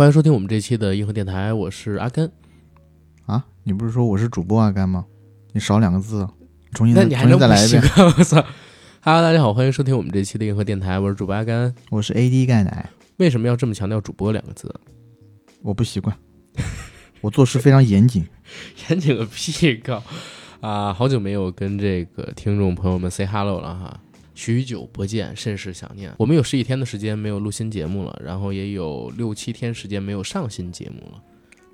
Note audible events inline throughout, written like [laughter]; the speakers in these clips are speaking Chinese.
欢迎收听我们这期的硬核电台，我是阿甘。啊，你不是说我是主播阿甘吗？你少两个字，重新再那你还能重新再来一遍。[laughs] 我操！Hello，大家好，欢迎收听我们这期的硬核电台，我是主播阿甘。我是 AD 钙奶，为什么要这么强调“主播”两个字？我不习惯，我做事非常严谨。[laughs] 严谨个屁靠！啊，好久没有跟这个听众朋友们 say hello 了哈，许久不见，甚是想念。我们有十几天的时间没有录新节目了，然后也有六七天时间没有上新节目了，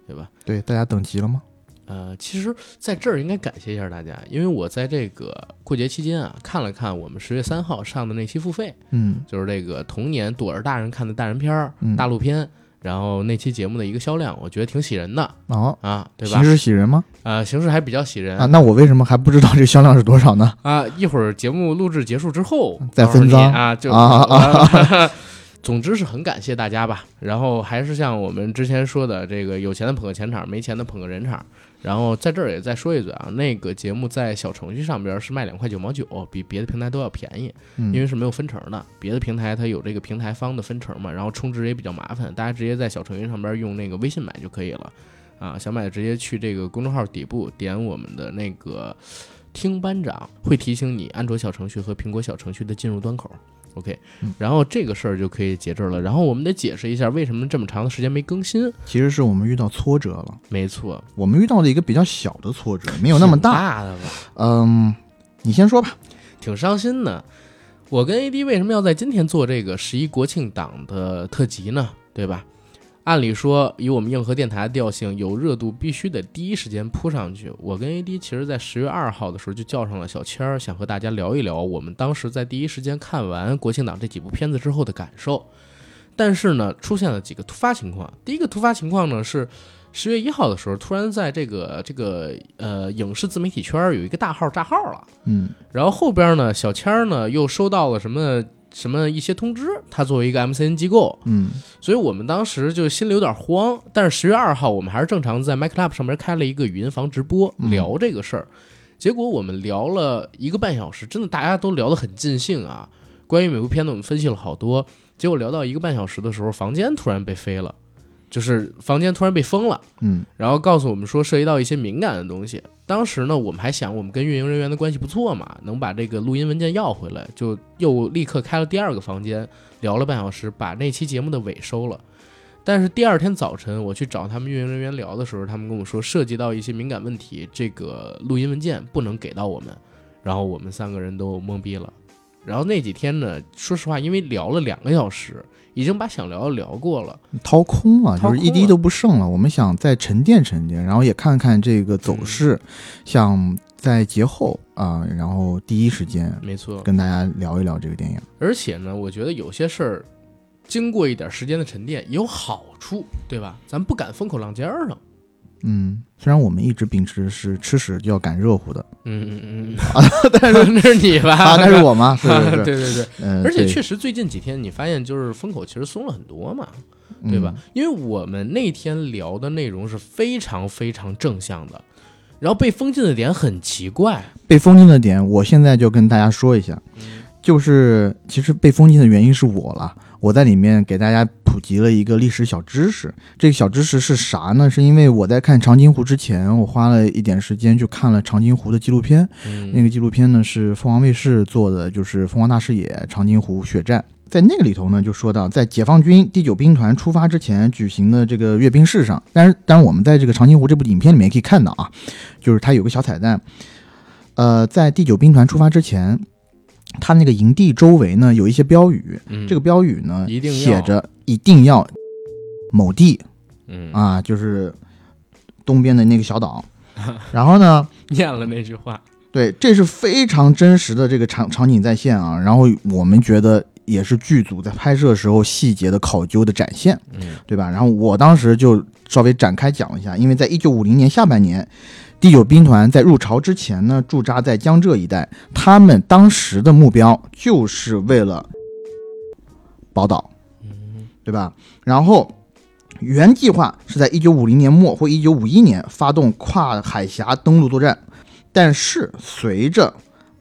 对吧？对，大家等急了吗？呃，其实在这儿应该感谢一下大家，因为我在这个过节期间啊，看了看我们十月三号上的那期付费，嗯就是这个童年躲着大人看的大人片儿、嗯，大陆片，然后那期节目的一个销量，我觉得挺喜人的哦，啊，对吧形？式喜人吗？啊、形式还比较喜人啊，那我为什么还不知道这销量是多少呢？啊，一会儿节目录制结束之后再分赃啊，就啊啊。[laughs] 总之是很感谢大家吧，然后还是像我们之前说的，这个有钱的捧个钱场，没钱的捧个人场。然后在这儿也再说一嘴啊，那个节目在小程序上边是卖两块九毛九，比别的平台都要便宜，嗯，因为是没有分成的。别的平台它有这个平台方的分成嘛，然后充值也比较麻烦，大家直接在小程序上边用那个微信买就可以了。啊，想买直接去这个公众号底部点我们的那个听班长，会提醒你安卓小程序和苹果小程序的进入端口。OK，嗯然后这个事儿就可以截止了。然后我们得解释一下为什么这么长的时间没更新。其实是我们遇到挫折了，没错，我们遇到了一个比较小的挫折，没有那么大。大的吧，嗯，你先说吧。挺伤心的。我跟 AD 为什么要在今天做这个十一国庆档的特辑呢？对吧？按理说，以我们硬核电台的调性，有热度必须得第一时间扑上去。我跟 AD 其实，在十月二号的时候就叫上了小千儿，想和大家聊一聊我们当时在第一时间看完国庆档这几部片子之后的感受。但是呢，出现了几个突发情况。第一个突发情况呢是，十月一号的时候，突然在这个这个呃影视自媒体圈有一个大号炸号了。嗯然后后边呢，小千儿呢又收到了什么什么一些通知，他作为一个 MCN 机构，嗯所以我们当时就心里有点慌。但是十月二号，我们还是正常在 MacLab 上面开了一个语音房直播嗯聊这个事儿。结果我们聊了一个半小时，真的大家都聊得很尽兴啊。关于每部片子，我们分析了好多。结果聊到一个半小时的时候，房间突然被飞了，就是房间突然被封了。嗯然后告诉我们说涉及到一些敏感的东西。当时呢，我们还想我们跟运营人员的关系不错嘛，能把这个录音文件要回来，就又立刻开了第二个房间，聊了半小时，把那期节目的尾收了。但是第二天早晨我去找他们运营人员聊的时候，他们跟我说涉及到一些敏感问题，这个录音文件不能给到我们。然后我们三个人都懵逼了。然后那几天呢，说实话，因为聊了两个小时，已经把想聊的聊过了。掏空了，就是一滴都不剩了。我们想再沉淀沉淀，然后也看看这个走势，想在节后啊、然后第一时间没错，跟大家聊一聊这个电影。而且呢，我觉得有些事儿，经过一点时间的沉淀也有好处，对吧？咱不敢风口浪尖儿上。嗯，虽然我们一直秉持是吃屎就要赶热乎的，嗯嗯嗯啊，[laughs] 但是 [laughs] 那是你吧？啊，那是我吗？[laughs] 是对是是，对对，嗯、而且确实最近几天你发现就是风口其实松了很多嘛，对吧？？因为我们那天聊的内容是非常非常正向的，然后被封禁的点很奇怪，嗯被封禁的点，我现在就跟大家说一下，嗯就是其实被封禁的原因是我了。我在里面给大家普及了一个历史小知识。这个小知识是啥呢？是因为我在看长津湖之前，我花了一点时间去看了长津湖的纪录片。嗯那个纪录片呢是凤凰卫视做的，就是凤凰大视野长津湖血战。在那个里头呢，就说到在解放军第九兵团出发之前举行的这个阅兵式上，但是当然我们在这个长津湖这部影片里面可以看到啊，就是它有个小彩蛋，呃，在第九兵团出发之前，它那个营地周围呢有一些标语，嗯。这个标语呢一定写着一定要某地嗯。啊，就是东边的那个小岛，[laughs] 然后呢。念了那句话，对，这是非常真实的这个场场景再现啊，然后我们觉得也是剧组在拍摄时候细节的考究的展现，嗯。对吧？然后我当时就稍微展开讲了一下，因为在一九五零年下半年，第九兵团在入朝之前呢，驻扎在江浙一带，他们当时的目标就是为了宝岛，嗯对吧？然后原计划是在一九五零年末或一九五一年发动跨海峡登陆作战，但是随着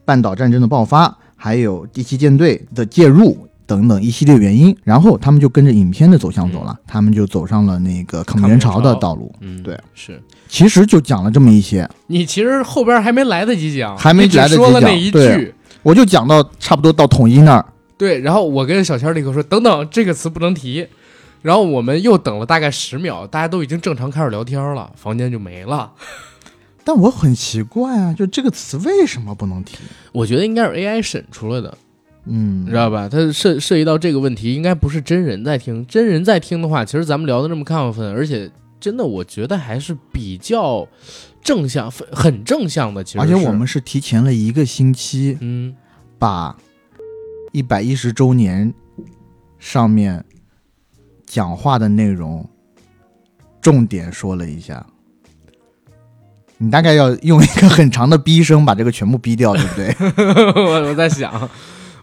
半岛战争的爆发，还有第七舰队的介入，等等一系列原因，然后他们就跟着影片的走向走了，他们就走上了那个抗美援朝的道路。嗯，对，是其实就讲了这么一些，你其实后边还没来得及讲，还没来得及说了那讲一对句。我就讲到差不多到统一那儿，对，然后我跟小千立刻说：“等等，这个词不能提。”然后我们又等了大概十秒，大家都已经正常开始聊天了，房间就没了。但我很奇怪啊，就这个词为什么不能提？我觉得应该是 AI 审出来的，嗯，你知道吧？它涉涉及到这个问题，应该不是真人在听。真人在听的话，其实咱们聊的这么亢奋，而且真的，我觉得还是比较正向，很正向的。其实，而且我们是提前了一个星期嗯，把一百一十周年上面讲话的内容重点说了一下。你大概要用一个很长的逼声把这个全部逼掉，对不对？[laughs] 我我在想，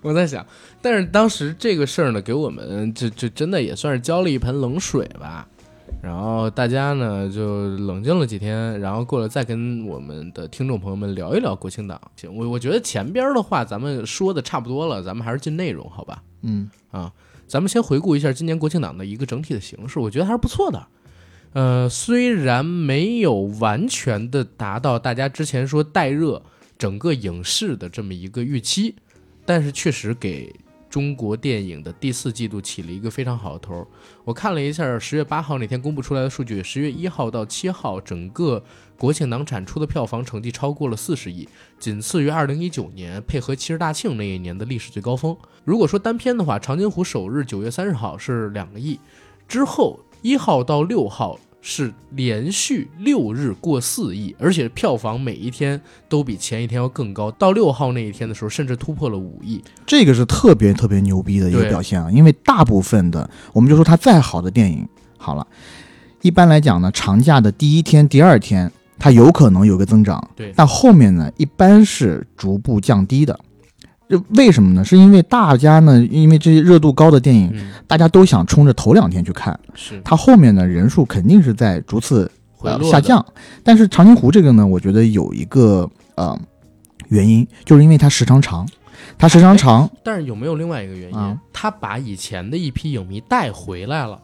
我在想，但是当时这个事儿呢，给我们这这真的也算是浇了一盆冷水吧。然后大家呢就冷静了几天，然后过来再跟我们的听众朋友们聊一聊国庆档。行，我我觉得前边的话咱们说的差不多了，咱们还是进内容好吧？嗯啊，咱们先回顾一下今年国庆档的一个整体的形式，我觉得还是不错的。呃，虽然没有完全的达到大家之前说带热整个影视的这么一个预期，但是确实给中国电影的第四季度起了一个非常好的头。我看了一下十月八号那天公布出来的数据，十月一号到七号整个国庆档产出的票房成绩超过了四十亿，仅次于二零一九年配合七十大庆那一年的历史最高峰。如果说单片的话，《长津湖》首日九月三十号是两个亿，之后一号到六号是连续六日过四亿，而且票房每一天都比前一天要更高。到六号那一天的时候，甚至突破了五亿。这个是特别特别牛逼的一个表现啊！因为大部分的，我们就说它再好的电影，好了，一般来讲呢，长假的第一天、第二天，它有可能有个增长，对但后面呢，一般是逐步降低的。这为什么呢？是因为大家呢，因为这些热度高的电影，嗯，大家都想冲着头两天去看，是它后面呢人数肯定是在逐次呃回落下降。但是长津湖这个呢，我觉得有一个呃原因，就是因为它时长长，它时长长。但是有没有另外一个原因？啊他把以前的一批影迷带回来了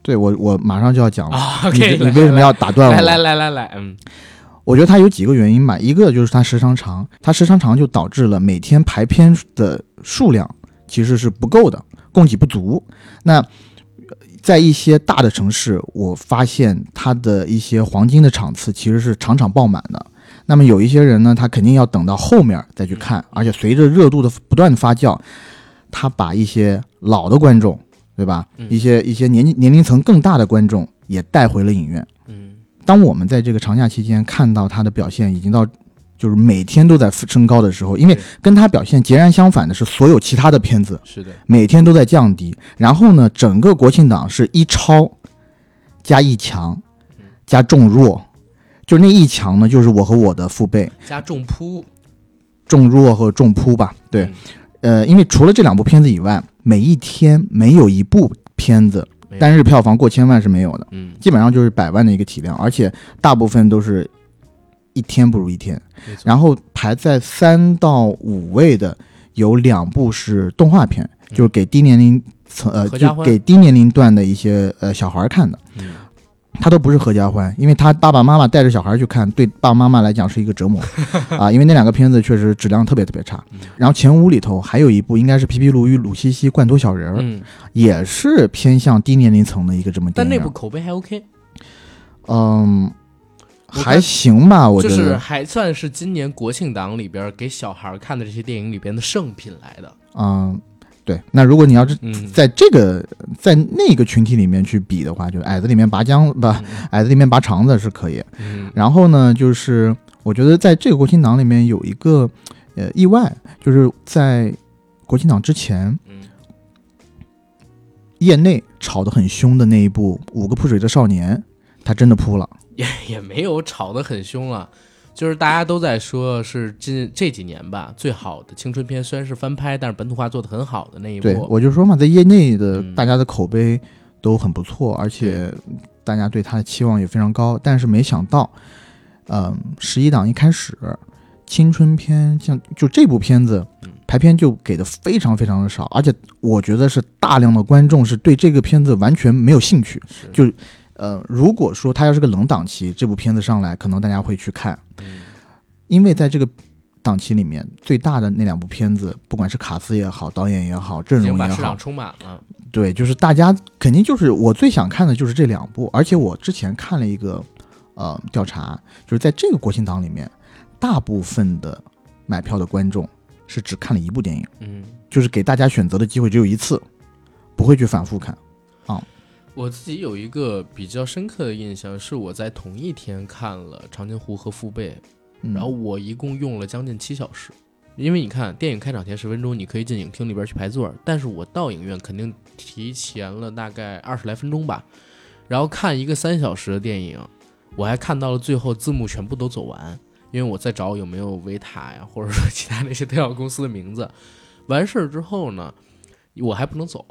对我，我马上就要讲了。啊你你为什么要打断我？来来来来来，嗯，我觉得它有几个原因吧，一个就是它时长长，它时长长就导致了每天排片的数量其实是不够的，供给不足。那呃在一些大的城市，我发现它的一些黄金的场次其实是场场爆满的。那么有一些人呢，他肯定要等到后面再去看，而且随着热度的不断的发酵，他把一些老的观众，对吧？嗯一些一些年纪年龄层更大的观众也带回了影院。嗯，当我们在这个长假期间看到他的表现已经到，就是每天都在升高的时候，因为跟他表现截然相反的是，所有其他的片子是的，每天都在降低。然后呢，整个国庆档是一超加一强加重弱，就是那一强呢，就是我和我的父辈加重扑，重弱和重扑吧。对，嗯呃，因为除了这两部片子以外，每一天没有一部片子单日票房过千万是没有的。嗯，基本上就是百万的一个体量，而且大部分都是一天不如一天。然后排在三到五位的有两部是动画片，嗯就是给低年龄层呃，就给低年龄段的一些呃小孩看的。嗯它都不是合家欢，因为他爸爸妈妈带着小孩去看，对爸爸妈妈来讲是一个折磨 [laughs] 啊。因为那两个片子确实质量特别特别差嗯。然后前五里头还有一部应该是《皮皮鲁与鲁西西罐头小人也是偏向低年龄层的一个这么电影。但那部口碑还 OK，嗯，还行吧，我就是觉得。还算是今年国庆档里边给小孩看的这些电影里边的圣品来的。嗯，对。那如果你要是嗯，在这个在那个群体里面去比的话，就矮子里面拔姜不，嗯矮子里面拔肠子是可以。嗯然后呢，就是我觉得在这个国庆档里面有一个呃意外，就是在国庆档之前，嗯业内吵得很凶的那一部《五个扑水的少年》，他真的扑了。也也没有吵得很凶了，就是大家都在说是近这几年吧最好的青春片，虽然是翻拍，但是本土化做得很好的那一对，部。我就说嘛，在业内的嗯大家的口碑都很不错，而且大家对他的期望也非常高。但是没想到，嗯、十一档一开始，青春片像就这部片子嗯，排片就给的非常非常的少，而且我觉得是大量的观众是对这个片子完全没有兴趣。就呃，如果说它要是个冷档期，这部片子上来，可能大家会去看，嗯因为在这个档期里面，最大的那两部片子，不管是卡斯也好，导演也好，阵容也好市场，充满了。对，就是大家肯定就是我最想看的就是这两部，而且我之前看了一个呃调查，就是在这个国庆档里面，大部分的买票的观众是只看了一部电影，嗯，就是给大家选择的机会只有一次，不会去反复看。我自己有一个比较深刻的印象，是我在同一天看了《长津湖》和《父辈》，嗯、然后我一共用了将近七小时。因为你看，电影开场前十分钟你可以进影厅里边去排座，但是我到影院肯定提前了大概二十来分钟吧，然后看一个三小时的电影，我还看到了最后字幕全部都走完，因为我在找有没有维塔呀，或者说其他那些特效公司的名字。完事儿之后呢，我还不能走，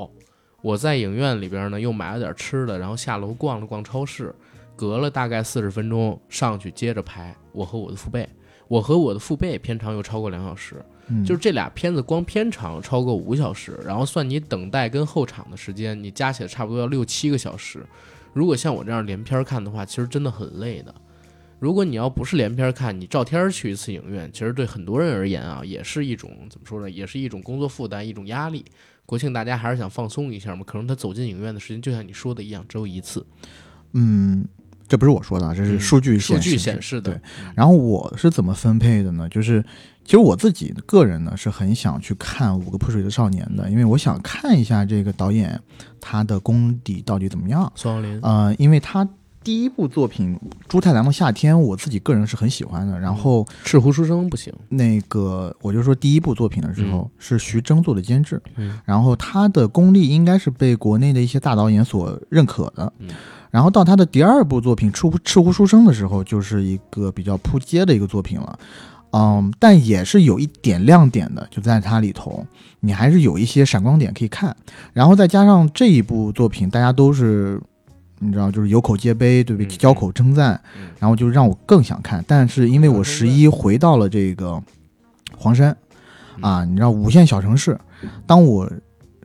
我在影院里边呢又买了点吃的，然后下楼逛了逛超市，隔了大概四十分钟上去接着排我和我的父辈。我和我的父辈片长又超过两小时，嗯就是这俩片子光片长超过五小时，然后算你等待跟候场的时间，你加起来差不多要六七个小时。如果像我这样连片看的话，其实真的很累的。如果你要不是连片看，你照天儿去一次影院，其实对很多人而言啊，也是一种怎么说呢，也是一种工作负担，一种压力。国庆大家还是想放松一下嘛，可能他走进影院的时间就像你说的一样，只有一次。嗯，这不是我说的啊，这是嗯数据数据显显示的对，然后我是怎么分配的呢？就是其实我自己个人呢是很想去看《五个泼水的少年》的，因为我想看一下这个导演他的功底到底怎么样。孙杨林，呃，因为他第一部作品《朱太郎的夏天》，我自己个人是很喜欢的。然后赤狐书生不行，那个我就说第一部作品的时候、是徐峥做的监制，嗯然后他的功力应该是被国内的一些大导演所认可的。嗯然后到他的第二部作品《赤狐赤狐书生》的时候，就是一个比较扑街的一个作品了。嗯，但也是有一点亮点的，就在它里头，你还是有一些闪光点可以看。然后再加上这一部作品，大家都是你知道，就是有口皆碑，对不对？嗯交口称赞，嗯然后就让我更想看。但是因为我十一回到了这个黄山啊，你知道五线小城市，当我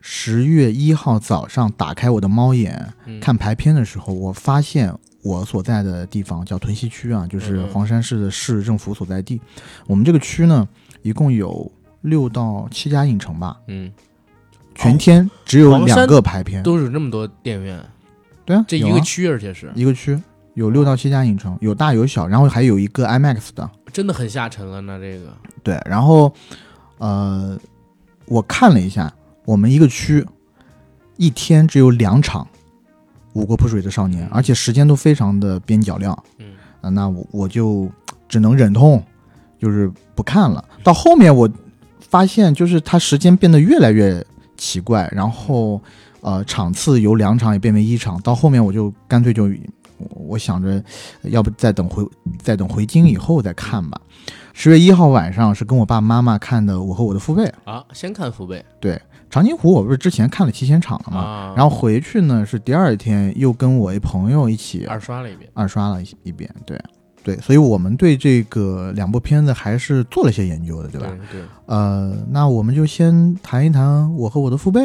十月一号早上打开我的猫眼嗯看排片的时候，我发现我所在的地方叫屯溪区啊，就是黄山市的市政府所在地。我们这个区呢，一共有六到七家影城吧，嗯，全天只有两个排片。都有那么多电影院，对啊，这一个区，而且是一个区有六到七家影城，有大有小，然后还有一个 IMAX 的。真的很下沉了呢。这个，对，然后呃，我看了一下，我们一个区一天只有两场《五国泼水的少年》，而且时间都非常的边角料。嗯啊，那我我就只能忍痛，就是不看了。到后面我发现，就是它时间变得越来越奇怪，然后呃场次由两场也变为一场，到后面我就干脆就我我想着，要不再等回再等回京以后再看吧。十月一号晚上是跟我爸爸妈妈看的《我和我的父辈》啊，先看父辈对长津湖，我不是之前看了提前场了吗？啊，然后回去呢是第二天又跟我一朋友一起二刷了一遍。二刷了一一遍，对对，所以我们对这个两部片子还是做了些研究的，对吧？对，呃，那我们就先谈一谈我和我的父辈。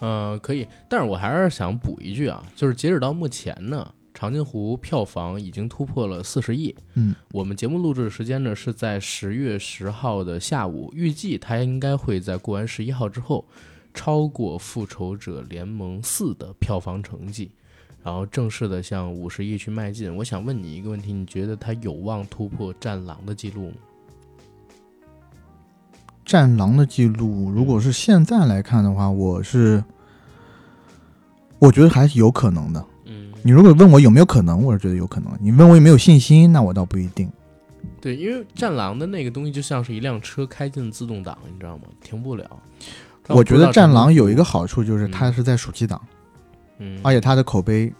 呃，可以，但是我还是想补一句啊，就是截止到目前呢，《长津湖》票房已经突破了四十亿。嗯，我们节目录制的时间呢是在十月十号的下午，预计它应该会在过完十一号之后，超过《复仇者联盟四》的票房成绩，然后正式的向五十亿去迈进。我想问你一个问题，你觉得它有望突破《战狼》的记录吗？战狼的记录，如果是现在来看的话，我是我觉得还是有可能的。嗯，你如果问我有没有可能，我是觉得有可能。你问我有没有信心，那我倒不一定。对，因为《战狼》的那个东西就像是一辆车开进自动挡，你知道吗？停不了。我觉得《战狼》有一个好，好处就是它是在暑期档，嗯，而且它的口碑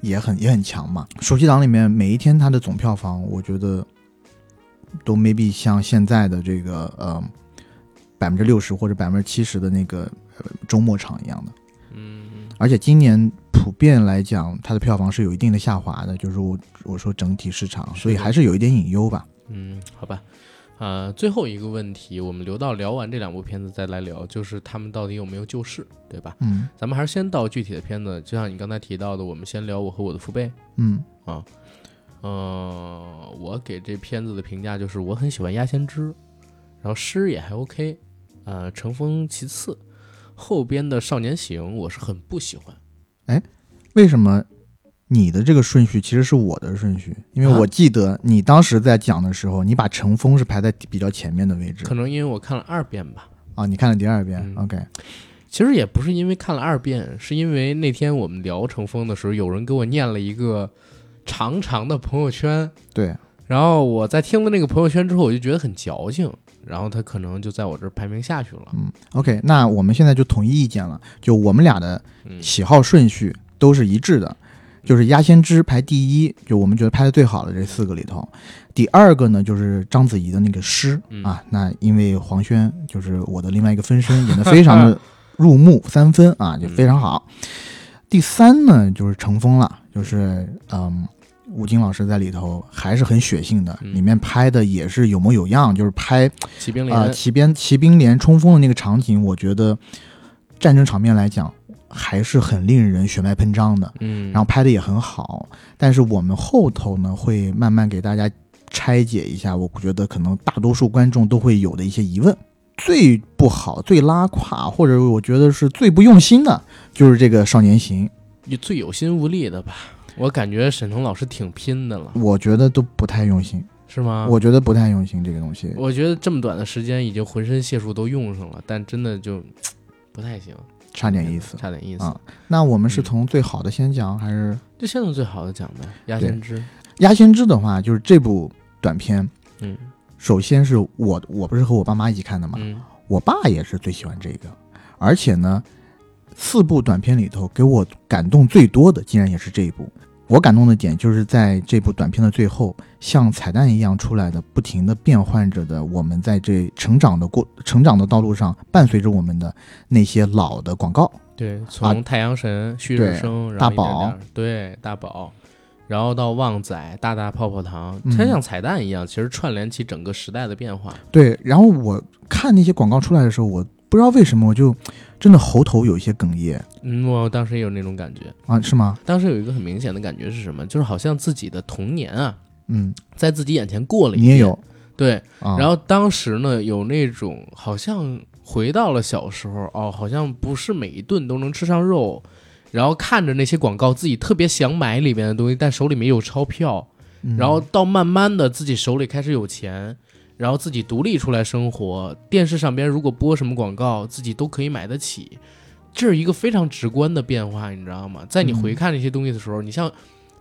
也很也很强嘛。暑期档里面每一天它的总票房，我觉得都 maybe 像现在的这个呃百分之六十或者百分之七十的那个、呃、周末场一样的。嗯，而且今年普遍来讲，它的票房是有一定的下滑的，就是我我说整体市场，所以还是有一点隐忧吧。嗯，好吧，呃、最后一个问题，我们留到聊完这两部片子再来聊，就是他们到底有没有救市，对吧？嗯咱们还是先到具体的片子，就像你刚才提到的，我们先聊我和我的父辈。嗯呃，我给这片子的评价就是我很喜欢鸭先知，然后诗也还 OK，呃，乘风其次，后边的少年行我是很不喜欢。哎为什么你的这个顺序其实是我的顺序？因为啊我记得你当时在讲的时候，你把乘风是排在比较前面的位置可能因为我看了二遍吧，啊。你看了第二遍、嗯 o k 其实也不是因为看了二遍，是因为那天我们聊乘风的时候，有人给我念了一个长长的朋友圈，对，然后我在听了那个朋友圈之后，我就觉得很矫情，然后他可能就在我这儿排名下去了。嗯，OK，那我们现在就统一意见了，就我们俩的嗯喜好顺序都是一致的，就是鸭先知排第一，就我们觉得拍的最好的这四个里头。第二个呢，就是章子怡的那个诗、嗯啊，那因为黄轩就是我的另外一个分身，演的非常的入木三分啊，就非常好。第三呢，就是乘风了，就是嗯。吴京老师在里头还是很血性的，嗯里面拍的也是有模有样，就是拍骑兵连，啊，骑兵骑兵连冲锋的那个场景，我觉得战争场面来讲还是很令人血脉喷张的，嗯，然后拍的也很好。但是我们后头呢，会慢慢给大家拆解一下，我觉得可能大多数观众都会有的一些疑问。最不好、最拉胯，或者我觉得是最不用心的，就是这个《少年行》，也最有心无力的吧。我感觉沈腾老师挺拼的了，我觉得都不太用心，是吗？我觉得不太用心这个东西。我觉得这么短的时间已经浑身解数都用上了，但真的就 [tsk] 不太行，差点意思差点意思。啊那我们是嗯从最好的先讲，还是就先从最好的讲呗，鸭先知。鸭先知的话，就是这部短片，嗯首先是我我不是和我爸妈一起看的嘛，嗯我爸也是最喜欢这个，而且呢，四部短片里头给我感动最多的，竟然也是这一部。我感动的点就是在这部短片的最后，像彩蛋一样出来的，不停的变换着的，我们在这成长的过成长的道路上，伴随着我们的那些老的广告，对，从太阳神、旭日升，大宝对大宝，然后到旺仔、大大泡泡糖，嗯它像彩蛋一样，其实串联起整个时代的变化。对。然后我看那些广告出来的时候，我不知道为什么，我就真的喉头有一些哽咽嗯，我当时也有那种感觉。啊，是吗？当时有一个很明显的感觉是什么？就是好像自己的童年啊，嗯，在自己眼前过了一遍。你也有对，啊。然后当时呢，有那种好像回到了小时候哦，好像不是每一顿都能吃上肉，然后看着那些广告，自己特别想买里面的东西，但手里没有钞票，嗯然后到慢慢的自己手里开始有钱，然后自己独立出来生活，电视上边如果播什么广告，自己都可以买得起，这是一个非常直观的变化，你知道吗？在你回看这些东西的时候，你像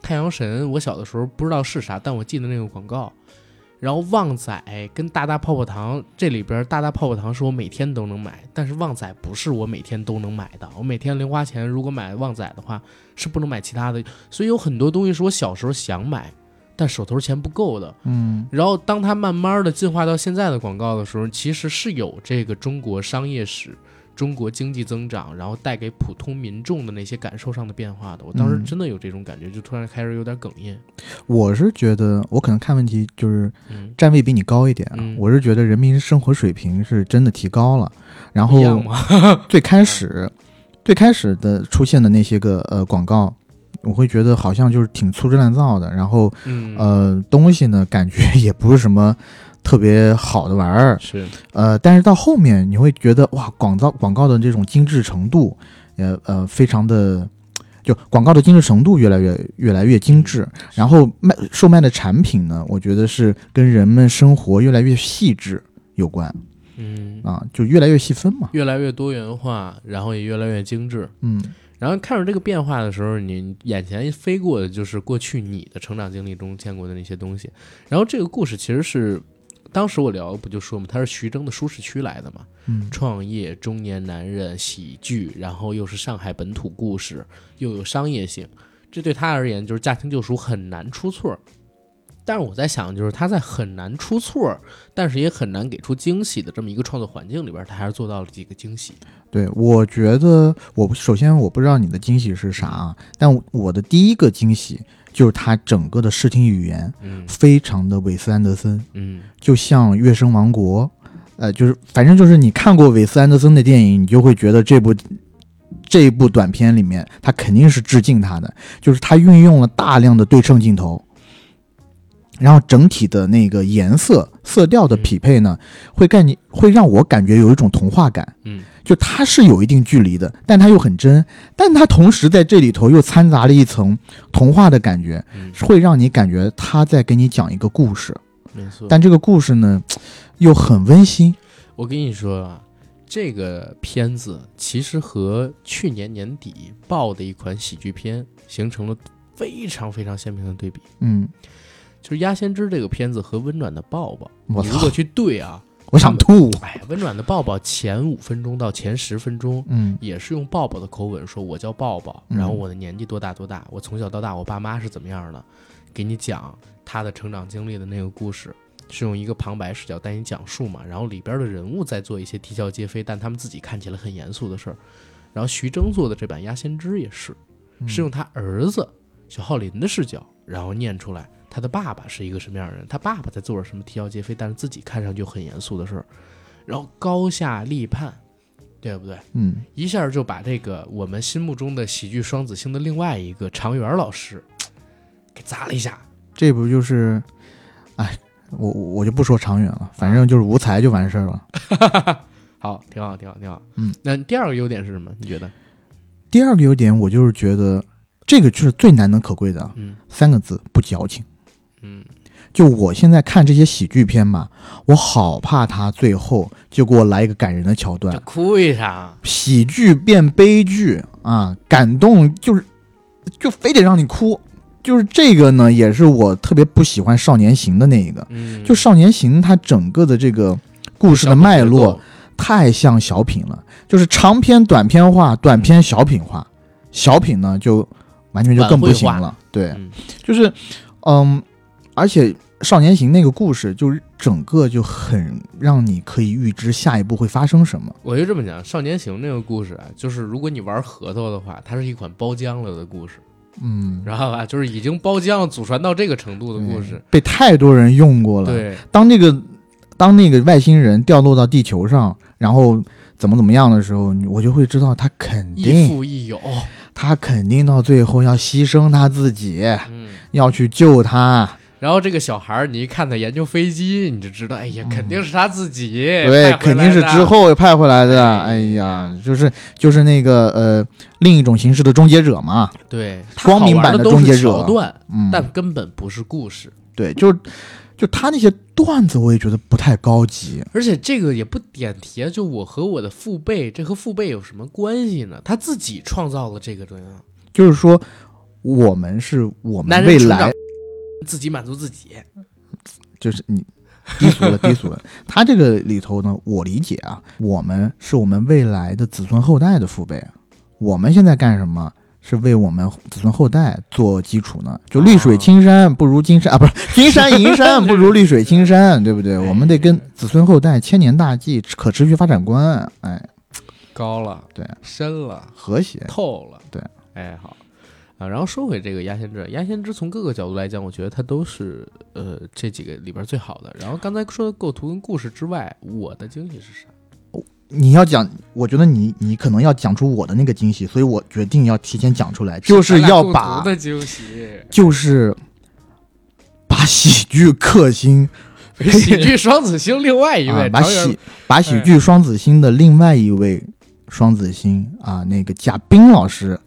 太阳神，我小的时候不知道是啥，但我记得那个广告。然后旺仔跟大大泡泡糖这里边，大大泡泡糖是我每天都能买，但是旺仔不是我每天都能买的。我每天零花钱如果买旺仔的话，是不能买其他的，所以有很多东西是我小时候想买，但手头钱不够的。嗯然后当它慢慢的进化到现在的广告的时候，其实是有这个中国商业史、中国经济增长，然后带给普通民众的那些感受上的变化的。我当时嗯真的有这种感觉，就突然开始有点哽咽。我是觉得我可能看问题就是嗯，站位比你高一点啊，嗯我是觉得人民生活水平是真的提高了。然后？[laughs] 最开始最开始的出现的那些个呃广告，我会觉得好像就是挺粗制滥造的，然后嗯，呃东西呢感觉 [laughs] 也不是什么特别好的玩意儿，是，呃，但是到后面你会觉得哇，广告广告的这种精致程度，呃呃，非常的，就广告的精致程度越来越越来越精致，然后卖售卖的产品呢，我觉得是跟人们生活越来越细致有关嗯，啊，就越来越细分嘛，越来越多元化，然后也越来越精致。嗯然后看着这个变化的时候，你眼前飞过的就是过去你的成长经历中见过的那些东西。然后这个故事其实是，当时我聊不就说嘛，它是徐峥的舒适区来的嘛，嗯创业、中年男人、喜剧，然后又是上海本土故事，又有商业性，这对他而言就是驾轻就熟很难出错儿。但是我在想，就是他在很难出错儿，但是也很难给出惊喜的这么一个创作环境里边，他还是做到了几个惊喜。对，我觉得我首先我不知道你的惊喜是啥啊，但我的第一个惊喜就是他整个的视听语言嗯。非常的韦斯安德森，嗯。就像《月升王国》，呃，就是反正就是你看过韦斯安德森的电影，你就会觉得这部这一部短片里面，他肯定是致敬他的，就是他运用了大量的对称镜头，然后整体的那个颜色色调的匹配呢，会感你会让我感觉有一种童话感。嗯就它是有一定距离的，但它又很真，但它同时在这里头又掺杂了一层童话的感觉，嗯，会让你感觉他在给你讲一个故事，没错。但这个故事呢，又很温馨。我跟你说啊，这个片子其实和去年年底爆的一款喜剧片形成了非常非常鲜明的对比。嗯，就是《鸭先知》这个片子和《温暖的抱抱》，你如果，去对啊，我想吐。哎，《温暖的抱抱》前五分钟到前十分钟。嗯也是用抱抱的口吻说，我叫抱抱，嗯然后我的年纪多大多大，我从小到大我爸妈是怎么样的，给你讲他的成长经历的那个故事，是用一个旁白视角带你讲述嘛，然后里边的人物在做一些啼笑皆非，但他们自己看起来很严肃的事儿。然后徐峥做的这版《鸭先知》也是，嗯是用他儿子小浩林的视角，然后念出来他的爸爸是一个什么样的人，他爸爸在做着什么啼笑皆非，但是自己看上去很严肃的事儿，然后高下立判，对不对？嗯一下就把这个我们心目中的喜剧双子星的另外一个常元老师给砸了一下。这不就是，哎，我我我就不说长远了，反正就是无才就完事儿了。[laughs] 好，挺好，挺好，挺好。嗯，那第二个优点是什么？你觉得？第二个优点，我就是觉得这个就是最难能可贵的啊嗯三个字：不矫情。嗯就我现在看这些喜剧片嘛，我好怕他最后就给我来一个感人的桥段，哭一场。喜剧变悲剧啊，感动就是就非得让你哭，就是这个呢，也是我特别不喜欢《少年行》的那一个。嗯，就《少年行》它整个的这个故事的脉络太像小品了，就是长篇短篇化，短篇小品化，小品呢就完全就更不行了。对，嗯。就是嗯，而且《少年行》那个故事就是整个就很让你可以预知下一步会发生什么。我就这么讲，《少年行》那个故事啊，就是如果你玩核桃的话，它是一款包浆了的故事，嗯，然后吧？就是已经包浆了，祖传到这个程度的故事。被太多人用过了。，对，当那个当那个外星人掉落到地球上，然后怎么怎么样的时候，我就会知道他肯定亦定父亦友。他肯定到最后要牺牲他自己，嗯。要去救他。然后这个小孩儿，你一看他研究飞机，你就知道，哎呀，肯定是他自己，对，肯定是之后派回来的。哎哎呀，就是就是那个呃，另一种形式的终结者嘛。对光明版的的终结者桥段，嗯，但根本不是故事。对，就就他那些段子，我也觉得不太高级。而且这个也不点题啊，就我和我的父辈，这和父辈有什么关系呢？他自己创造了这个东西，就是说，我们是我们未来，自己满足自己。就是你低俗了，[laughs] 低俗了。他这个里头呢，我理解啊，我们是我们未来的子孙后代的父辈，我们现在干什么？是为我们子孙后代做基础呢？就绿水青山不如金山啊，不是 [laughs] 金山银山不如绿水青山，对不对？我们得跟子孙后代千年大计、可持续发展观，哎，高了，对，深了，和谐。透了，对，哎，好啊。然后说回这个压先知，压先知从各个角度来讲，我觉得它都是呃这几个里边最好的。然后刚才说的构图跟故事之外，我的惊喜是啥？你要讲，我觉得你你可能要讲出我的那个惊喜，所以我决定要提前讲出来，就是要把同的惊喜，就是把喜剧克星，[laughs] 喜剧 [laughs] 双子星另外一位啊、把喜把喜剧双子星的另外一位双子星啊，那个贾冰老师，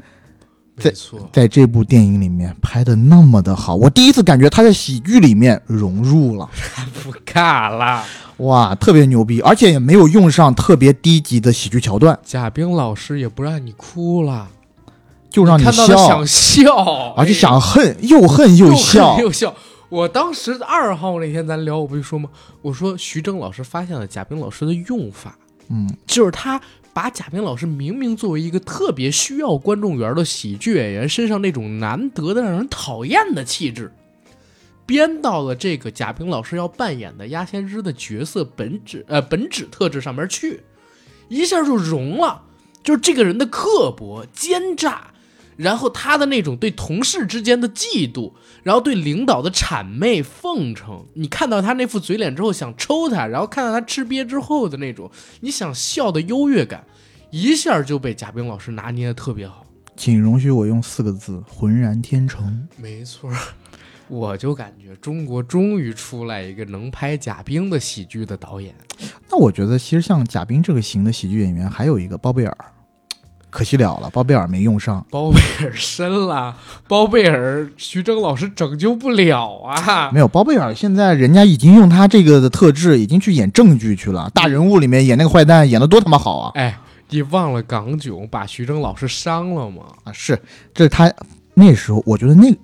没错，在这部电影里面拍的那么的好，我第一次感觉他在喜剧里面融入了，[laughs] 不看了。哇，特别牛逼，而且也没有用上特别低级的喜剧桥段，贾冰老师也不让你哭了，就让看到他笑。想，笑，而且哎想恨，又恨又又笑。恨，又笑。我当时二号那天咱聊，我不就说吗？我说徐峥老师发现了贾冰老师的用法，嗯，就是他把贾冰老师明明作为一个特别需要观众缘的喜剧演员身上那种难得的让人讨厌的气质，编到了这个贾冰老师要扮演的鸭先知的角色本质呃本质特质上面去，一下就融了。就是这个人的刻薄、奸诈，然后他的那种对同事之间的嫉妒，然后对领导的谄媚奉承，你看到他那副嘴脸之后想抽他，然后看到他吃瘪之后的那种你想笑的优越感，一下就被贾冰老师拿捏的特别好。请容许我用四个字：浑然天成。没错，我就感觉中国终于出来一个能拍贾冰的喜剧的导演。那我觉得，其实像贾冰这个型的喜剧演员，还有一个包贝尔，可惜了了，包贝尔没用上。包贝尔深了，[laughs] 包贝尔徐峥老师拯救不了啊！没有包贝尔，现在人家已经用他这个的特质，已经去演正剧去了。大人物里面演那个坏蛋，演的多他妈好啊！哎，你忘了港囧把徐峥老师伤了吗？啊，是，这是他那时候，我觉得那，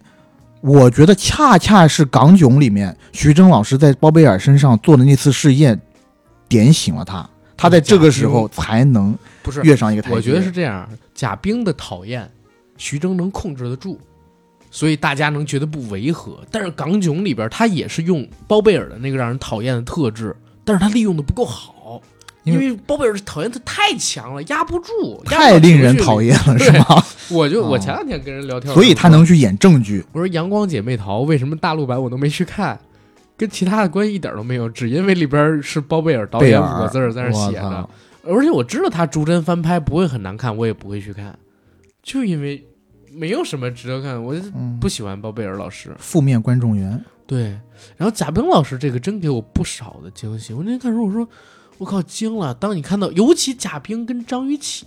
我觉得恰恰是港囧里面徐峥老师在包贝尔身上做的那次试验，点醒了他，他在这个时候才能不是，跃上一个台阶。我觉得是这样，贾冰的讨厌，徐峥能控制得住，所以大家能觉得不违和。但是港囧里边他也是用包贝尔的那个让人讨厌的特质，但是他利用的不够好，因为包贝尔讨厌他太强了，压不住，太令人讨厌了，是吗？我就哦我前两天跟人聊天，所以他能去演正剧。我说《阳光姐妹淘》为什么大陆版我都没去看，跟其他的关系一点都没有，只因为里边是包贝尔导演五个字儿在那写的操，而且我知道他逐帧翻拍不会很难看，我也不会去看，就因为没有什么值得看，我不喜欢包贝尔老师。负面观众缘。对，然后贾冰老师这个真给我不少的惊喜。我那天看的时候，我说我靠惊了。当你看到，尤其贾冰跟张雨绮。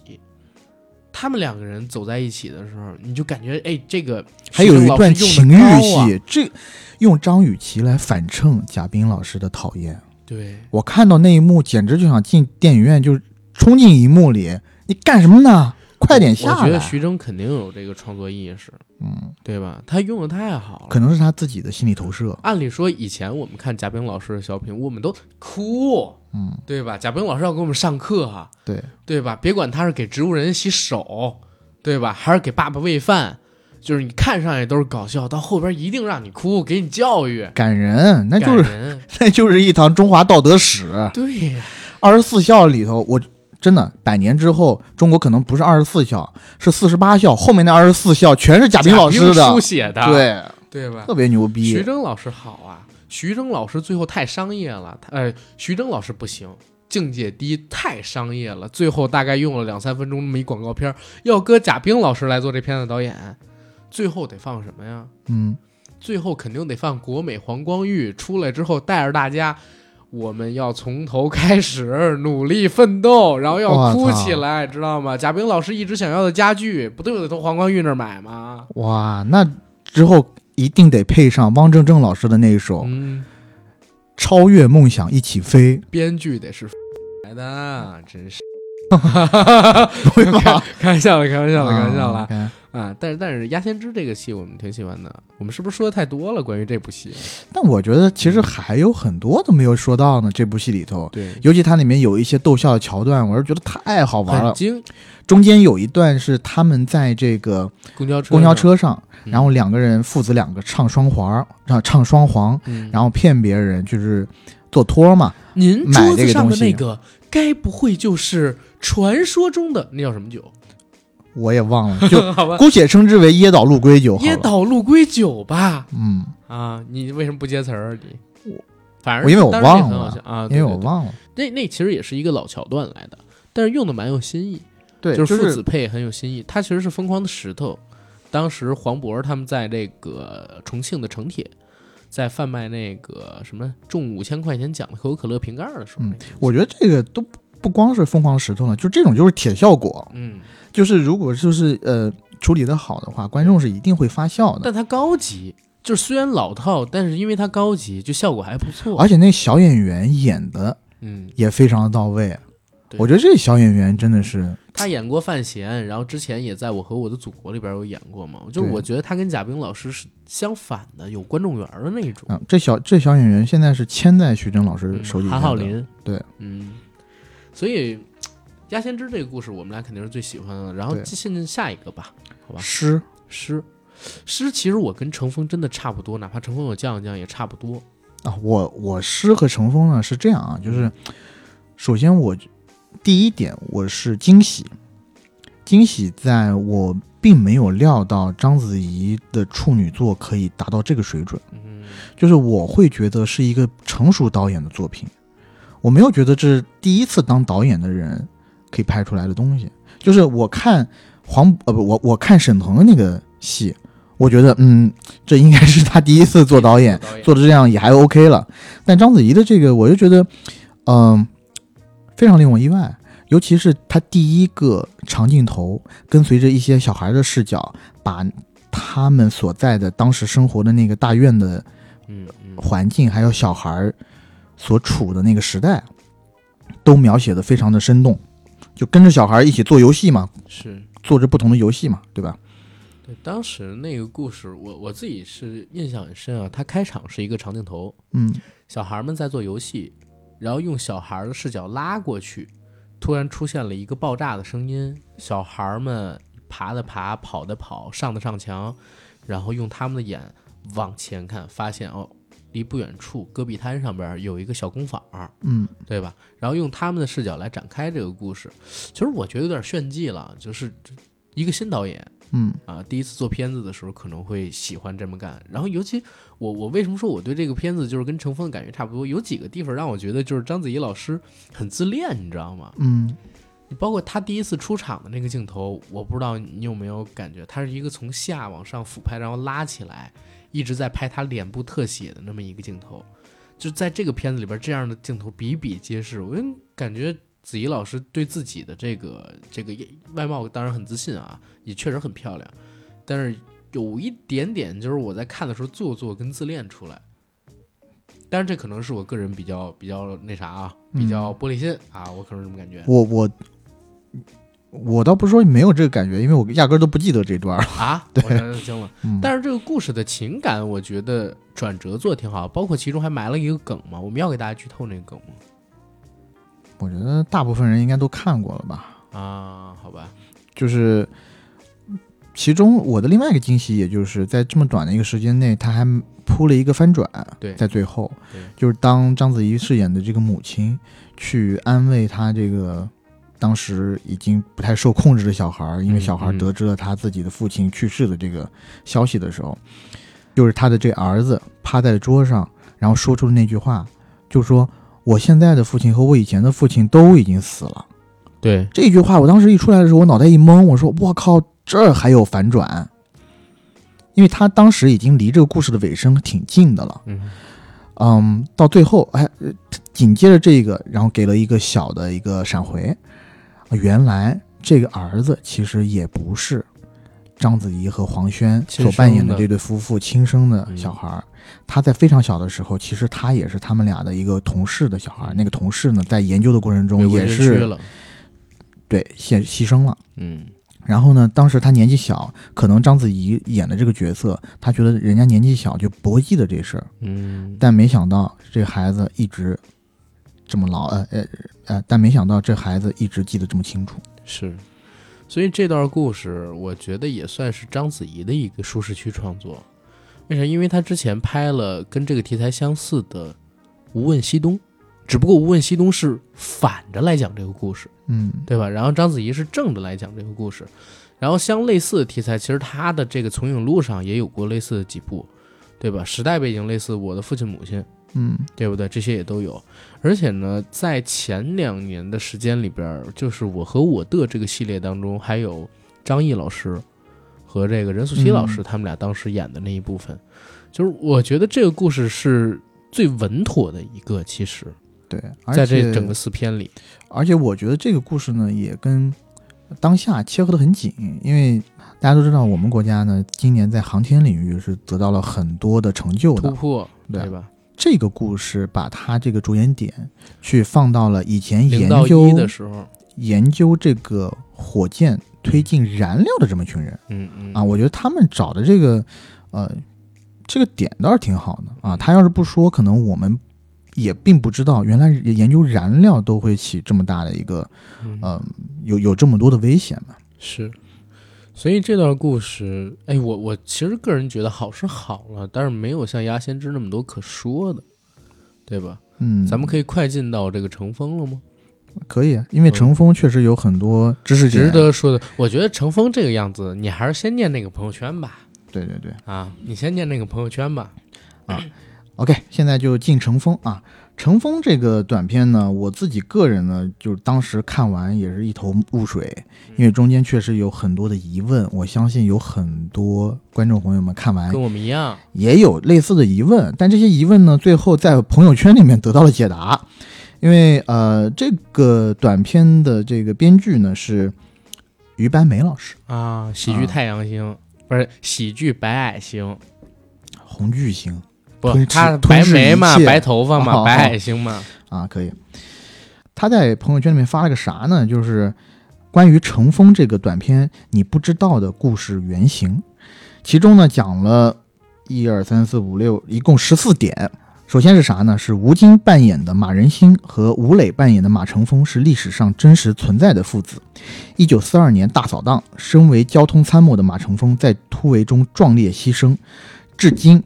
他们两个人走在一起的时候，你就感觉哎，这个还有一段情欲戏，这用张雨绮来反衬贾冰老师的讨厌。对，我看到那一幕，简直就想进电影院，就冲进荧幕里。你干什么呢？快点下来！我觉得徐峥肯定有这个创作意识，嗯，对吧？他用的太好了。可能是他自己的心理投射。按理说，以前我们看贾冰老师的小品，我们都哭，嗯，对吧？贾冰老师要给我们上课哈，对，对吧？别管他是给植物人洗手，对吧？还是给爸爸喂饭，就是你看上去都是搞笑，到后边一定让你哭，给你教育，感人，那就是。[laughs] 那就是一堂中华道德史。对呀，二十四孝里头，我真的百年之后，中国可能不是二十四孝，是四十八孝。后面那二十四孝全是贾冰老师书的，写的，对，对吧？特别牛逼徐。峥老师好啊，徐峥老师最后太商业了，他呃，徐峥老师不行，境界低，太商业了，最后大概用了两三分钟那么一广告片，要搁贾冰老师来做这片子导演，最后得放什么呀？嗯，最后肯定得放国美黄光裕出来之后，带着大家。我们要从头开始努力奋斗，然后要哭起来，知道吗？贾冰老师一直想要的家具，不都得从黄光裕那儿买吗？哇，那之后一定得配上汪正正老师的那一首《嗯，超越梦想一起飞》，编剧得是 [laughs] 来的，真是。哈哈哈哈哈？开玩笑了，开玩笑了，开玩笑了啊！但是但是鸭先知这个戏我们挺喜欢的，我们是不是说的太多了？关于这部戏，但我觉得其实还有很多都没有说到呢。这部戏里头，对，尤其它里面有一些逗笑的桥段，我是觉得太好玩了。很精。中间有一段是他们在这个公交车，公交，车上，嗯然后两个人父子两个唱双簧，让唱双簧，嗯，然后骗别人就是做托嘛。您桌子上的那个，该不会就是传说中的那叫什么酒？我也忘了，[laughs] 就，姑且称之为椰岛鹿龟酒。椰岛鹿龟酒吧？嗯，啊，你为什么不接词儿？你我反正我因为我忘了啊，因为我忘了。那那其实也是一个老桥段来的，但是用的蛮有新意。对，就是父子配很有新意。他其实是疯狂的石头，当时黄渤他们在这个重庆的城铁，在贩卖那个什么中五千块钱奖的可口可乐瓶盖的时候，嗯我觉得这个都不光是疯狂石头呢，就这种就是铁效果，嗯，就是如果就是呃处理的好的话，观众是一定会发笑的。但它高级，就是虽然老套，但是因为它高级，就效果还不错。而且那小演员演的嗯，也非常的到位。对我觉得这小演员真的是，他演过范闲，然后之前也在我和我的祖国里边有演过嘛。就我觉得他跟贾冰老师是相反的，有观众缘的那种。嗯，这小这小演员现在是签在徐峥老师手里、嗯韩浩，林，对，嗯，所以鸭先知这个故事我们俩肯定是最喜欢的。然后对进进下一个吧，好吧？诗诗，诗其实我跟程峰真的差不多，哪怕程峰有降一降也差不多。啊，我我诗和程峰呢是这样啊，就是首先我第一点我是惊喜，惊喜在我并没有料到章子怡的处女作可以达到这个水准。嗯就是我会觉得是一个成熟导演的作品，我没有觉得这是第一次当导演的人可以拍出来的东西。就是我看黄呃不我我看沈腾的那个戏，我觉得嗯这应该是他第一次做导演，[laughs] 做的这样也还 OK 了。但章子怡的这个，我就觉得嗯、非常令我意外。尤其是他第一个长镜头，跟随着一些小孩的视角，把他们所在的当时生活的那个大院的嗯嗯环境，还有小孩儿所处的那个时代，都描写的非常的生动，就跟着小孩儿一起做游戏嘛，是。做着不同的游戏嘛，对吧？对，当时那个故事，我我自己是印象很深啊。它开场是一个长镜头，嗯小孩们在做游戏，然后用小孩的视角拉过去，突然出现了一个爆炸的声音，小孩们爬的爬，跑的跑，上的上墙，然后用他们的眼往前看，发现哦，离不远处戈壁滩上边有一个小工坊，嗯对吧？然后用他们的视角来展开这个故事。其实我觉得有点炫技了，就是一个新导演。嗯啊，第一次做片子的时候可能会喜欢这么干。然后，尤其我我为什么说我对这个片子就是跟乘风的感觉差不多？有几个地方让我觉得就是章子怡老师很自恋，你知道吗？嗯你包括她第一次出场的那个镜头，我不知道你有没有感觉，她是一个从下往上俯拍，然后拉起来，一直在拍他脸部特写的那么一个镜头。就在这个片子里边，这样的镜头比比皆是。我就感觉子怡老师对自己的这个这个外貌当然很自信啊，也确实很漂亮，但是有一点点就是我在看的时候做作跟自恋出来。但是这可能是我个人比较比较那啥啊，比较玻璃心啊，我可能这么感觉我我我倒不是说没有这个感觉，因为我压根儿都不记得这段儿。[laughs] 啊。对但是这个故事的情感，我觉得转折做的挺好，包括其中还埋了一个梗嘛。我们要给大家剧透那个梗吗？我觉得大部分人应该都看过了吧。啊，好吧，就是其中我的另外一个惊喜，也就是在这么短的一个时间内，他还铺了一个翻转，对在最后，就是当章子怡饰演的这个母亲去安慰他这个当时已经不太受控制的小孩，因为小孩得知了他自己的父亲去世的这个消息的时候，就是他的这儿子趴在桌上，然后说出了那句话，就说：“我现在的父亲和我以前的父亲都已经死了。”对，这句话我当时一出来的时候，我脑袋一懵，我说：“我靠，这儿还有反转！”因为他当时已经离这个故事的尾声挺近的了。嗯，嗯，到最后，哎，呃紧接着这个，然后给了一个小的一个闪回，啊原来这个儿子其实也不是章子怡和黄轩所扮演的这对夫妇亲生的小孩儿。他在非常小的时候，其实他也是他们俩的一个同事的小孩儿。那个同事呢，在研究的过程中也是对牺牺牲了。嗯，然后呢，当时他年纪小，可能章子怡演的这个角色，他觉得人家年纪小就不会记得这事儿，嗯，但没想到这孩子一直这么老，呃呃呃，但没想到这孩子一直记得这么清楚。是，所以这段故事我觉得也算是章子怡的一个舒适区创作。为啥？因为她之前拍了跟这个题材相似的《无问西东》，只不过《无问西东》是反着来讲这个故事，嗯对吧？然后章子怡是正着来讲这个故事。然后相类似的题材，其实她的这个《从影路上》也有过类似的几部，对吧？时代背景类似《我的父亲母亲》，嗯对不对？这些也都有。而且呢，在前两年的时间里边儿，就是我和我的这个系列当中，还有张译老师和这个任素汐老师，嗯他们俩当时演的那一部分，就是我觉得这个故事是最稳妥的一个。其实，对，而在且这整个四篇里，而且我觉得这个故事呢，也跟当下切合的很紧，因为大家都知道，我们国家呢，今年在航天领域是得到了很多的成就的。突破，对对吧？这个故事把他这个着眼点去放到了以前研究的时候，研究这个火箭推进燃料的这么一群人。嗯嗯。啊，我觉得他们找的这个呃这个点倒是挺好的。啊。他要是不说，可能我们也并不知道，原来研究燃料都会起这么大的一个嗯。呃有有这么多的危险嘛。是，所以这段故事，哎，我我其实个人觉得好是好了，但是没有像《牙先知》那么多可说的，对吧？嗯，咱们可以快进到这个乘风了吗？可以，因为乘风确实有很多知识值得说的。我觉得乘风这个样子，你还是先念那个朋友圈吧。对对对，啊，你先念那个朋友圈吧。啊 [coughs] OK，现在就进乘风啊。乘风这个短片呢，我自己个人呢，就是当时看完也是一头雾水，因为中间确实有很多的疑问。我相信有很多观众朋友们看完跟我们一样，也有类似的疑问，但这些疑问呢，最后在朋友圈里面得到了解答。因为呃，这个短片的这个编剧呢是于白梅老师，啊，喜剧太阳星、不是喜剧白矮星，红巨星他白眉嘛，白头发嘛，哦白矮星嘛。[laughs] 啊，可以。他在朋友圈里面发了个啥呢？就是关于乘风这个短片你不知道的故事原型，其中呢讲了一二三四五六，一共十四点。首先是啥呢？是吴京扮演的马仁兴和吴磊扮演的马乘风是历史上真实存在的父子。一九四二年大扫荡，身为交通参谋的马乘风在突围中壮烈牺牲，至今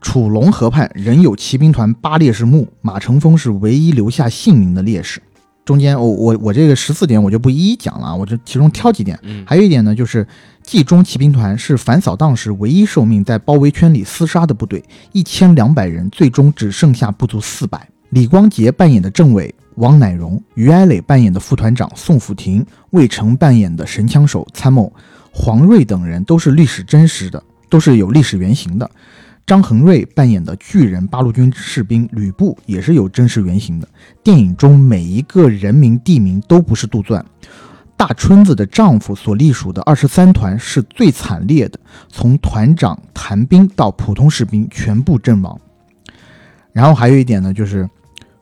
楚龙河畔仍有骑兵团八烈士墓，马成峰是唯一留下姓名的烈士。中间我我我这个十四点我就不一一讲了啊，我就其中挑几点。嗯，还有一点呢，就是冀中骑兵团是反扫荡时唯一受命在包围圈里厮杀的部队，一千两百人，最终只剩下不足四百。李光洁扮演的政委王乃荣，于爱磊扮演的副团长宋辅廷，魏成扮演的神枪手参谋黄瑞等人都是历史真实的，都是有历史原型的。张恒瑞扮演的巨人八路军士兵吕布也是有真实原型的。电影中每一个人名地名都不是杜撰。大春子的丈夫所隶属的二十三团是最惨烈的，从团长谭兵到普通士兵全部阵亡。然后还有一点呢，就是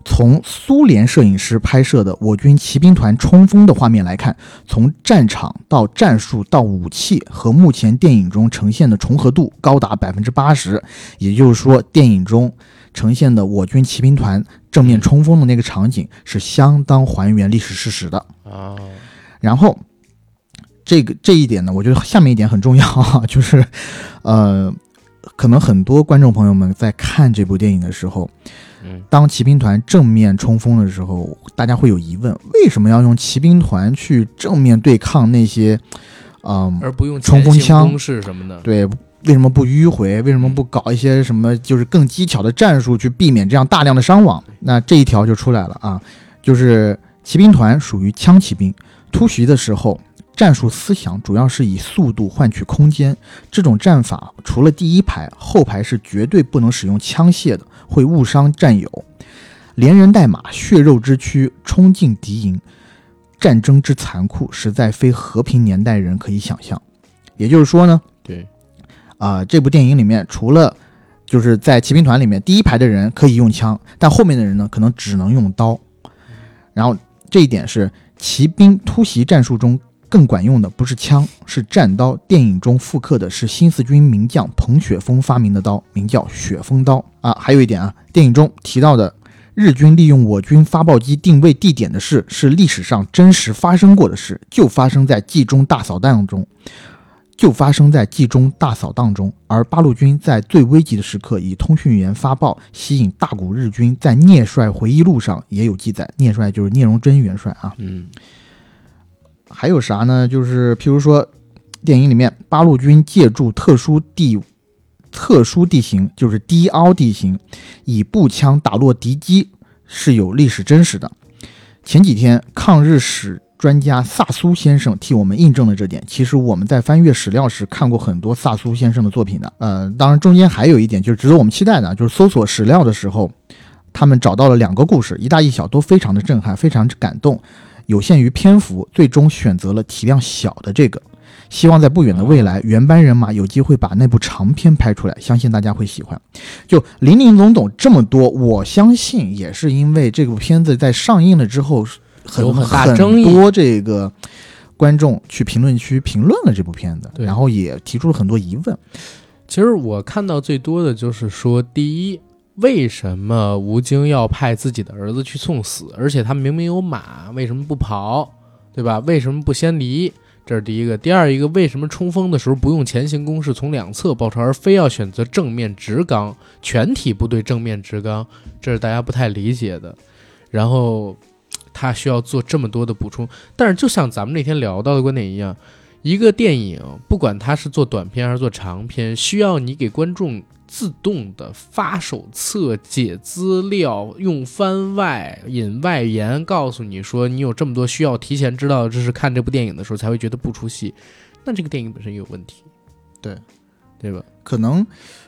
从苏联摄影师拍摄的我军骑兵团冲锋的画面来看，从战场到战术到武器和目前电影中呈现的重合度高达百分之八十，也就是说，电影中呈现的我军骑兵团正面冲锋的那个场景是相当还原历史事实的。啊，然后这个这一点呢，我觉得下面一点很重要啊，[laughs] 就是呃，可能很多观众朋友们在看这部电影的时候，嗯，当骑兵团正面冲锋的时候，大家会有疑问：为什么要用骑兵团去正面对抗那些，嗯、而不用冲锋枪前行攻势什么的。对，为什么不迂回？为什么不搞一些什么就是更技巧的战术去避免这样大量的伤亡？那这一条就出来了啊，就是骑兵团属于枪骑兵，突袭的时候。战术思想主要是以速度换取空间，这种战法除了第一排，后排是绝对不能使用枪械的，会误伤战友。连人带马，血肉之躯冲进敌营，战争之残酷，实在非和平年代人可以想象。也就是说呢，对，啊、这部电影里面除了就是在骑兵团里面第一排的人可以用枪，但后面的人呢可能只能用刀。然后这一点是骑兵突袭战术中更管用的不是枪，是战刀。电影中复刻的是新四军名将彭雪枫发明的刀，名叫雪峰刀啊。还有一点啊，电影中提到的日军利用我军发报机定位地点的事，是历史上真实发生过的事，就发生在冀中大扫荡中。就发生在冀中大扫荡中，而八路军在最危急的时刻以通讯员发报吸引大股日军，在聂帅回忆录上也有记载。聂帅就是聂荣臻元帅啊。嗯，还有啥呢？就是譬如说，电影里面八路军借助特殊地特殊地形，就是低凹地形，以步枪打落敌机，是有历史真实的。前几天，抗日史专家萨苏先生替我们印证了这点。其实我们在翻阅史料时看过很多萨苏先生的作品的。呃，当然中间还有一点就是值得我们期待的，就是搜索史料的时候，他们找到了两个故事，一大一小，都非常的震撼，非常之感动。有限于篇幅，最终选择了体量小的这个。希望在不远的未来，原班人马有机会把那部长片拍出来，相信大家会喜欢。就林林总总这么多，我相信也是因为这部片子在上映了之后，很有很大争议很多这个观众去评论区评论了这部片子，然后也提出了很多疑问。其实我看到最多的就是说，第一，为什么吴京要派自己的儿子去送死？而且他明明有马，为什么不跑？对吧？为什么不先离？这是第一个。第二一个，为什么冲锋的时候不用前行攻势从两侧包抄，而非要选择正面直刚，全体部队正面直刚？这是大家不太理解的。然后他需要做这么多的补充。但是就像咱们那天聊到的观点一样，一个电影不管它是做短片还是做长片，需要你给观众自动的发手册、解资料、用番外、引外延，告诉你说你有这么多需要提前知道的知识，看这部电影的时候才会觉得不出戏。那这个电影本身也有问题，对对吧？可能，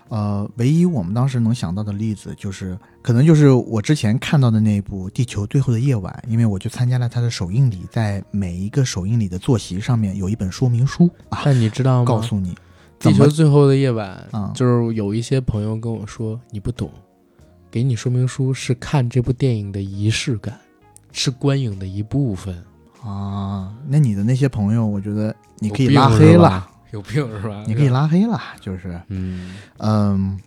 呃，唯一我们当时能想到的例子，就是可能就是我之前看到的那部《地球最后的夜晚》，因为我去参加了它的首映礼，在每一个首映礼的坐席上面有一本说明书啊，但你知道吗？告诉你《地球最后的夜晚》啊就是有一些朋友跟我说你不懂，给你说明书是看这部电影的仪式感，是观影的一部分。啊，那你的那些朋友，我觉得你可以拉黑了，有病是吧？你可以，拉黑了，就是，嗯嗯，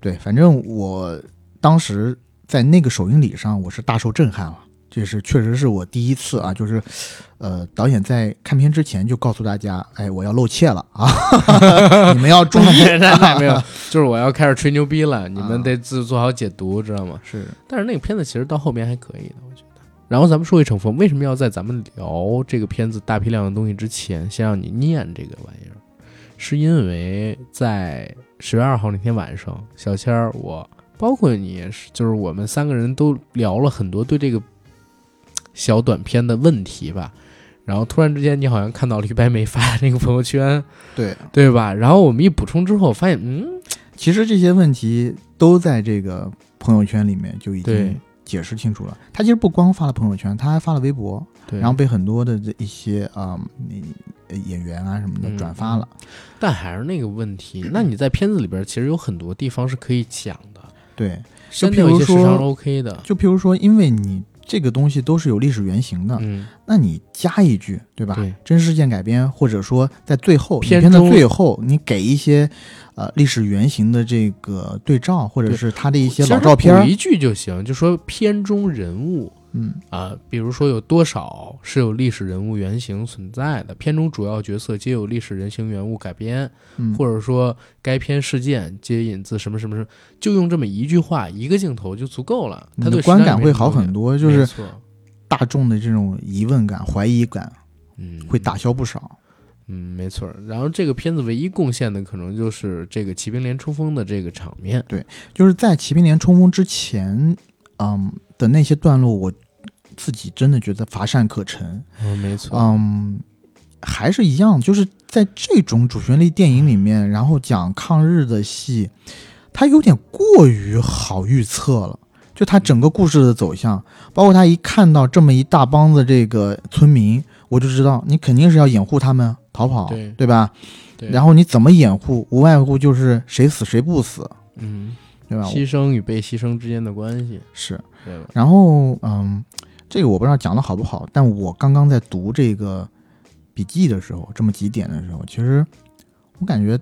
对，反正我当时在那个首映礼上，我是大受震撼了。这是确实是我第一次啊，就是，呃，导演在看片之前就告诉大家，哎，我要露怯了啊，[laughs] 你们要注意，[laughs] [laughs] 就是我要开始吹牛逼了，你们得自做好解读，知道吗？是但是那个片子其实到后面还可以的，我觉得。然后咱们说回成风，为什么要在咱们聊这个片子大批量的东西之前，先让你念这个玩意儿？是因为在十月二号那天晚上，小千儿我包括你也是，就是我们三个人都聊了很多对这个小短片的问题吧。然后突然之间，你好像看到了于白梅发的那个朋友圈，对。对吧？然后我们一补充之后，发现，嗯，其实这些问题都在这个朋友圈里面就已经解释清楚了。他其实不光发了朋友圈，他还发了微博，对。然后被很多的这一些啊、嗯呃演员啊什么的嗯转发了。但还是那个问题，[clears throat] 那你在片子里边其实有很多地方是可以讲的，对，删譬如掉一些时长是说 OK 的。就譬如说，因为你这个东西都是有历史原型的，嗯，那你加一句，对吧？对。真实事件改编，或者说在最后片影片的最后，你给一些呃历史原型的这个对照，或者是他的一些老照片儿，一句就行，就说片中人物嗯，啊、比如说有多少是有历史人物原型存在的，片中主要角色皆有历史人形原物改编，嗯或者说该片事件皆引自什么什么什么，就用这么一句话一个镜头就足够了，你它对的观感会好，很多，就是错大众的这种疑问感、怀疑感嗯会打消不少。嗯，没错。然后这个片子唯一贡献的可能就是这个骑兵连冲锋的这个场面。对就是在骑兵连冲锋之前，嗯的那些段落，我自己真的觉得乏善可陈。嗯，没错。嗯，还是一样，就是在这种主旋律电影里面，然后讲抗日的戏，它有点过于好预测了。就他整个故事的走向，包括他一看到这么一大帮子这个村民，我就知道你肯定是要掩护他们逃跑，对吧？对，然后你怎么掩护？无外乎就是谁死谁不死，嗯，对吧？牺牲与被牺牲之间的关系，是。对吧？然后，嗯，这个我不知道讲的好不好，但我刚刚在读这个笔记的时候，这么几点的时候，其实我感觉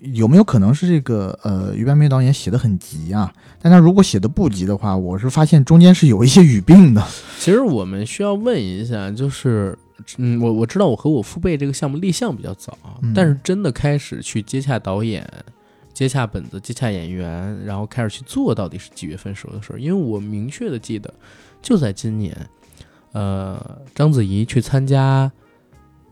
有没有可能是这个呃于白梅导演写的很急啊？但他如果写的不急的话，我是发现中间是有一些语病的。[laughs] 其实我们需要问一下，就是，嗯，我我知道我和我父辈这个项目立项比较早，嗯但是真的开始去接洽导演、接洽本子、接洽演员，然后开始去做，到底是几月份时候的事儿？因为我明确的记得，就在今年，呃，章子怡去参加《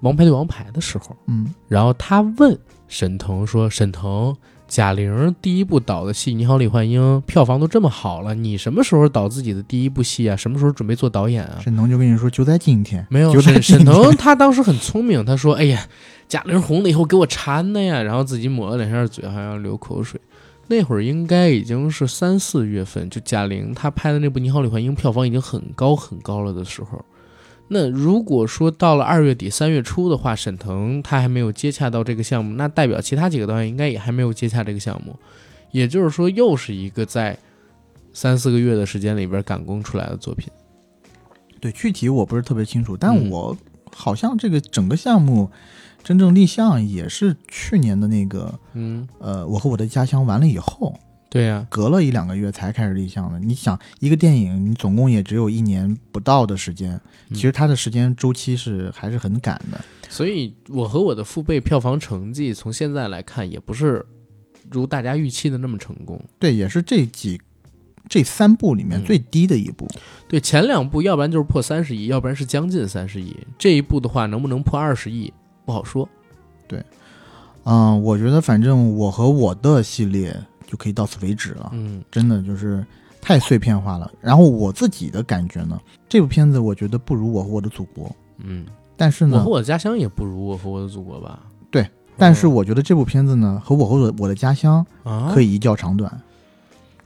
王牌对王牌》的时候，嗯然后他问沈腾说：“沈腾，贾玲第一部导的戏《你好，李焕英》票房都这么好了，你什么时候导自己的第一部戏啊？什么时候准备做导演啊？”沈腾就跟你说，就在今天，没有，[laughs] 沈腾他当时很聪明，他说：“哎呀，贾玲红了以后给我馋的呀。”然后自己抹了两下嘴，好像流口水。那会儿应该已经是三四月份，就贾玲她拍的那部《你好，李焕英》票房已经很高很高了的时候。那如果说到了二月底三月初的话，沈腾他还没有接洽到这个项目，那代表其他几个导演应该也还没有接洽这个项目，也就是说又是一个在三四个月的时间里边赶工出来的作品。对具体我不是特别清楚，但嗯我好像这个整个项目真正立项也是去年的那个嗯，呃，我和我的家乡完了以后，对呀、隔了一两个月才开始立项的。你想，一个电影你总共也只有一年不到的时间，嗯其实它的时间周期是还是很赶的。所以我和我的父辈票房成绩从现在来看，也不是如大家预期的那么成功。对，也是这几这三部里面嗯最低的一部。对，前两部要不然就是破三十亿，要不然是将近三十亿。这一部的话，能不能破二十亿不好说。对嗯，我觉得反正我和我的系列就可以到此为止了，嗯真的就是太碎片化了。然后我自己的感觉呢，这部片子我觉得不如我和我的祖国，嗯，但是呢我和，我的家乡也不如我和我的祖国吧？对，但是我觉得这部片子呢和我和我的我的家乡啊，可以一较长短，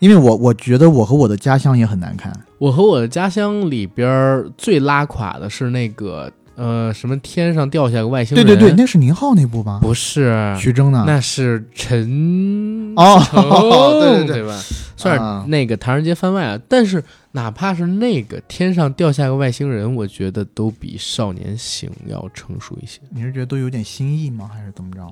因为我我觉得我和我的家乡也很难看。我和我的家乡里边最拉垮的是那个呃什么天上掉下个外星人，对对对，那是宁浩那部吧？不是，徐峥的？那是陈哦成对对对？算啊是那个唐人街番外啊，但是哪怕是那个天上掉下个外星人，我觉得都比少年行要成熟一些。你是觉得都有点新意吗？还是怎么着？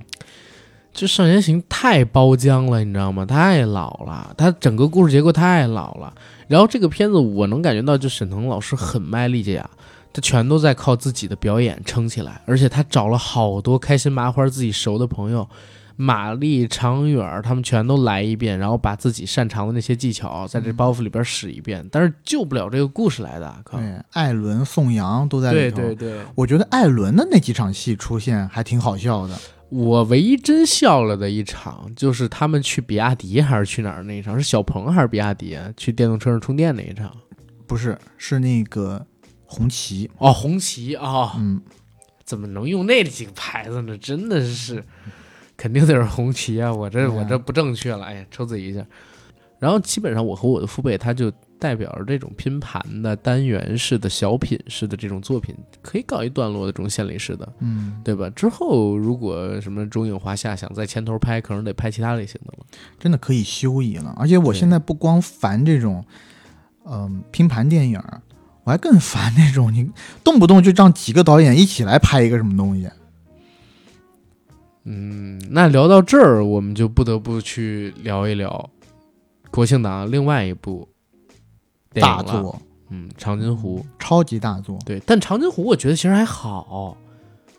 这少年行太包浆了，你知道吗？太老了，它整个故事结构太老了。然后这个片子我能感觉到，就沈腾老师很卖力气呀，他全都在靠自己的表演撑起来，而且他找了好多开心麻花自己熟的朋友，马丽、常远儿他们全都来一遍，然后把自己擅长的那些技巧在这包袱里边使一遍，但是救不了这个故事来的。靠，对，艾伦、宋阳都在里对头。对对，我觉得艾伦的那几场戏出现还挺好笑的。我唯一真笑了的一场，就是他们去比亚迪还是去哪儿那一场？是小鹏还是比亚迪啊？去电动车上充电那一场？不是，是那个红旗。哦，红旗啊、哦，嗯，怎么能用那几个牌子呢？真的是，肯定得是红旗啊！我这我这不正确了，哎呀，抽自己一下。然后基本上我和我的父辈，他就代表着这种拼盘的单元式的小品式的这种作品，可以告一段落的这种献礼式的，嗯，对吧？之后如果什么中影华夏想在前头拍，可能得拍其他类型的了。真的可以休矣了。而且我现在不光烦这种，嗯、拼盘电影儿，我还更烦那种你动不动就让几个导演一起来拍一个什么东西。嗯，那聊到这儿，我们就不得不去聊一聊国庆档另外一部大作，嗯，《长津湖》。超级大作。对，但《长津湖》我觉得其实还好，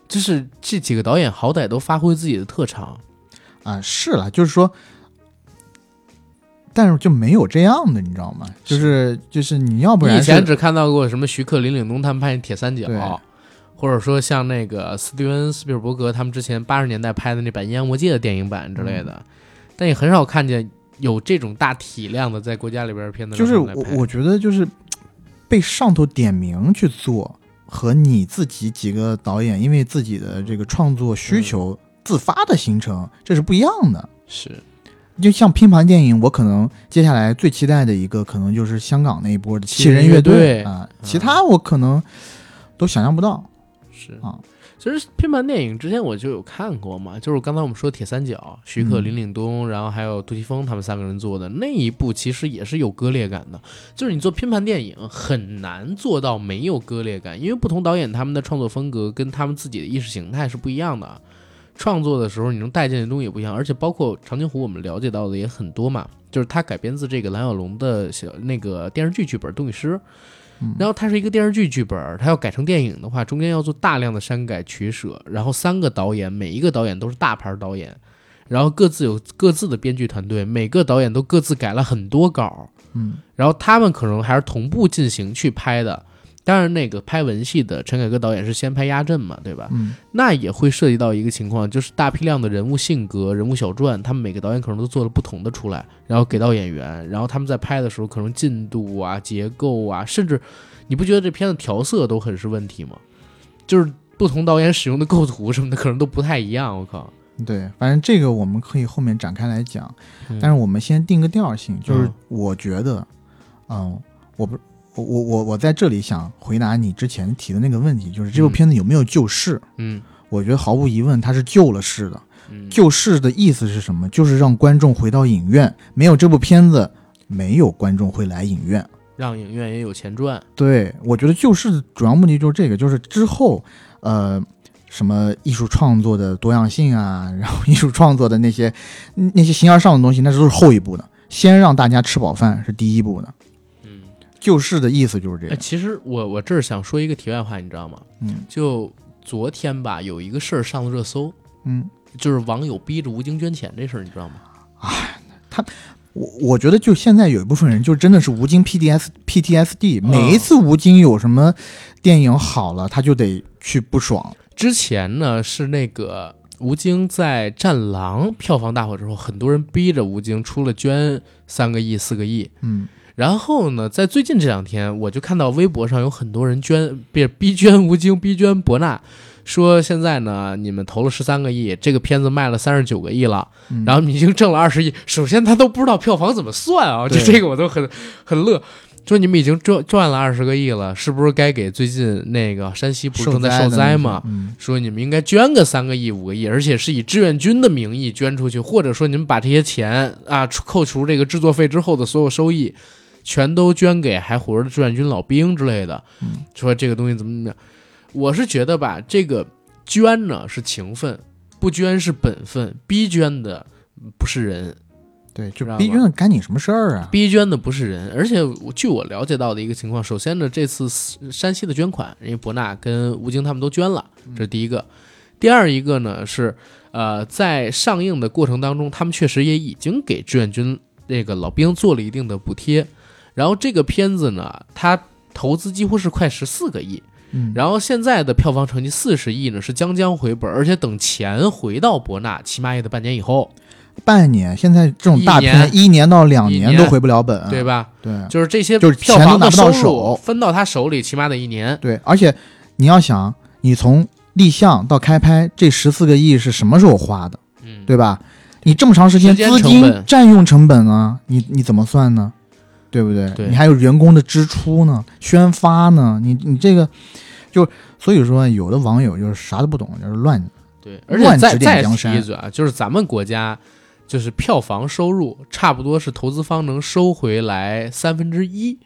就是这几个导演好歹都发挥自己的特长。啊，是了，就是说，但是就没有这样的，你知道吗？就是就是你要不然以前只看到过什么徐克、林岭东他们拍的《铁三角》，或者说像那个斯蒂文·斯皮尔伯格他们之前八十年代拍的那版《阴阳魔界》的电影版之类的，嗯。但也很少看见有这种大体量的在国家里边的片子就是我我觉得就是被上头点名去做，和你自己几个导演因为自己的这个创作需求自发的形成，这是不一样的。是就像拼盘电影，我可能接下来最期待的一个，可能就是香港那一波的七七人乐队啊，其他我可能都想象不到。是啊，其实拼盘电影之前我就有看过嘛，就是刚才我们说铁三角，徐克、嗯林岭东，然后还有杜琪峰他们三个人做的那一部，其实也是有割裂感的。就是你做拼盘电影很难做到没有割裂感，因为不同导演他们的创作风格跟他们自己的意识形态是不一样的。创作的时候，你能带进的东西也不一样，而且包括长津湖，我们了解到的也很多嘛，就是它改编自这个蓝小龙的小那个电视剧剧本《东与师》，嗯然后它是一个电视剧剧本，它要改成电影的话，中间要做大量的删改取舍，然后三个导演，每一个导演都是大牌导演，然后各自有各自的编剧团队，每个导演都各自改了很多稿，嗯，然后他们可能还是同步进行去拍的。当然，那个拍文戏的陈凯歌导演是先拍压阵嘛，对吧？嗯，那也会涉及到一个情况，就是大批量的人物性格、人物小传，他们每个导演可能都做了不同的出来，然后给到演员，然后他们在拍的时候，可能进度啊、结构啊，甚至你不觉得这片子调色都很是问题吗？就是不同导演使用的构图什么的，可能都不太一样。我靠！[laughs] 对，反正这个我们可以后面展开来讲。嗯但是我们先定个调性，就是嗯我觉得，嗯，我不，我我我我在这里想回答你之前提的那个问题，就是这部嗯片子有没有救世？嗯我觉得毫无疑问，它是救了世的。嗯，救世的意思是什么？就是让观众回到影院。没有这部片子，没有观众会来影院。让影院也有钱赚。对我觉得救世的主要目的就是这个，就是之后，呃，什么艺术创作的多样性啊，然后艺术创作的那些那些形而上的东西，那都是后一步的。先让大家吃饱饭是第一步的。嗯，救世的意思就是这哎，样。其实我我这儿想说一个题外话，你知道吗？嗯就昨天吧，有一个事儿上了热搜，嗯，就是网友逼着吴京捐钱这事儿，你知道吗？我我觉得就现在有一部分人就真的是吴京 PDS PTSD，嗯每一次吴京有什么电影好了，他就得去不爽。之前呢是那个吴京在《战狼》票房大火之后，很多人逼着吴京出了捐三个亿、四个亿。嗯，然后呢，在最近这两天，我就看到微博上有很多人捐，别逼捐吴京，逼捐博纳，说现在呢，你们投了十三个亿，这个片子卖了三十九个亿了，嗯然后你已经挣了二十亿。首先他都不知道票房怎么算啊，就这个我都很很乐。说你们已经赚赚了二十个亿了，是不是该给最近那个山西不是正在受灾吗？嗯，说你们应该捐个三个亿、五个亿，而且是以志愿军的名义捐出去，或者说你们把这些钱啊除扣除这个制作费之后的所有收益，全都捐给还活着的志愿军老兵之类的。嗯说这个东西怎么怎么样，我是觉得吧，这个捐呢是情分，不捐是本分，逼捐的不是人。对，就逼捐的干你什么事儿啊？逼捐的不是人，而且我据我了解到的一个情况，首先呢，这次山西的捐款，因为博纳跟吴京他们都捐了，这是第一个。第二一个呢是，呃，在上映的过程当中，他们确实也已经给志愿军那个老兵做了一定的补贴。然后这个片子呢，它投资几乎是快十四个亿，嗯，然后现在的票房成绩四十亿呢，是将将回本，而且等钱回到博纳，起码也得半年以后，半年，现在这种大片一年到两年年都回不了本，对吧？对就是这些就是票房的钱都拿不到手分到他手里，起码得一年。对，而且你要想，你从立项到开拍这十四个亿是什么时候花的，嗯，对吧？你这么长时间资金占用成本啊，你你怎么算呢？对不对？对你还有员工的支出呢，宣发呢，你你这个就所以说，有的网友就是啥都不懂，就是乱对，而且乱指点再再江山提一嘴啊，就是咱们国家就是票房收入差不多是投资方能收回来三分之一，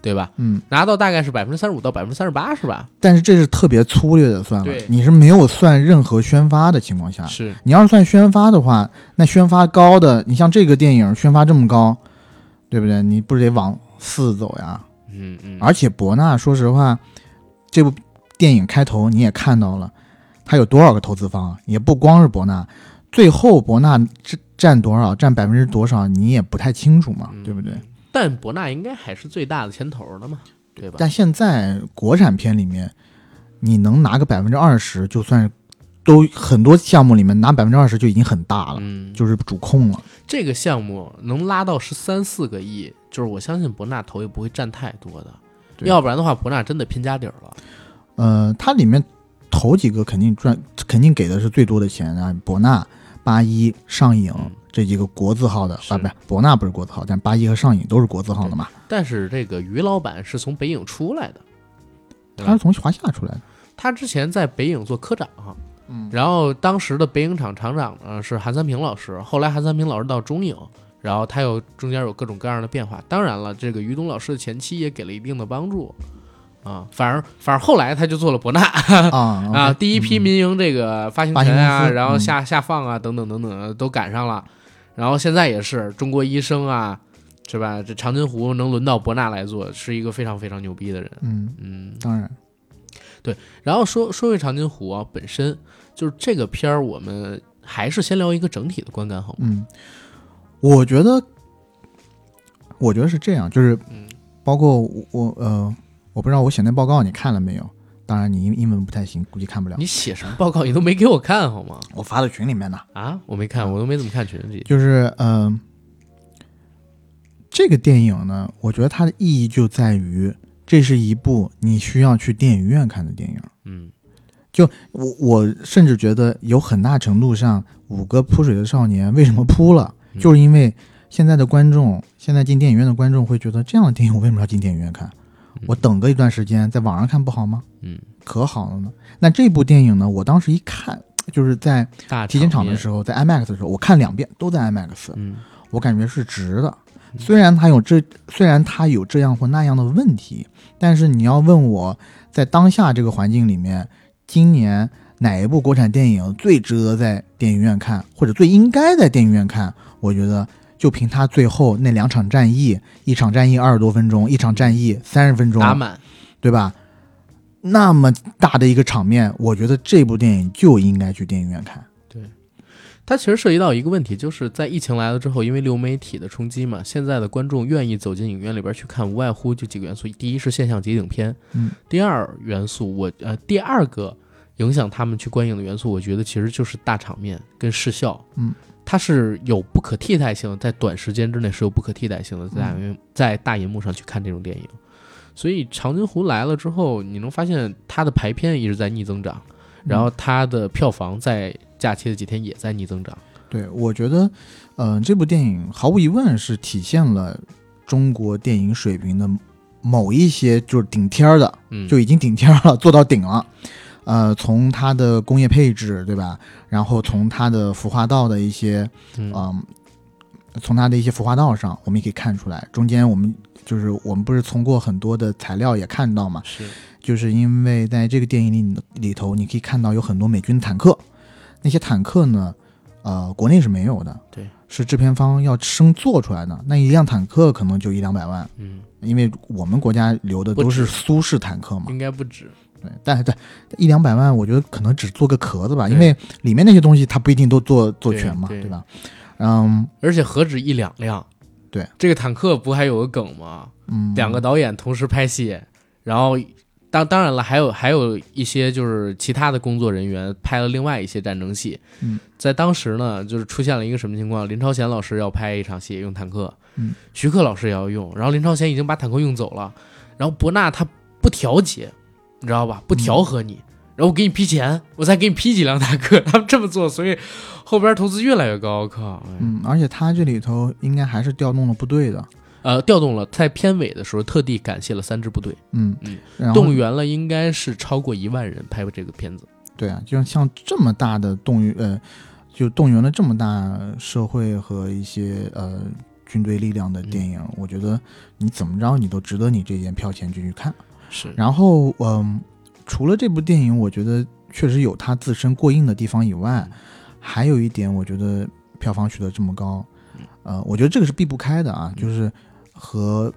对吧？嗯，拿到大概是百分之三十五到百分之三十八，是吧？但是这是特别粗略的算法，你是没有算任何宣发的情况下，是，你要是算宣发的话，那宣发高的，你像这个电影宣发这么高，对不对？你不是得往四走呀？嗯嗯，而且博纳，说实话，这部电影开头你也看到了，他有多少个投资方啊？也不光是博纳，最后博纳占占多少，占百分之多少，你也不太清楚嘛，嗯对不对？但博纳应该还是最大的牵头的嘛，对吧？但现在国产片里面，你能拿个百分之二十，就算是都很多项目里面拿百分之二十就已经很大了，嗯，就是主控了。这个项目能拉到十三四个亿，就是我相信博纳投也不会占太多的，要不然的话，博纳真的拼家底儿了。呃，它里面头几个肯定赚，肯定给的是最多的钱啊，博纳、八一、上影、嗯。这几个国字号的啊，不是博纳不是国字号，但八一和上影都是国字号的嘛。但是这个于老板是从北影出来的，他是从华夏出来的，他之前在北影做科长，嗯。然后当时的北影厂厂长呢是韩三平老师，后来韩三平老师到中影，然后他又中间有各种各样的变化。当然了，这个于东老师的前期也给了一定的帮助，啊，反而反而后来他就做了博纳。[laughs] 啊啊第一批嗯民营这个发行权啊，然后嗯。下下放啊等等等等都赶上了，然后现在也是中国医生啊，是吧？这长津湖能轮到博纳来做，是一个非常非常牛逼的人，嗯，嗯。当然，然后说说回长津湖啊，本身就是这个片儿，我们还是先聊一个整体的观感好吗？嗯，我觉得，我觉得是这样，就是嗯包括我我呃，我不知道我写那报告你看了没有？当然你英英文不太行，估计看不了。你写什么报告？你都没给我看好吗？我发到群里面的，啊，我没看，我都没怎么看群里。就是嗯、呃这个电影呢，我觉得它的意义就在于，这是一部你需要去电影院看的电影。嗯就我我甚至觉得有很大程度上，《五个扑水的少年》为什么扑了，嗯就是因为现在的观众，现在进电影院的观众会觉得，这样的电影我为什么要进电影院看？我等个一段时间在网上看不好吗？嗯，可好了呢。那这部电影呢，我当时一看，就是在大体检场的，时候，在 IMAX 的时候，我看两遍都在 IMAX，嗯我感觉是值的。嗯虽然它有这，虽然它有这样或那样的问题，但是你要问我在当下这个环境里面，今年哪一部国产电影最值得在电影院看，或者最应该在电影院看？我觉得就凭他最后那两场战役，一场战役二十多分钟，一场战役三十分钟，打满。对吧？那么大的一个场面，我觉得这部电影就应该去电影院看。它其实涉及到一个问题，就是在疫情来了之后，因为流媒体的冲击嘛，现在的观众愿意走进影院里边去看，无外乎就几个元素：第一是现象级影片，嗯，第二元素我呃第二个影响他们去观影的元素，我觉得其实就是大场面跟视效，嗯，它是有不可替代性的，在短时间之内是有不可替代性的，在大嗯。荧在大银幕上去看这种电影。所以长津湖来了之后，你能发现它的排片一直在逆增长，然后它的票房在假期的几天也在逆增长。对，我觉得，呃，这部电影毫无疑问是体现了中国电影水平的某一些就是顶天儿的，嗯，就已经顶天儿了，做到顶了。呃，从它的工业配置，对吧？然后从它的服化道的一些，嗯嗯、从它的一些服化道上，我们也可以看出来，中间我们就是我们不是通过很多的材料也看到嘛，是就是因为在这个电影里里头，你可以看到有很多美军坦克，那些坦克呢，呃，国内是没有的，对，是制片方要生做出来的。那一辆坦克可能就一两百万，嗯，因为我们国家留的都是苏式坦克嘛，应该不止。对，但但一两百万，我觉得可能只做个壳子吧，因为里面那些东西它不一定都做做全嘛，对对吧？嗯而且何止一两辆？对，这个坦克不还有个梗吗？嗯，两个导演同时拍戏，然后当当然了，还有还有一些就是其他的工作人员拍了另外一些战争戏。嗯，在当时呢，就是出现了一个什么情况？林超贤老师要拍一场戏用坦克，嗯，徐克老师也要用，然后林超贤已经把坦克用走了，然后伯纳他不调节，你知道吧？不调和你。然后我给你批钱，我再给你批几辆坦克，他们这么做，所以后边投资越来越高。我靠，哎嗯，而且他这里头应该还是调动了部队的，呃，调动了，在片尾的时候特地感谢了三支部队，嗯嗯，然后动员了应该是超过一万人拍这个片子。对啊，就像像这么大的动员，呃，就动员了这么大社会和一些呃军队力量的电影，我觉得你怎么着你都值得你这件票钱进去看。是，然后，嗯，除了这部电影，我觉得确实有它自身过硬的地方以外，还有一点，我觉得票房取得这么高，呃，我觉得这个是避不开的啊，就是和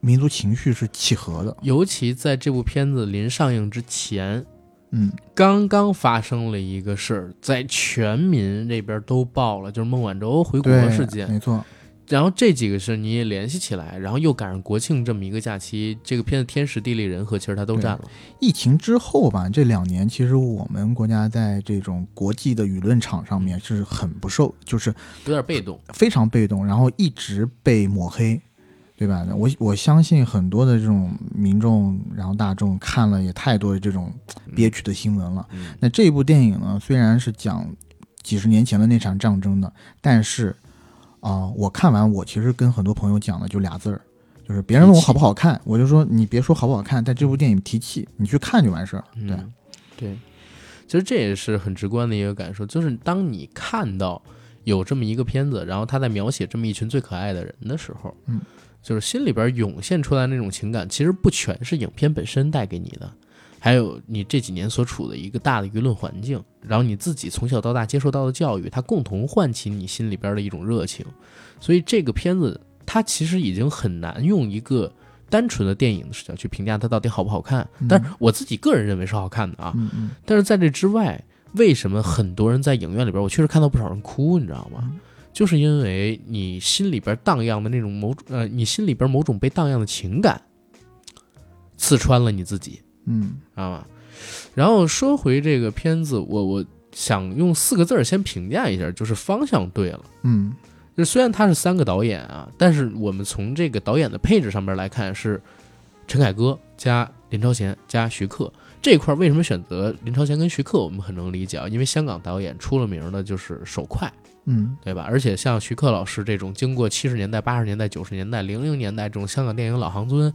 民族情绪是契合的。尤其在这部片子临上映之前，嗯刚刚发生了一个事儿，在全民那边都报了，就是孟晚舟回国，事件。没错，然后这几个事你也联系起来，然后又赶上国庆这么一个假期，这个片子天时地利人和，其实它都占了。疫情之后吧，这两年其实我们国家在这种国际的舆论场上面是很不受，就是有点被动。非常被动，然后一直被抹黑，对吧？我我相信很多的这种民众，然后大众看了也太多的这种憋屈的新闻了。嗯那这部电影呢，虽然是讲几十年前的那场战争的，但是啊、我看完我其实跟很多朋友讲的就俩字儿。就是别人问我好不好看，我就说你别说好不好看，但这部电影提气，你去看就完事儿。对，嗯，对，其实这也是很直观的一个感受，就是当你看到有这么一个片子，然后他在描写这么一群最可爱的人的时候，嗯，就是心里边涌现出来那种情感，其实不全是影片本身带给你的，还有你这几年所处的一个大的舆论环境，然后你自己从小到大接受到的教育，它共同唤起你心里边的一种热情，所以这个片子它其实已经很难用一个。单纯的电影的视角去评价它到底好不好看，但是我自己个人认为是好看的啊。但是在这之外，为什么很多人在影院里边，我确实看到不少人哭，你知道吗？嗯就是因为你心里边荡漾的那种某种呃，你心里边某种被荡漾的情感，刺穿了你自己，嗯知道吗？然后说回这个片子，我我想用四个字儿先评价一下，就是方向对了。嗯就虽然他是三个导演啊，但是我们从这个导演的配置上面来看，是陈凯歌加林超贤加徐克这一块。为什么选择林超贤跟徐克？我们很能理解啊，因为香港导演出了名的就是手快，嗯对吧？而且像徐克老师这种经过七十年代、八十年代、九十年代、零零年代这种香港电影老行尊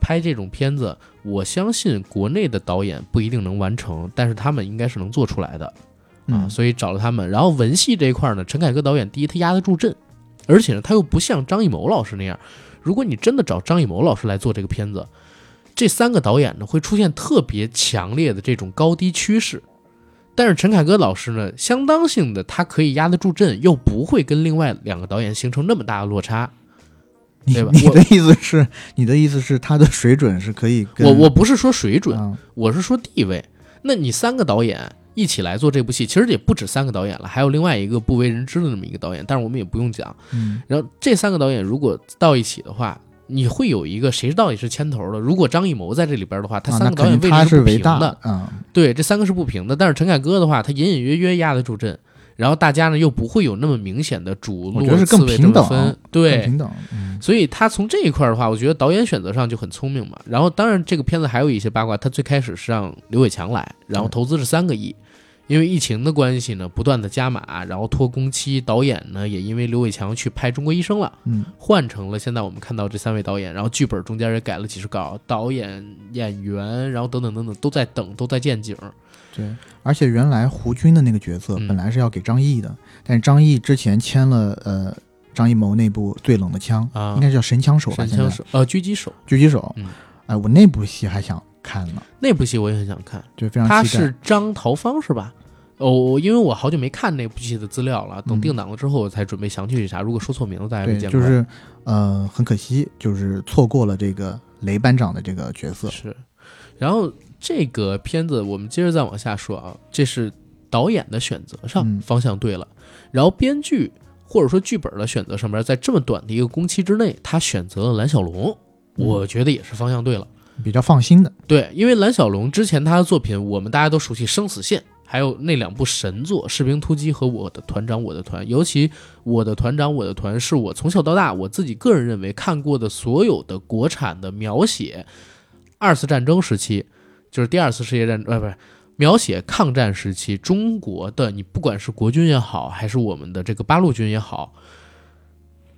拍这种片子，我相信国内的导演不一定能完成，但是他们应该是能做出来的。啊，嗯所以找了他们。然后文戏这一块呢，陈凯歌导演第一他压得住阵，而且呢他又不像张艺谋老师那样，如果你真的找张艺谋老师来做这个片子，这三个导演呢会出现特别强烈的这种高低趋势。但是陈凯歌老师呢，相当性的他可以压得住阵，又不会跟另外两个导演形成那么大的落差。[laughs] 你对吧我你的意思是，你的意思是他的水准是可以跟我我不是说水准，啊我是说地位。那你三个导演，一起来做这部戏。其实也不止三个导演了，还有另外一个不为人知的那么一个导演，但是我们也不用讲。嗯然后这三个导演如果到一起的话，你会有一个谁到底是牵头的？如果张艺谋在这里边的话，他啊三个导演位置是不平的。嗯，对，这三个是不平的。但是陈凯歌的话，他隐隐约约压得住阵，然后大家呢又不会有那么明显的主我觉得是更落次位这平等么分。对，平等。嗯所以他从这一块儿的话，我觉得导演选择上就很聪明嘛。然后当然这个片子还有一些八卦，他最开始是让刘伟强来，然后投资是三个亿。因为疫情的关系呢，不断的加码，然后拖工期，导演呢也因为刘伟强去拍《中国医生》了，嗯，换成了现在我们看到这三位导演，然后剧本中间也改了几十稿，导演、演员，然后等等等等都在等，都在见景。对。而且原来胡军的那个角色嗯本来是要给张译的，但是张译之前签了呃张艺谋那部《最冷的枪》啊应该叫《神枪手》吧？神枪手，呃，狙击手狙击手。嗯哎，我那部戏还想看了，那部戏我也很想看，就非常他。是张桃芳是吧？哦，因为我好久没看那部戏的资料了，等嗯定档了之后我才准备详细去查。如果说错名字，大家对，没见过。就是呃，很可惜，就是错过了这个雷班长的这个角色。是，然后这个片子我们接着再往下说啊，这是导演的选择上嗯方向对了，然后编剧或者说剧本的选择上面，在这么短的一个工期之内，他选择了蓝小龙，嗯我觉得也是方向对了。比较放心的。对，因为蓝小龙之前他的作品，我们大家都熟悉《生死线》，还有那两部神作《士兵突击》和《我的团长我的团》，尤其《我的团长我的团》是我从小到大我自己个人认为看过的所有的国产的描写二次战争时期，就是第二次世界战呃不是描写抗战时期中国的，你不管是国军也好，还是我们的这个八路军也好。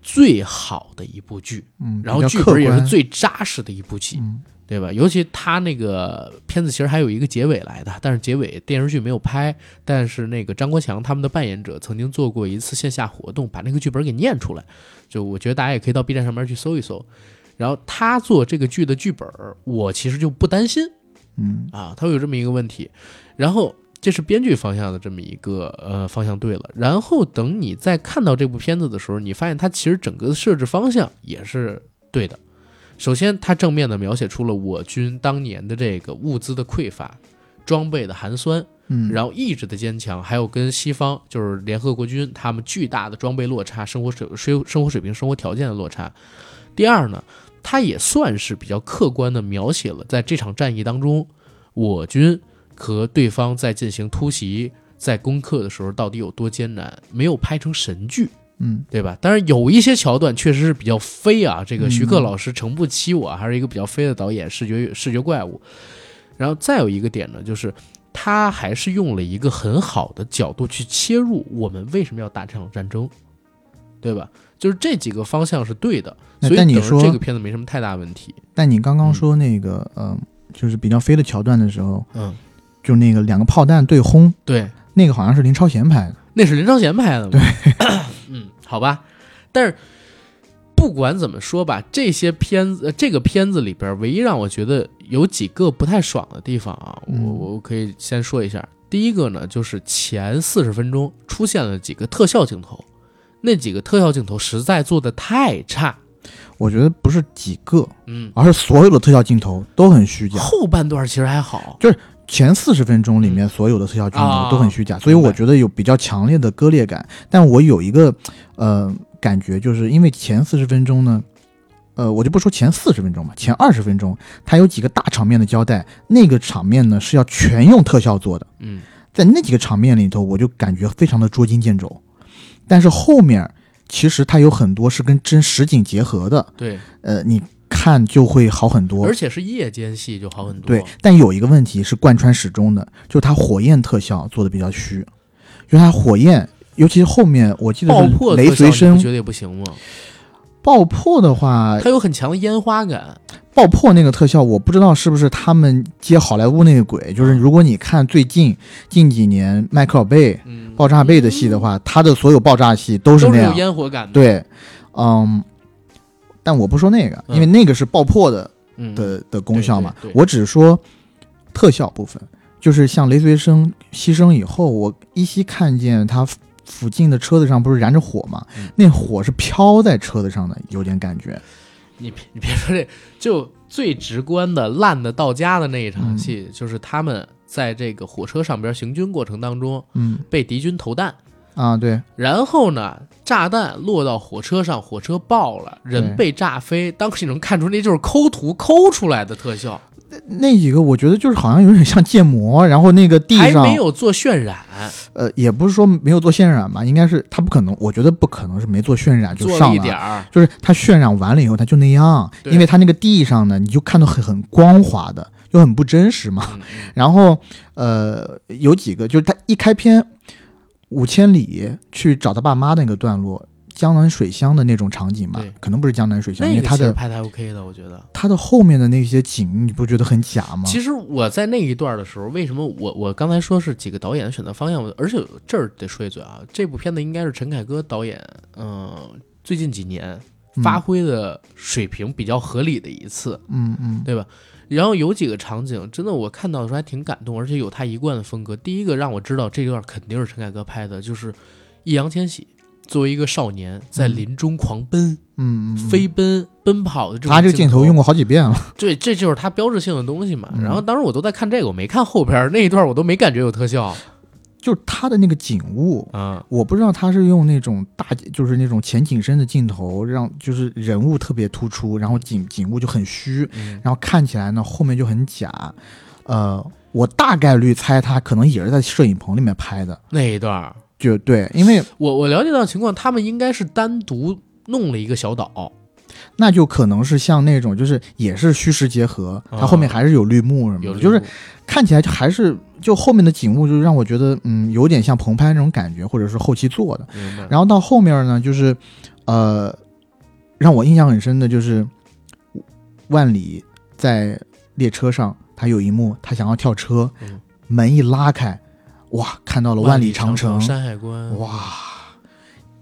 最好的一部剧，嗯，然后剧本也是最扎实的一部剧，嗯对吧？尤其他那个片子其实还有一个结尾来的，但是结尾电视剧没有拍。但是那个张国强他们的扮演者曾经做过一次线下活动，把那个剧本给念出来。就我觉得大家也可以到 B 站上面去搜一搜。然后他做这个剧的剧本，我其实就不担心嗯啊，他会有这么一个问题。然后这是编剧方向的这么一个呃方向对了。然后等你再看到这部片子的时候，你发现它其实整个的设置方向也是对的。首先，它正面的描写出了我军当年的这个物资的匮乏、装备的寒酸，嗯，然后意志的坚强，还有跟西方就是联合国军他们巨大的装备落差、生活水生生活水平、生活条件的落差。第二呢，它也算是比较客观的描写了在这场战役当中，我军和对方在进行突袭、在攻克的时候到底有多艰难，没有拍成神剧。嗯对吧？但是有一些桥段确实是比较飞啊，这个徐克嗯老师诚不欺我，还是一个比较飞的导演，视觉视觉怪物。然后再有一个点呢，就是他还是用了一个很好的角度去切入我们为什么要打这场战争，对吧？就是这几个方向是对的，所以你说这个片子没什么太大问题。但你刚刚嗯说那个，嗯、就是比较飞的桥段的时候，嗯，就那个两个炮弹对轰，对，那个好像是林超贤拍的。那是林超贤拍的嘛？嗯，[laughs] 好吧。但是不管怎么说吧，这些片子，呃这个片子里边，唯一让我觉得有几个不太爽的地方啊，嗯我我可以先说一下。第一个呢，就是前四十分钟出现了几个特效镜头，那几个特效镜头实在做的太差。我觉得不是几个，嗯，而是所有的特效镜头都很虚假。后半段其实还好。前四十分钟里面所有的特效镜啊头都很虚假，所以我觉得有比较强烈的割裂感。但我有一个呃感觉，就是因为前四十分钟呢，呃，我就不说前四十分钟吧，前二十分钟它有几个大场面的交代，那个场面呢是要全用特效做的，嗯，在那几个场面里头，我就感觉非常的捉襟见肘。但是后面其实它有很多是跟真实景结合的，对，呃，你看就会好很多。而且是夜间戏就好很多。对，但有一个问题是贯穿始终的，就是它火焰特效做的比较虚，因为它火焰，尤其是后面我记得爆破雷随身觉得也不行吗？爆破的话，它有很强的烟花感。爆破那个特效，我不知道是不是他们接好莱坞那个鬼，就是如果你看最近近几年迈克尔贝嗯，爆炸贝的戏的话，他的所有爆炸戏都是那样，烟火感的。，对，嗯。但我不说那个，因为那个是爆破的嗯，的的功效嘛我只说特效部分，就是像雷随生牺牲以后，我依稀看见他附附近的车子上不是燃着火嘛，嗯那火是飘在车子上的，有点感觉。你别你别说这，就最直观的烂的到家的那一场嗯戏，就是他们在这个火车上边行军过程当中嗯。被敌军投弹，啊，对，然后呢，炸弹落到火车上，火车爆了，人被炸飞。当时你能看出那就是抠图抠出来的特效，那那几个我觉得就是好像有点像建模，然后那个地还上没有做渲染，呃，也不是说没有做渲染吧，应该是他不可能，我觉得不可能是没做渲染就上一点儿。就是他渲染完了以后，他就那样，因为他那个地上呢，你就看到很很光滑的，就很不真实嘛。然后呃，有几个就是他一开篇五千里去找他爸妈那个段落，江南水乡的那种场景吧，可能不是江南水乡，因那为他的个其实拍的还 OK 的，我觉得。他的后面的那些景，你不觉得很假吗？其实我在那一段的时候，为什么我我刚才说是几个导演的选择方向，而且这儿得说一嘴啊，这部片子应该是陈凯歌导演，嗯、最近几年嗯发挥的水平比较合理的一次。嗯嗯对吧？然后有几个场景，真的我看到的时候还挺感动，而且有他一贯的风格。第一个让我知道这段肯定是陈凯歌拍的，就是易烊千玺作为一个少年在林中狂奔、嗯飞奔、奔跑的这种他这个镜头用过好几遍了。[laughs] 对，这就是他标志性的东西嘛。嗯然后当时我都在看这个，我没看后边那一段，我都没感觉有特效就是他的那个景物，啊。我不知道他是用那种大，就是那种前景深的镜头，让就是人物特别突出，然后景景物就很虚，嗯然后看起来呢后面就很假。呃，我大概率猜他可能也是在摄影棚里面拍的，那一段儿，就对，因为我我了解到情况，他们应该是单独弄了一个小岛，那就可能是像那种就是也是虚实结合，它后面还是有绿幕什么的，有就是看起来就还是就后面的景物就让我觉得嗯有点像棚拍那种感觉，或者是后期做的。然后到后面呢，就是，呃，让我印象很深的就是万里在列车上，他有一幕，他想要跳车，嗯。门一拉开，哇，看到了万里长城、山海关，哇，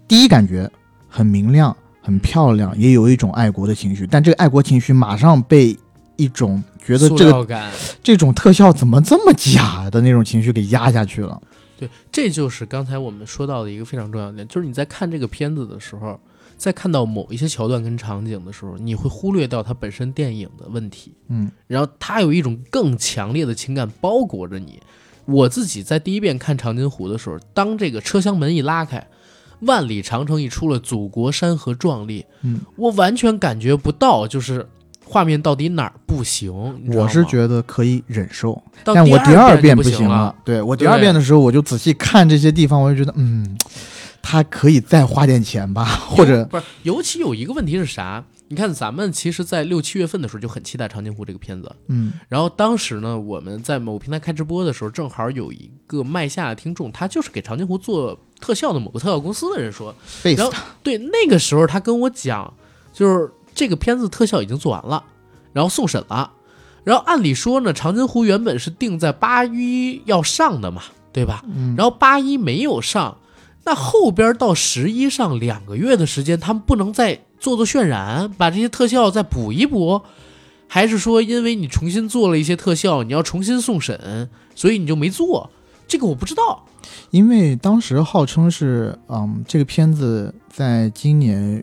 第一感觉很明亮，很漂亮，也有一种爱国的情绪，但这个爱国情绪马上被一种觉得这个。这种特效怎么这么假的那种情绪给压下去了。对，这就是刚才我们说到的一个非常重要的点，就是你在看这个片子的时候，在看到某一些桥段跟场景的时候，你会忽略掉它本身电影的问题，嗯然后它有一种更强烈的情感包裹着你。我自己在第一遍看《长津湖》的时候，当这个车厢门一拉开，万里长城一出了，祖国山河壮丽，嗯，我完全感觉不到，就是画面到底哪儿不行。我是觉得可以忍受，但我第二遍不行了。。对我第二遍的时候，我就仔细看这些地方，我就觉得，嗯，他可以再花点钱吧，或者不是，尤其有一个问题是啥？你看，咱们其实，在六七月份的时候就很期待《长津湖》这个片子。嗯然后当时呢，我们在某平台开直播的时候，正好有一个麦下的听众，他就是给长津湖做特效的某个特效公司的人说，然后对那个时候他跟我讲，就是这个片子特效已经做完了，然后送审了。然后按理说呢，长津湖原本是定在八一要上的嘛，对吧？嗯然后八一没有上，那后边到十一上两个月的时间，他们不能再做做渲染，把这些特效再补一补，还是说因为你重新做了一些特效，你要重新送审，所以你就没做？这个我不知道。因为当时号称是，嗯，这个片子在今年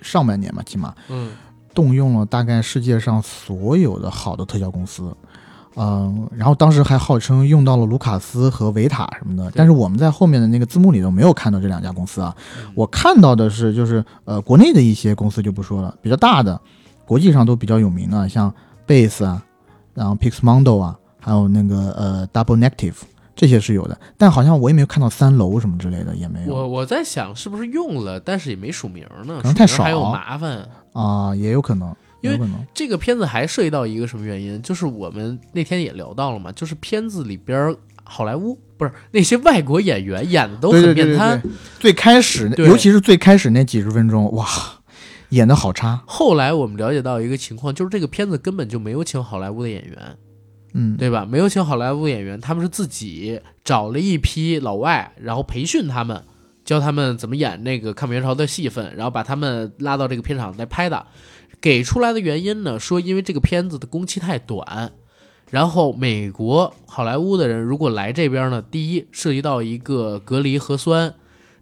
上半年吧，起码嗯，动用了大概世界上所有的好的特效公司，嗯，然后当时还号称用到了卢卡斯和维塔什么的，但是我们在后面的那个字幕里头没有看到这两家公司啊，嗯。我看到的是就是呃国内的一些公司就不说了，比较大的，国际上都比较有名的，像 Base 啊，然后 Pixmondo 啊，还有那个呃 Double Negative 这些是有的，但好像我也没有看到三楼什么之类的也没有。我我在想是不是用了，但是也没署名呢，可能太少还有麻烦。啊，也有可能，因为这个片子还涉及到一个什么原因？就是我们那天也聊到了嘛，就是片子里边好莱坞不是那些外国演员演的都很面瘫。最开始那尤其是最开始那几十分钟，哇，演的好差，后来我们了解到一个情况，就是这个片子根本就没有请好莱坞的演员，嗯，对吧？没有请好莱坞演员，他们是自己找了一批老外，然后培训他们，教他们怎么演那个抗美援朝的戏份，然后把他们拉到这个片场来拍的。给出来的原因呢，说因为这个片子的工期太短，然后美国好莱坞的人如果来这边呢，第一涉及到一个隔离核酸，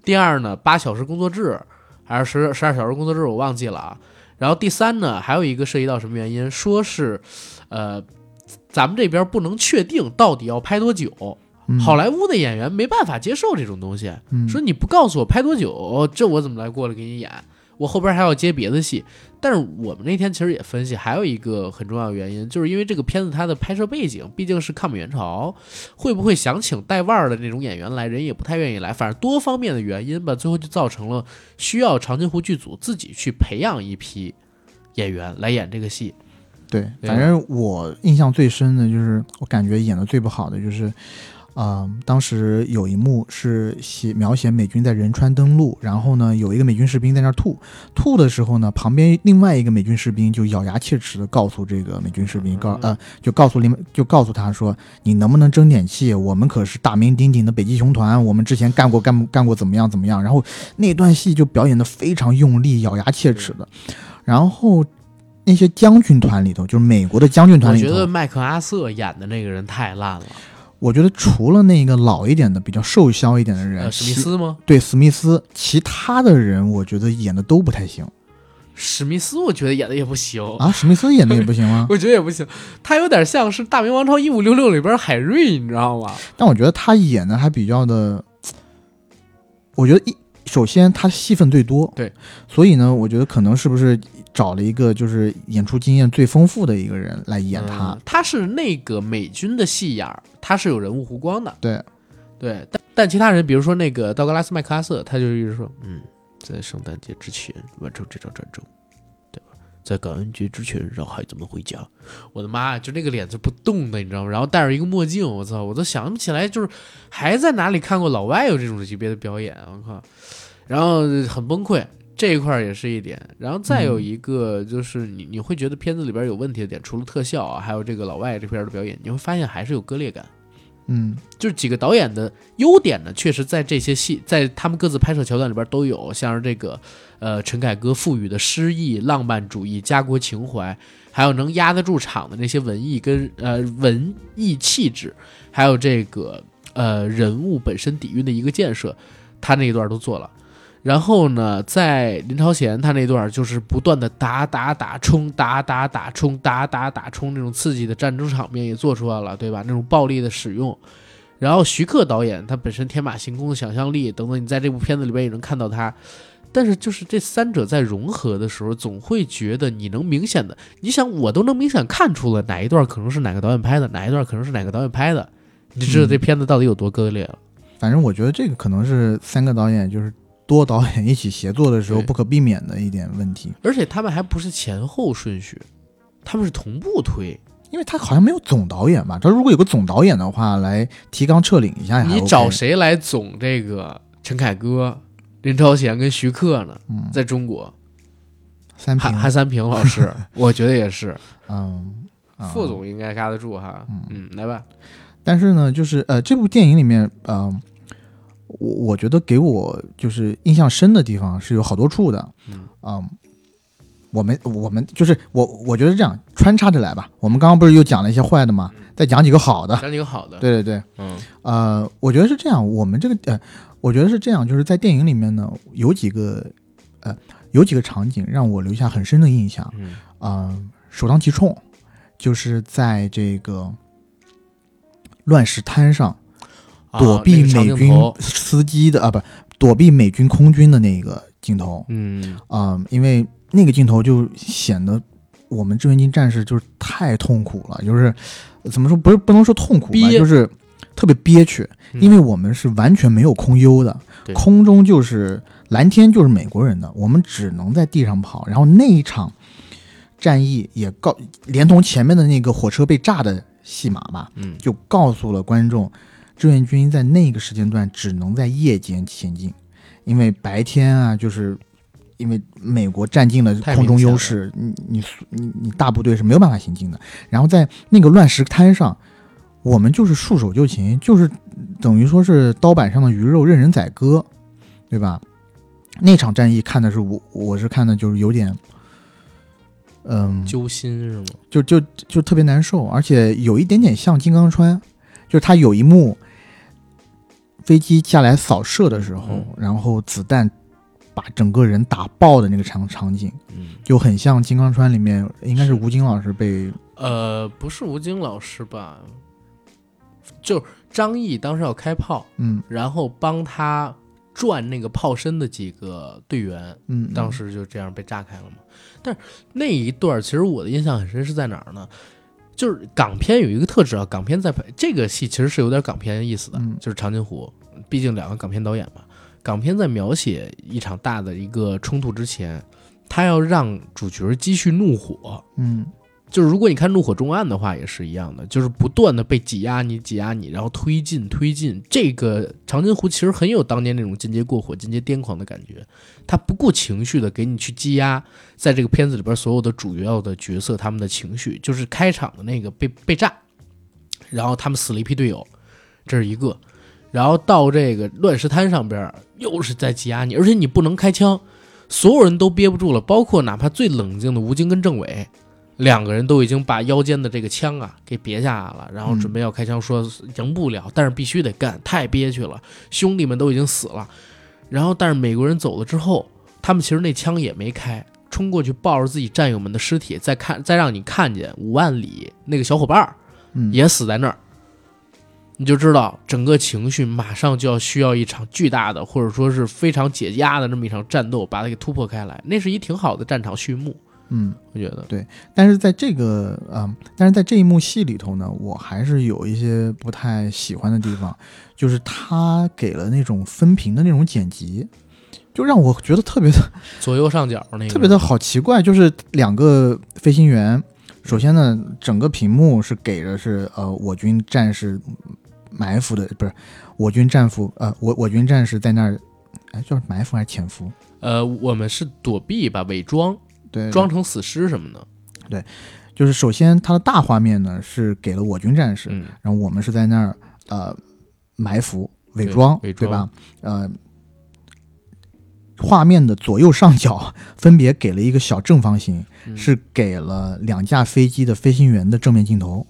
第二呢八小时工作制还是十十二小时工作制，我忘记了啊。然后第三呢，还有一个涉及到什么原因，说是，呃，咱们这边不能确定到底要拍多久，嗯好莱坞的演员没办法接受这种东西，嗯说你不告诉我拍多久，这我怎么来过来给你演？我后边还要接别的戏。但是我们那天其实也分析，还有一个很重要的原因，就是因为这个片子它的拍摄背景毕竟是抗美援朝，会不会想请带腕儿的那种演员来，人也不太愿意来。反正多方面的原因吧，最后就造成了需要长津湖剧组自己去培养一批演员来演这个戏。对，反正我印象最深的就是，我感觉演的最不好的就是，啊、当时有一幕是写描写美军在仁川登陆，然后呢，有一个美军士兵在那儿吐，吐的时候呢，旁边另外一个美军士兵就咬牙切齿的告诉这个美军士兵，告呃，就告诉林就告诉他说，你能不能争点气？我们可是大名鼎鼎的北极熊团，我们之前干过干干过怎么样怎么样。然后那段戏就表演的非常用力，咬牙切齿的，然后。那些将军团里头，就是美国的将军团里头，我觉得麦克阿瑟演的那个人太烂了。我觉得除了那个老一点的、比较瘦削一点的人，呃，史密斯吗？对史密斯，其他的人我觉得演的都不太行史密斯我觉得演的也不行。啊。史密斯演的也不行吗？[laughs] 我觉得也不行，他有点像是《大明王朝一五六六》里边海瑞，你知道吗？但我觉得他演的还比较的，我觉得一首先他戏份最多，对，所以呢，我觉得可能是不是找了一个就是演出经验最丰富的一个人来演他。嗯他是那个美军的戏眼儿，他是有人物弧光的。对，对，但但其他人，比如说那个道格拉斯麦克阿瑟，他就一直说，嗯，在圣诞节之前完成这场战争，对吧？在感恩节之前让孩子们回家。我的妈呀，就那个脸是不动的，你知道吗？然后戴着一个墨镜，我操，我都想不起来，就是还在哪里看过老外有这种级别的表演，我靠，然后很崩溃。这一块儿也是一点，然后再有一个就是你你会觉得片子里边有问题的点，除了特效啊，还有这个老外这边的表演，你会发现还是有割裂感。嗯就是几个导演的优点呢，确实在这些戏，在他们各自拍摄桥段里边都有，像是这个呃陈凯歌赋予的诗意、浪漫主义、家国情怀，还有能压得住场的那些文艺跟呃文艺气质，还有这个呃人物本身底蕴的一个建设，他那一段都做了。然后呢，在林超贤他那段就是不断的打打打冲打打打冲打打打冲那种刺激的战争场面也做出来了，对吧？那种暴力的使用。然后徐克导演他本身天马行空的想象力等等，你在这部片子里边也能看到他。但是就是这三者在融合的时候，总会觉得你能明显的，你想我都能明显看出了哪一段可能是哪个导演拍的，哪一段可能是哪个导演拍的，你就知道这片子到底有多割裂了。反正我觉得这个可能是三个导演就是多导演一起协作的时候不可避免的一点问题，而且他们还不是前后顺序，他们是同步推。因为他好像没有总导演吧？他如果有个总导演的话，来提纲挈领一下也还你找谁来总这个陈凯歌、林超贤跟徐克呢？嗯，在中国，三平，韩韩三平老师，[laughs] 我觉得也是。嗯，啊副总应该嘎得住哈。嗯嗯，来吧。但是呢，就是呃，这部电影里面，呃，我我觉得给我就是印象深的地方是有好多处的，嗯我们我们就是我我觉得这样穿插着来吧。我们刚刚不是又讲了一些坏的吗？再讲几个好的。讲几个好的。，对对对，嗯呃，我觉得是这样。我们这个呃，我觉得是这样，就是在电影里面呢，有几个呃，有几个场景让我留下很深的印象。嗯呃，首当其冲，就是在这个乱石滩上躲避美军司机的啊，不，躲避美军空军的那个镜头嗯。啊、因为那个镜头就显得我们志愿军战士就是太痛苦了，就是怎么说，不是不能说痛苦吧，就是特别憋屈，嗯。因为我们是完全没有空优的，对空中就是蓝天就是美国人的，我们只能在地上跑。然后那一场战役也告，连同前面的那个火车被炸的戏码吧，嗯。就告诉了观众，志愿军在那个时间段只能在夜间前进，因为白天啊，就是因为美国占尽了空中优势，你你你你大部队是没有办法行进的。然后在那个乱石滩上，我们就是束手就擒，就是等于说是刀板上的鱼肉任人宰割，对吧？那场战役看的是我，我是看的就是有点，嗯，揪心是吗？就就就特别难受，而且有一点点像金刚川，就是他有一幕飞机下来扫射的时候，嗯然后子弹把整个人打爆的那个场场景，嗯，就很像《金刚川》里面，应该是吴京老师被呃，不是吴京老师吧？就张译当时要开炮，嗯然后帮他转那个炮身的几个队员，嗯，当时就这样被炸开了嘛。但是那一段其实我的印象很深是在哪儿呢？就是港片有一个特质啊，港片在拍这个戏其实是有点港片意思的，嗯就是长津湖，毕竟两个港片导演嘛。港片在描写一场大的一个冲突之前，他要让主角积蓄怒火，嗯就是如果你看《怒火中案》的话，也是一样的，就是不断的被挤压你、挤压你，然后推进、推进。这个长津湖其实很有当年那种进阶过火、进阶癫狂的感觉，他不顾情绪的给你去积压，在这个片子里边所有的主要的角色他们的情绪，就是开场的那个被被炸，然后他们死了一批队友，这是一个，然后到这个乱石滩上边又是在挤压你，而且你不能开枪，所有人都憋不住了，包括哪怕最冷静的吴京跟政委。两个人都已经把腰间的这个枪啊给别下来了，然后准备要开枪，说赢不了，但是必须得干，太憋屈了。兄弟们都已经死了，然后但是美国人走了之后，他们其实那枪也没开，冲过去抱着自己战友们的尸体，再看再让你看见五万里那个小伙伴儿嗯也死在那儿，你就知道整个情绪马上就要需要一场巨大的或者说是非常解压的这么一场战斗，把它给突破开来，那是一挺好的战场序幕，嗯。我觉得对。但是在这个嗯，但是在这一幕戏里头呢，我还是有一些不太喜欢的地方，就是他给了那种分屏的那种剪辑，就让我觉得特别的左右上角那个特别的好奇怪。就是两个飞行员，首先呢，整个屏幕是给的是呃我军战士埋伏的，不是我军战俘呃我我军战士在那儿，哎叫埋伏还是潜伏？呃，我们是躲避吧，伪装，对，装成死尸什么的。对就是首先它的大画面呢是给了我军战士，嗯，然后我们是在那儿呃埋伏、伪装，伪装对吧？呃，画面的左右上角分别给了一个小正方形，嗯是给了两架飞机的飞行员的正面镜头，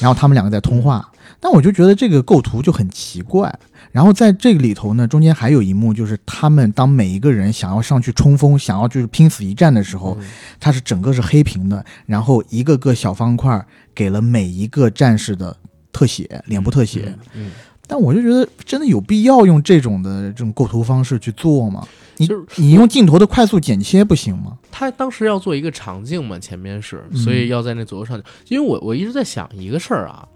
然后他们两个在通话。但我就觉得这个构图就很奇怪。然后在这个里头呢，中间还有一幕，就是他们当每一个人想要上去冲锋，想要就是拼死一战的时候，嗯它是整个是黑屏的，然后一个个小方块给了每一个战士的特写，脸部特写。嗯，嗯但我就觉得真的有必要用这种的这种构图方式去做吗？你就是你用镜头的快速剪切不行吗？他当时要做一个场景嘛，前面是，嗯所以要在那左右上角。因为我我一直在想一个事儿啊，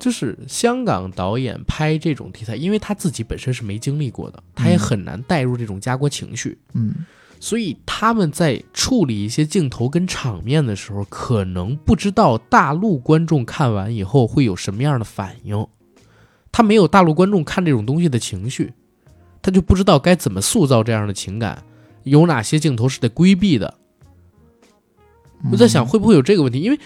就是香港导演拍这种题材，因为他自己本身是没经历过的，他也嗯很难带入这种家国情绪，嗯所以他们在处理一些镜头跟场面的时候，可能不知道大陆观众看完以后会有什么样的反应。他没有大陆观众看这种东西的情绪，他就不知道该怎么塑造这样的情感，有哪些镜头是得规避的。我在想会不会有这个问题，因为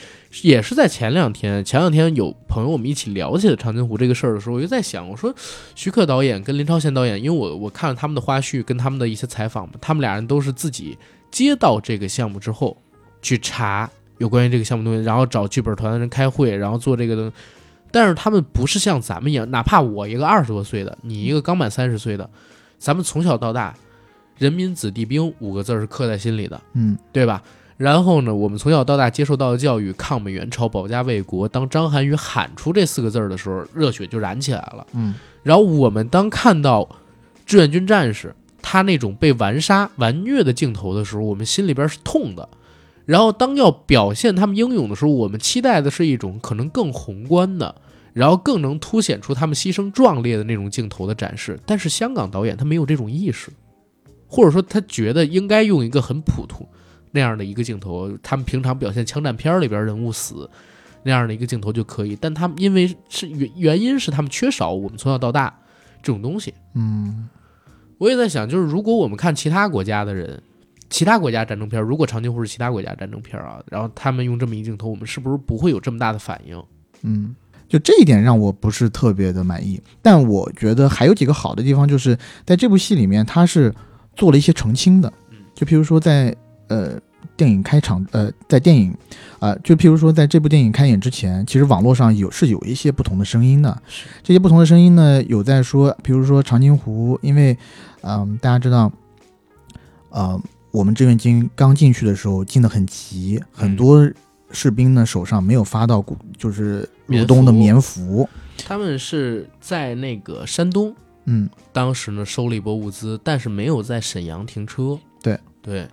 也是在前两天，前两天有朋友我们一起聊起了长津湖这个事儿的时候，我就在想，我说徐克导演跟林超贤导演，因为我我看了他们的花絮跟他们的一些采访嘛，他们俩人都是自己接到这个项目之后去查有关于这个项目东西，然后找剧本团的人开会，然后做这个东西。但是他们不是像咱们一样，哪怕我一个二十多岁的，你一个刚满三十岁的，咱们从小到大，人民子弟兵五个字儿是刻在心里的。嗯对吧？然后呢，我们从小到大接受到的教育，抗美援朝、保家卫国。当张涵予喊出这四个字儿的时候，热血就燃起来了。嗯然后我们当看到志愿军战士他那种被玩杀、玩虐的镜头的时候，我们心里边是痛的。然后当要表现他们英勇的时候，我们期待的是一种可能更宏观的，然后更能凸显出他们牺牲壮烈的那种镜头的展示。但是香港导演他没有这种意识，或者说他觉得应该用一个很普通那样的一个镜头，他们平常表现枪战片里边人物死那样的一个镜头就可以。但他们因为是原原因是他们缺少我们从小到大这种东西。嗯我也在想，就是如果我们看其他国家的人，其他国家战争片，如果长津湖是其他国家战争片啊，然后他们用这么一镜头，我们是不是不会有这么大的反应？嗯，就这一点让我不是特别的满意。但我觉得还有几个好的地方，就是在这部戏里面，他是做了一些澄清的。就譬如说在呃电影开场，呃在电影啊、呃就譬如说在这部电影开演之前，其实网络上有是有一些不同的声音的。这些不同的声音呢，有在说，比如说长津湖，因为嗯、大家知道。呃，我们志愿军刚进去的时候进得很急，很多士兵呢手上没有发到古就是入冬的棉服，他们是在那个山东，嗯，当时呢收了一波物资，但是没有在沈阳停车。对对，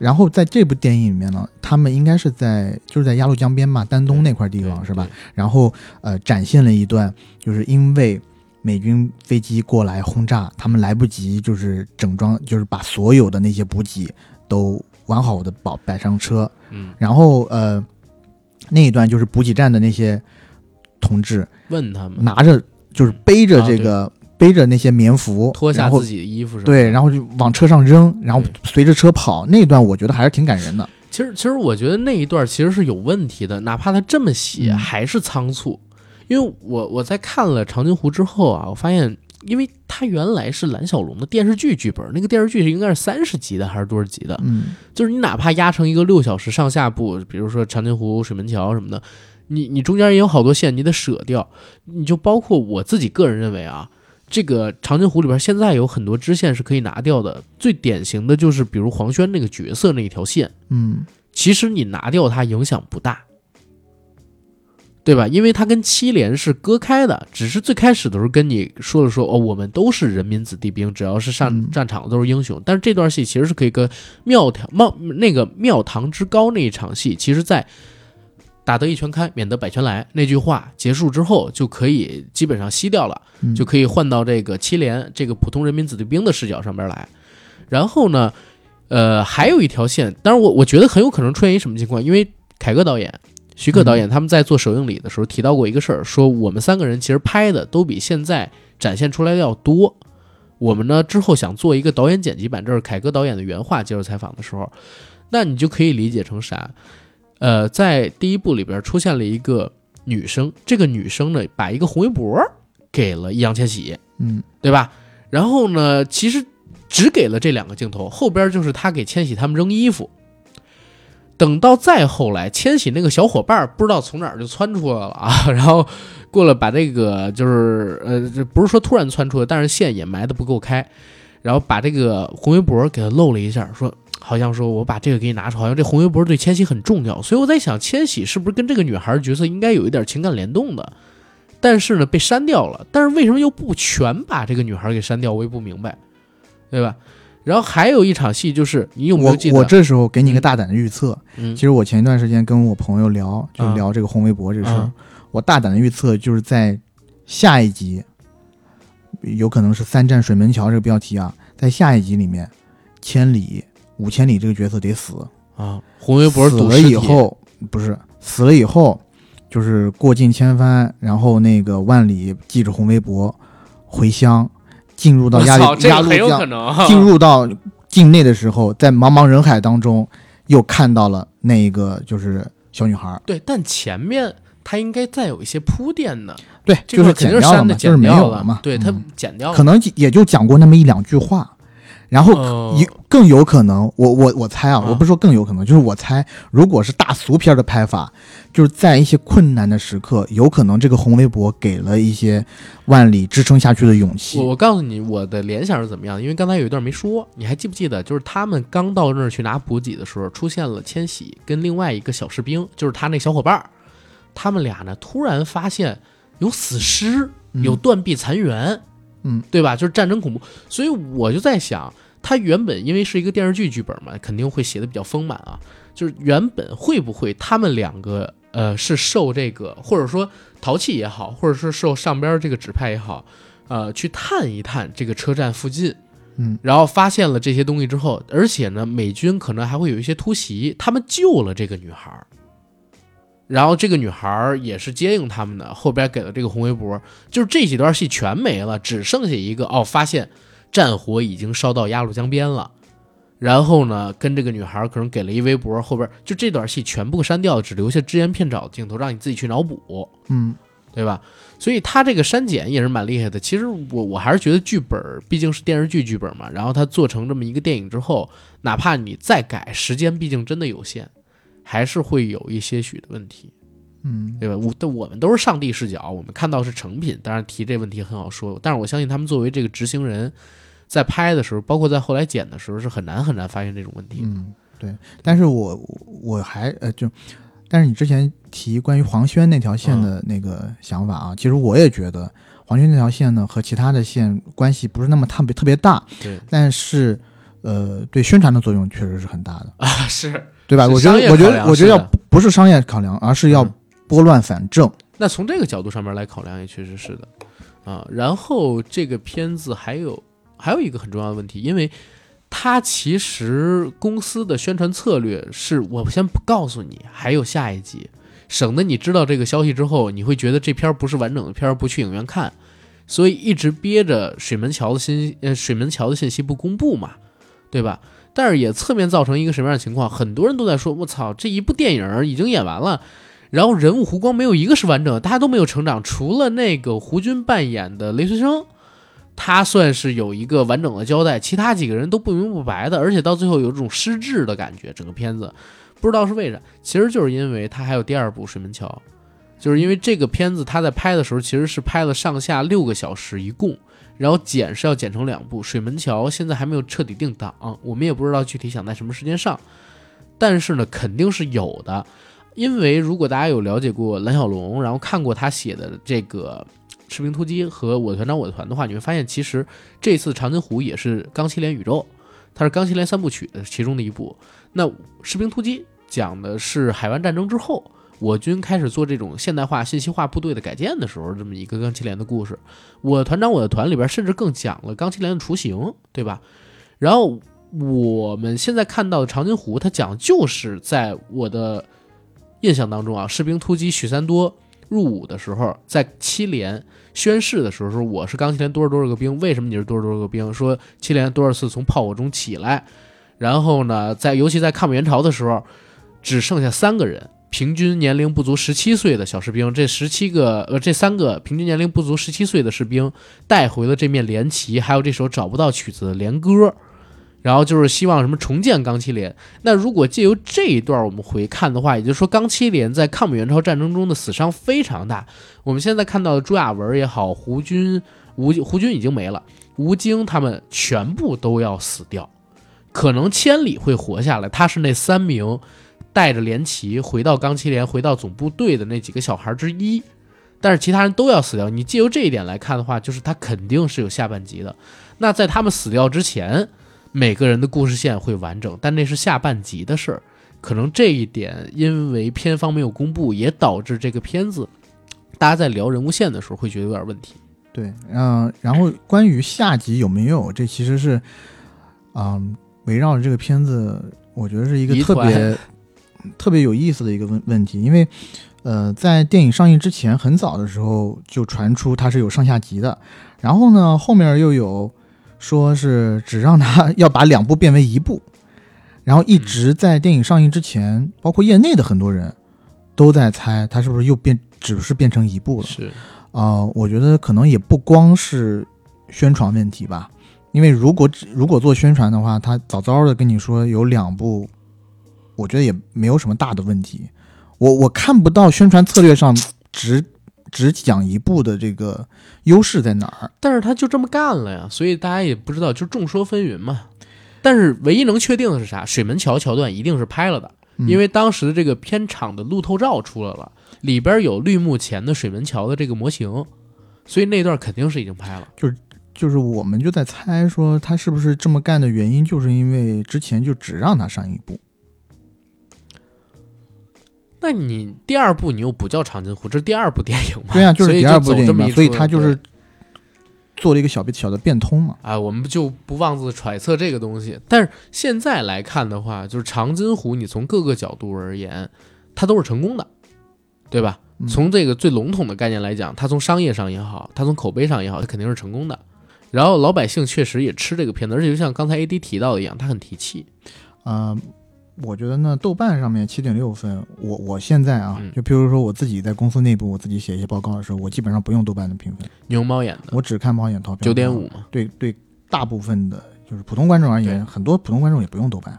然后在这部电影里面呢，他们应该是在就是在鸭绿江边嘛，丹东那块地方是吧？？然后呃，展现了一段，就是因为美军飞机过来轰炸，他们来不及就是整装，就是把所有的那些补给都完好的保摆上车，嗯，然后呃，那一段就是补给站的那些同志问他们拿着就是背着啊这个、背着那些棉服，脱下自己的衣服什么的。对，然后就往车上扔，然后随着车跑，那一段我觉得还是挺感人的。其实，其实我觉得那一段其实是有问题的，哪怕他这么写，嗯还是仓促。因为我我在看了《长津湖》之后啊，我发现，因为他原来是蓝小龙的电视剧剧本，那个电视剧是应该是三十集的还是多少集的？嗯就是你哪怕压成一个六小时上下部，比如说长津湖、水门桥什么的，你你中间也有好多线你得舍掉。你就包括我自己个人认为啊，这个长津湖里边现在有很多支线是可以拿掉的，最典型的就是比如黄轩那个角色那一条线。嗯其实你拿掉它影响不大，对吧？因为它跟七连是割开的，只是最开始的时候跟你说了说哦，我们都是人民子弟兵，只要是上嗯战场的都是英雄。但是这段戏其实是可以跟庙堂庙那个庙堂之高那一场戏，其实在打得一拳开，免得百拳来那句话结束之后，就可以基本上吸掉了。嗯，就可以换到这个七连这个普通人民子弟兵的视角上边来。然后呢，呃，还有一条线，当然我我觉得很有可能出现一什么情况，因为凯歌导演、徐克导演他们在做首映礼的时候提到过一个事儿，说我们三个人其实拍的都比现在展现出来的要多。我们呢之后想做一个导演剪辑版，这是凯歌导演的原话。接受采访的时候，那你就可以理解成啥？呃，在第一部里边出现了一个女生，这个女生呢把一个红围脖给了易烊千玺，嗯对吧？然后呢，其实只给了这两个镜头，后边就是他给千玺他们扔衣服。等到再后来，千玺那个小伙伴儿不知道从哪儿就窜出来了啊，[laughs] 然后过来把这个就是呃，这不是说突然窜出来，但是线也埋的不够开，然后把这个红围脖给他露了一下，说好像说我把这个给你拿出，好像这红围脖对千玺很重要，所以我在想，千玺是不是跟这个女孩角色应该有一点情感联动的？但是呢，被删掉了。但是为什么又不全把这个女孩给删掉？我也不明白，对吧？然后还有一场戏，就是你有没有我记得？我这时候给你一个大胆的预测，嗯其实我前一段时间跟我朋友聊，就啊聊这个红围脖这事儿，嗯我大胆的预测就是在下一集，有可能是三战水门桥这个标题啊，在下一集里面，千里五千里这个角色得死，啊，红围脖死了以后不是死了以后，就是过尽千帆，然后那个万里系着红围脖回乡，进入到鸭我操，绿鸭绿这个很有可江，进入到境内的时候，在茫茫人海当中，又看到了那一个就是小女孩儿。对，但前面他应该再有一些铺垫呢，对，就是剪掉了嘛，就是没有了嘛。对他嗯剪掉了，可能也就讲过那么一两句话，然后哦有更有可能，我我我猜啊，啊我不是说更有可能，就是我猜，如果是大俗片的拍法，就是在一些困难的时刻，有可能这个红围脖给了一些万里支撑下去的勇气我。我告诉你，我的联想是怎么样，因为刚才有一段没说，你还记不记得？就是他们刚到那儿去拿补给的时候，出现了千玺跟另外一个小士兵，就是他那小伙伴儿，他们俩呢突然发现有死尸，嗯有断壁残垣，嗯，对吧？就是战争恐怖，所以我就在想，他原本因为是一个电视剧剧本嘛，肯定会写的比较丰满啊。就是原本会不会他们两个呃是受这个，或者说淘气也好，或者是受上边这个指派也好，呃，去探一探这个车站附近，嗯，然后发现了这些东西之后，而且呢，美军可能还会有一些突袭，他们救了这个女孩儿，然后这个女孩儿也是接应他们的，后边给了这个红围脖，就是这几段戏全没了，只剩下一个哦，发现战火已经烧到鸭绿江边了。然后呢，跟这个女孩儿可能给了一围脖，后边就这段戏全部删掉，只留下只言片找的镜头，让你自己去脑补。嗯对吧？所以他这个删减也是蛮厉害的。其实我我还是觉得剧本毕竟是电视剧剧本嘛，然后他做成这么一个电影之后，哪怕你再改，时间毕竟真的有限，还是会有一些许的问题，嗯对吧？我但我们都是上帝视角，我们看到是成品，当然提这问题很好说，但是我相信他们作为这个执行人，在拍的时候，包括在后来剪的时候，是很难很难发现这种问题。嗯，对。但是我我还呃就，但是你之前提关于黄轩那条线的那个想法啊，其实我也觉得黄轩那条线呢和其他的线关系不是那么特别特别大，对但是呃对宣传的作用确实是很大的，啊，是。对吧？我觉得我觉得我觉得要不是商业考量，而是要嗯拨乱反正。那从这个角度上面来考量，也确实是的啊。然后这个片子还有还有一个很重要的问题，因为它其实公司的宣传策略是我先不告诉你，还有下一集，省得你知道这个消息之后，你会觉得这片儿不是完整的片儿，不去影院看，所以一直憋着水门桥的信呃水门桥的信息不公布嘛，对吧？但是也侧面造成一个什么样的情况？很多人都在说：“我操，这一部电影已经演完了，然后人物弧光没有一个是完整的，大家都没有成长，除了那个胡军扮演的雷随生，他算是有一个完整的交代，其他几个人都不明不白的，而且到最后有这种失智的感觉。整个片子不知道是为啥，其实就是因为他还有第二部《水门桥》，就是因为这个片子他在拍的时候其实是拍了上下六个小时一共。然后剪是要剪成两部，《水门桥》现在还没有彻底定档，我们也不知道具体想在什么时间上，但是呢，肯定是有的，因为如果大家有了解过蓝小龙，然后看过他写的这个《士兵突击》和《我的团长我的团》的话，你会发现其实这次《长津湖》也是钢七连宇宙，它是钢七连三部曲的其中的一部。那《士兵突击》讲的是海湾战争之后。我军开始做这种现代化、信息化部队的改建的时候，这么一个钢七连的故事。我团长我的团里边甚至更讲了钢七连的雏形，对吧？然后我们现在看到的长津湖，它讲就是在我的印象当中啊，士兵突击许三多入伍的时候，在七连宣誓的时候说我是钢七连多少多少个兵，为什么你是多少多少个兵？说七连多少次从炮火中起来，然后呢，在尤其在抗美援朝的时候，只剩下三个人。平均年龄不足十七岁的小士兵，这十七个呃，这三个平均年龄不足十七岁的士兵带回了这面连旗，还有这首找不到曲子的连歌，然后就是希望什么重建钢七连。那如果借由这一段我们回看的话，也就是说钢七连在抗美援朝战争中的死伤非常大。我们现在看到的朱亚文也好，胡军吴胡军已经没了，吴京他们全部都要死掉，可能千里会活下来，他是那三名。带着连旗回到钢七连，回到总部队的那几个小孩之一，但是其他人都要死掉。你借由这一点来看的话，就是他肯定是有下半集的。那在他们死掉之前，每个人的故事线会完整，但那是下半集的事儿。可能这一点因为片方没有公布，也导致这个片子大家在聊人物线的时候会觉得有点问题。对，嗯、然后关于下集有没有，这其实是，嗯、围绕着这个片子，我觉得是一个特别特别有意思的一个问问题，因为，呃，在电影上映之前很早的时候就传出它是有上下集的，然后呢，后面又有说是只让它要把两部变为一部，然后一直在电影上映之前，包括业内的很多人都在猜它是不是又变，只是变成一部了。是，啊、我觉得可能也不光是宣传问题吧，因为如果只如果做宣传的话，他早早的跟你说有两部，我觉得也没有什么大的问题。我我看不到宣传策略上只只讲一部的这个优势在哪儿。但是他就这么干了呀，所以大家也不知道，就众说纷纭嘛。但是唯一能确定的是啥？水门桥桥段一定是拍了的，嗯因为当时的这个片场的路透照出来了，里边有绿幕前的水门桥的这个模型，所以那段肯定是已经拍了。就是就是我们就在猜说他是不是这么干的原因，就是因为之前就只让他上一部。那你第二部你又不叫长津湖，这是第二部电影嘛？对呀、就是第二部电影所以他就是做了一个小小的变通嘛。啊，我们就不妄自揣测这个东西。但是现在来看的话，就是长津湖，你从各个角度而言，它都是成功的，对吧？嗯从这个最笼统的概念来讲，它从商业上也好，它从口碑上也好，它肯定是成功的。然后老百姓确实也吃这个片子，而且就像刚才 A D 提到的一样，它很提气。呃，我觉得呢，豆瓣上面七点六分，我我现在啊，嗯就比如说我自己在公司内部，我自己写一些报告的时候，我基本上不用豆瓣的评分，牛猫眼的我只看猫眼投票。九点五。嘛，对对，大部分的就是普通观众而言，对很多普通观众也不用豆瓣，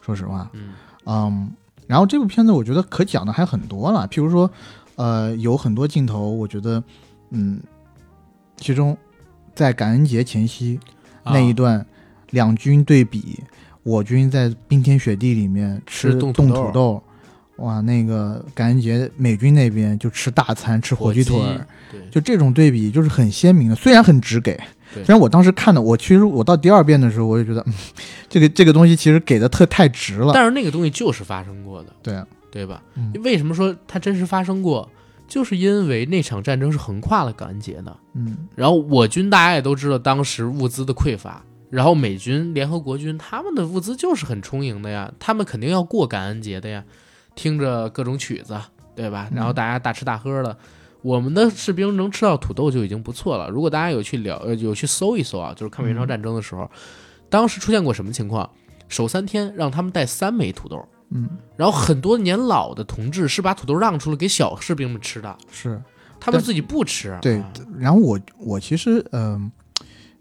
说实话。嗯嗯，然后这部片子我觉得可讲的还很多了，譬如说，呃，有很多镜头，我觉得，嗯，其中在感恩节前夕，啊那一段，两军对比，我军在冰天雪地里面吃吃冻冻土豆土豆，哇，那个感恩节美军那边就吃大餐，吃火鸡腿就这种对比就是很鲜明的，虽然很直给。虽然我当时看的，我其实我到第二遍的时候，我就觉得，嗯，[laughs] 这个这个东西其实给的特太直了。但是那个东西就是发生过的，对。啊，对吧？嗯。为什么说它真实发生过？就是因为那场战争是横跨了感恩节的，嗯。然后我军大家也都知道当时物资的匮乏，然后美军、联合国军他们的物资就是很充盈的呀，他们肯定要过感恩节的呀，听着各种曲子，对吧？嗯然后大家大吃大喝的。我们的士兵能吃到土豆就已经不错了。如果大家有去了呃有去搜一搜啊，就是抗美援朝战争的时候，当时出现过什么情况？守三天让他们带三枚土豆，嗯，然后很多年老的同志是把土豆让出来给小士兵们吃的，是。他们自己不吃。对啊然后我我其实嗯、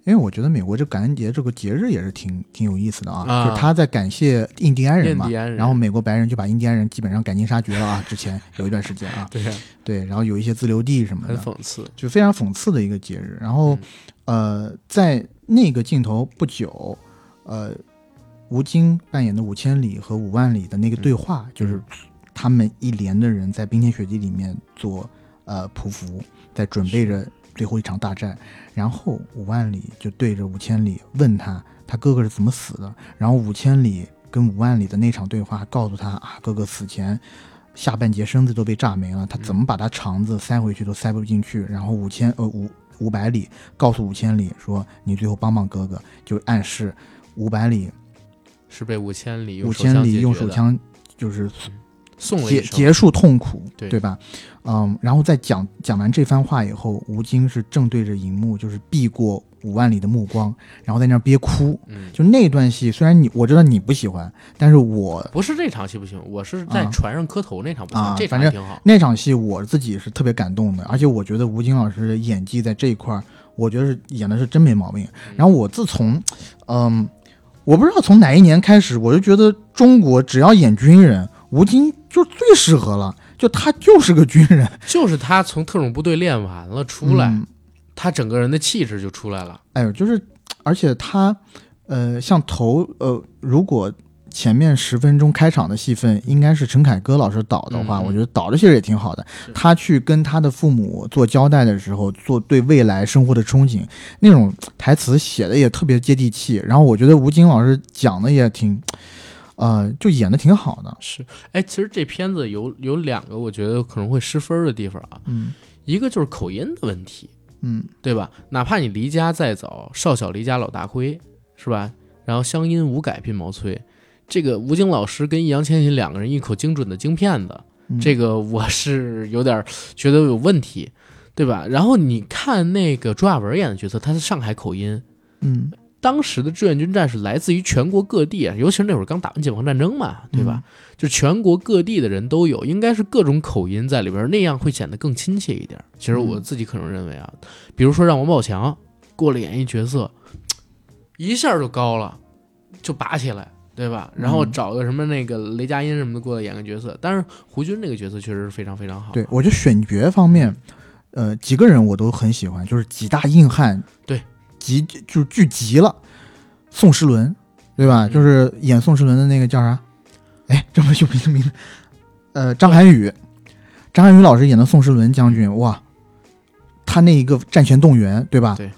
因为我觉得美国这感恩节这个节日也是挺挺有意思的啊，啊就是他在感谢印第安人嘛，然后美国白人就把印第安人基本上赶尽杀绝了啊，之前 [laughs] 有一段时间啊，对，对，然后有一些自留地什么很的，讽刺。就非常讽刺的一个节日。然后嗯呃，在那个镜头不久，呃，吴京扮演的五千里和五万里的那个对话，就是他们一连的人在冰天雪地里面做呃匍匐，在准备着最后一场大战。然后五万里就对着五千里问他，他哥哥是怎么死的。然后五千里跟五万里的那场对话，告诉他啊，哥哥死前下半截身子都被炸没了，他怎么把他肠子塞回去都塞不进去。然后五千呃五五百里告诉五千里说，你最后帮帮哥哥，就暗示五百里是被五千里五千里用手枪就是送了一声结结束痛苦，对吧？嗯，然后在讲讲完这番话以后，吴京是正对着荧幕，就是避过五万里的目光，然后在那儿憋哭。嗯，就那段戏，虽然你我知道你不喜欢，但是我不是这场戏不行，我是在啊船上磕头那场不行，啊这场反正挺好。那场戏我自己是特别感动的，而且我觉得吴京老师的演技在这一块儿，我觉得是演的是真没毛病。然后我自从，嗯，我不知道从哪一年开始，我就觉得中国只要演军人，吴京就最适合了，就他就是个军人就是他从特种部队练完了出来，嗯他整个人的气质就出来了。哎呦，就是，而且他，呃，像头，呃，如果前面十分钟开场的戏份应该是陈凯歌老师导的话，我觉得导的其实也挺好的。他去跟他的父母做交代的时候，做对未来生活的憧憬，那种台词写的也特别接地气。然后我觉得吴京老师讲的也挺，呃，就演的挺好的。是，哎，其实这片子有有两个我觉得可能会失分的地方啊，嗯一个就是口音的问题，嗯对吧？哪怕你离家再早，少小离家老大归，是吧？然后乡音无改鬓毛衰，这个吴京老师跟易烊千玺两个人一口精准的京片子，嗯，这个我是有点觉得有问题，对吧？然后你看那个朱亚文演的角色，他是上海口音。嗯当时的志愿军战士来自于全国各地啊，尤其是那会儿刚打完解放战争嘛，对吧？就全国各地的人都有，应该是各种口音在里边，那样会显得更亲切一点。其实我自己可能认为啊，比如说让王宝强过来演一角色，一下就高了，就拔起来，对吧？然后嗯找个什么那个雷佳音什么的过来演个角色，但是胡军这个角色确实是非常非常好。对，我觉得选角方面，呃，几个人我都很喜欢，就是几大硬汉，对，集就是聚集了。宋时轮，对吧？嗯就是演宋时轮的那个叫啥？哎，这么有名的名字，呃，张涵予，张涵予老师演的宋时轮将军，哇，他那一个战前动员，对吧？对，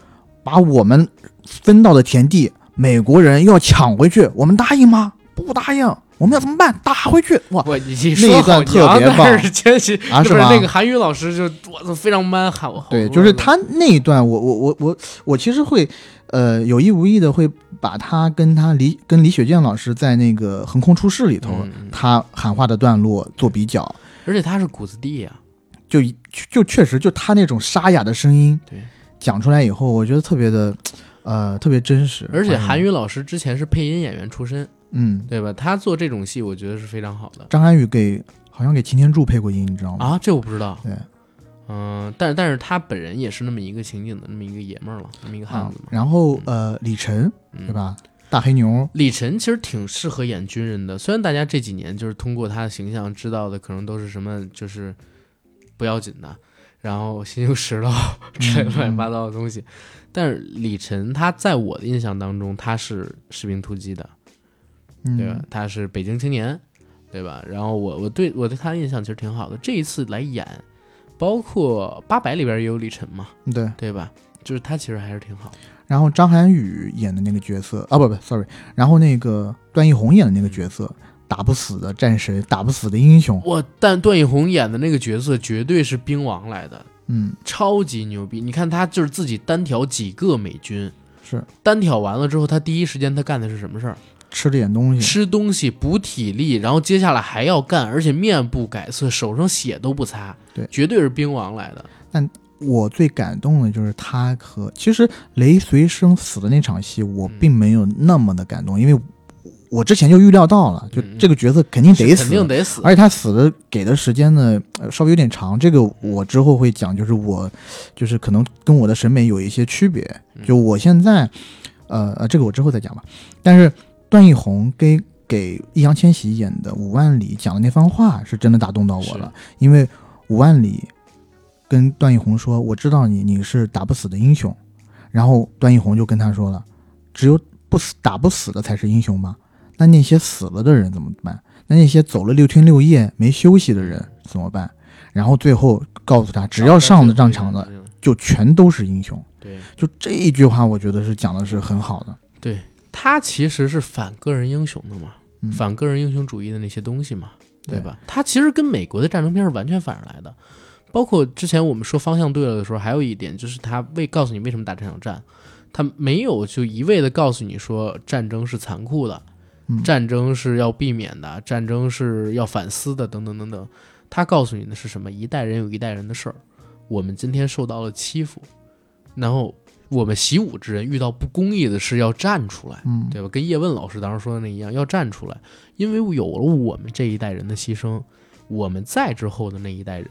把我们分到的田地，美国人要抢回去，我们答应吗？不答应，我们要怎么办？打回去！哇，我你你那说一段特别棒但是千玺啊，吧？就是那个韩语老师就我操非常 man，喊我好对，就是他那一段，我我我我我其实会，呃，有意无意的会把他跟他李跟李雪健老师在那个《横空出世》里头，他喊话的段落做比较，而且他是骨子地呀、就就确实就他那种沙哑的声音，对，讲出来以后，我觉得特别的，呃，特别真实。而且韩语，语老师之前是配音演员出身，嗯，对吧？他做这种戏，我觉得是非常好的张涵予给好像给擎天柱配过音，你知道吗？啊，这我不知道。对，嗯、但是但是他本人也是那么一个情景的那么一个爷们儿了，那么一个汉啊子嘛，，然后呃，李晨嗯对？吧？大黑牛，李晨其实挺适合演军人的，虽然大家这几年就是通过他的形象知道的可能都是什么就是不要紧的，然后心胸石头 [laughs] 之类乱七八糟的东西。但是李晨他在我的印象当中，他是士兵突击的，对吧？嗯，他是北京青年，对吧？然后我我对我对他的印象其实挺好的。这一次来演，包括八佰里边也有李晨嘛，对。对吧？就是他其实还是挺好。然后张涵予演的那个角色啊，不不，sorry，然后那个段奕宏演的那个角色，打不死的战神，打不死的英雄，我！但段奕宏演的那个角色绝对是兵王来的，嗯，超级牛逼！你看他就是自己单挑几个美军，是单挑完了之后，他第一时间他干的是什么事儿？吃了点东西，吃东西补体力，然后接下来还要干，而且面不改色，手上血都不擦，对。绝对是兵王来的。但我最感动的就是他和其实雷随生死的那场戏，我嗯并没有那么的感动，因为我之前就预料到了，就这个角色肯定得死，肯定得死。而且他死的给的时间呢，呃稍微有点长，这个我之后会讲，就是我就是可能跟我的审美有一些区别，嗯。就我现在，呃呃，这个我之后再讲吧。但是段奕宏给给易烊千玺演的五万里讲的那番话是真的打动到我了，因为五万里跟段奕宏说：“我知道你你是打不死的英雄。”然后段奕宏就跟他说了：“只有不死打不死的才是英雄吗？那那些死了的人怎么办？那那些走了六天六夜没休息的人怎么办？”然后最后告诉他：“只要上了战场的，就全都是英雄。”对就这一句话，我觉得是讲的是很好的。对，他其实是反个人英雄的嘛，嗯反个人英雄主义的那些东西嘛，对对吧？他其实跟美国的战争片是完全反着来的。包括之前我们说方向对了的时候，还有一点就是他为告诉你为什么打这场战，他没有就一味的告诉你说战争是残酷的，嗯战争是要避免的，战争是要反思的，等等等等。他告诉你的是什么？一代人有一代人的事儿。我们今天受到了欺负，然后我们习武之人遇到不公义的事要站出来，嗯，对吧？跟叶问老师当时说的那一样，要站出来，因为有了我们这一代人的牺牲，我们在之后的那一代人，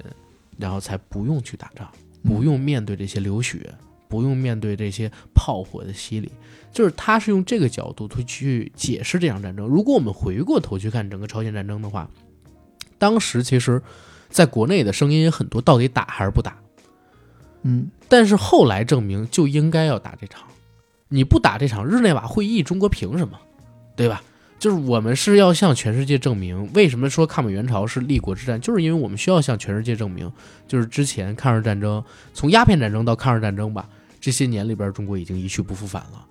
然后才不用去打仗，不用面对这些流血，不用面对这些炮火的洗礼。就是他是用这个角度去去解释这场战争。如果我们回过头去看整个朝鲜战争的话，当时其实在国内的声音也很多，到底打还是不打？嗯，但是后来证明就应该要打这场，你不打这场日内瓦会议，中国凭什么？对吧？就是我们是要向全世界证明，为什么说抗美援朝是立国之战，就是因为我们需要向全世界证明，就是之前抗日战争，从鸦片战争到抗日战争吧，这些年里边中国已经一去不复返了，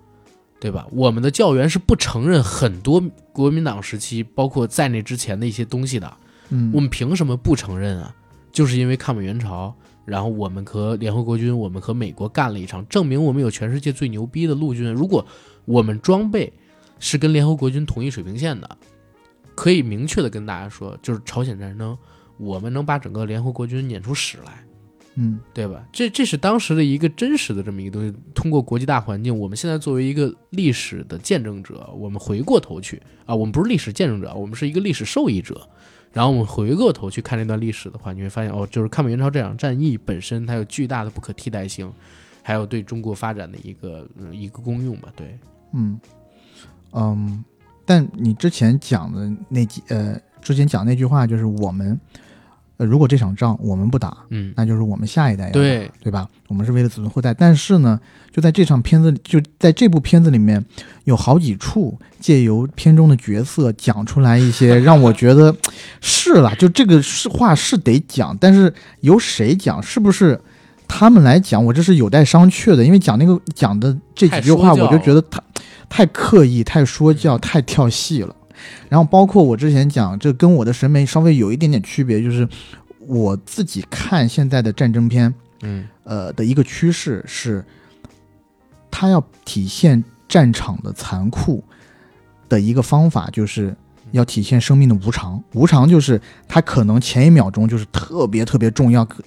对吧？我们的教员是不承认很多国民党时期，包括在那之前的一些东西的，嗯，我们凭什么不承认啊？就是因为抗美援朝，然后我们和联合国军，我们和美国干了一场，证明我们有全世界最牛逼的陆军。如果我们装备是跟联合国军同一水平线的，可以明确的跟大家说，就是朝鲜战争，我们能把整个联合国军撵出屎来。嗯对吧？这这是当时的一个真实的这么一个东西。通过国际大环境，我们现在作为一个历史的见证者，我们回过头去啊，我们不是历史见证者，我们是一个历史受益者。然后我们回过头去看那段历史的话，你会发现哦，就是抗美援朝这场战役本身它有巨大的不可替代性，还有对中国发展的一个、一个功用吧。对，嗯嗯，但你之前讲的那几呃，之前讲那句话就是我们，呃，如果这场仗我们不打，嗯，那就是我们下一代要打对，对吧？我们是为了子孙后代。但是呢，就在这场片子，就在这部片子里面，有好几处借由片中的角色讲出来一些 [laughs] 让我觉得是了，就这个是话是得讲，但是由谁讲，是不是他们来讲，我这是有待商榷的。因为讲那个讲的这几句话，我就觉得太太刻意、太说教、太跳戏了。然后包括我之前讲，这跟我的审美稍微有一点点区别，就是我自己看现在的战争片。嗯呃的一个趋势是，它要体现战场的残酷的一个方法，就是要体现生命的无常。无常就是他可能前一秒钟就是特别特别重要可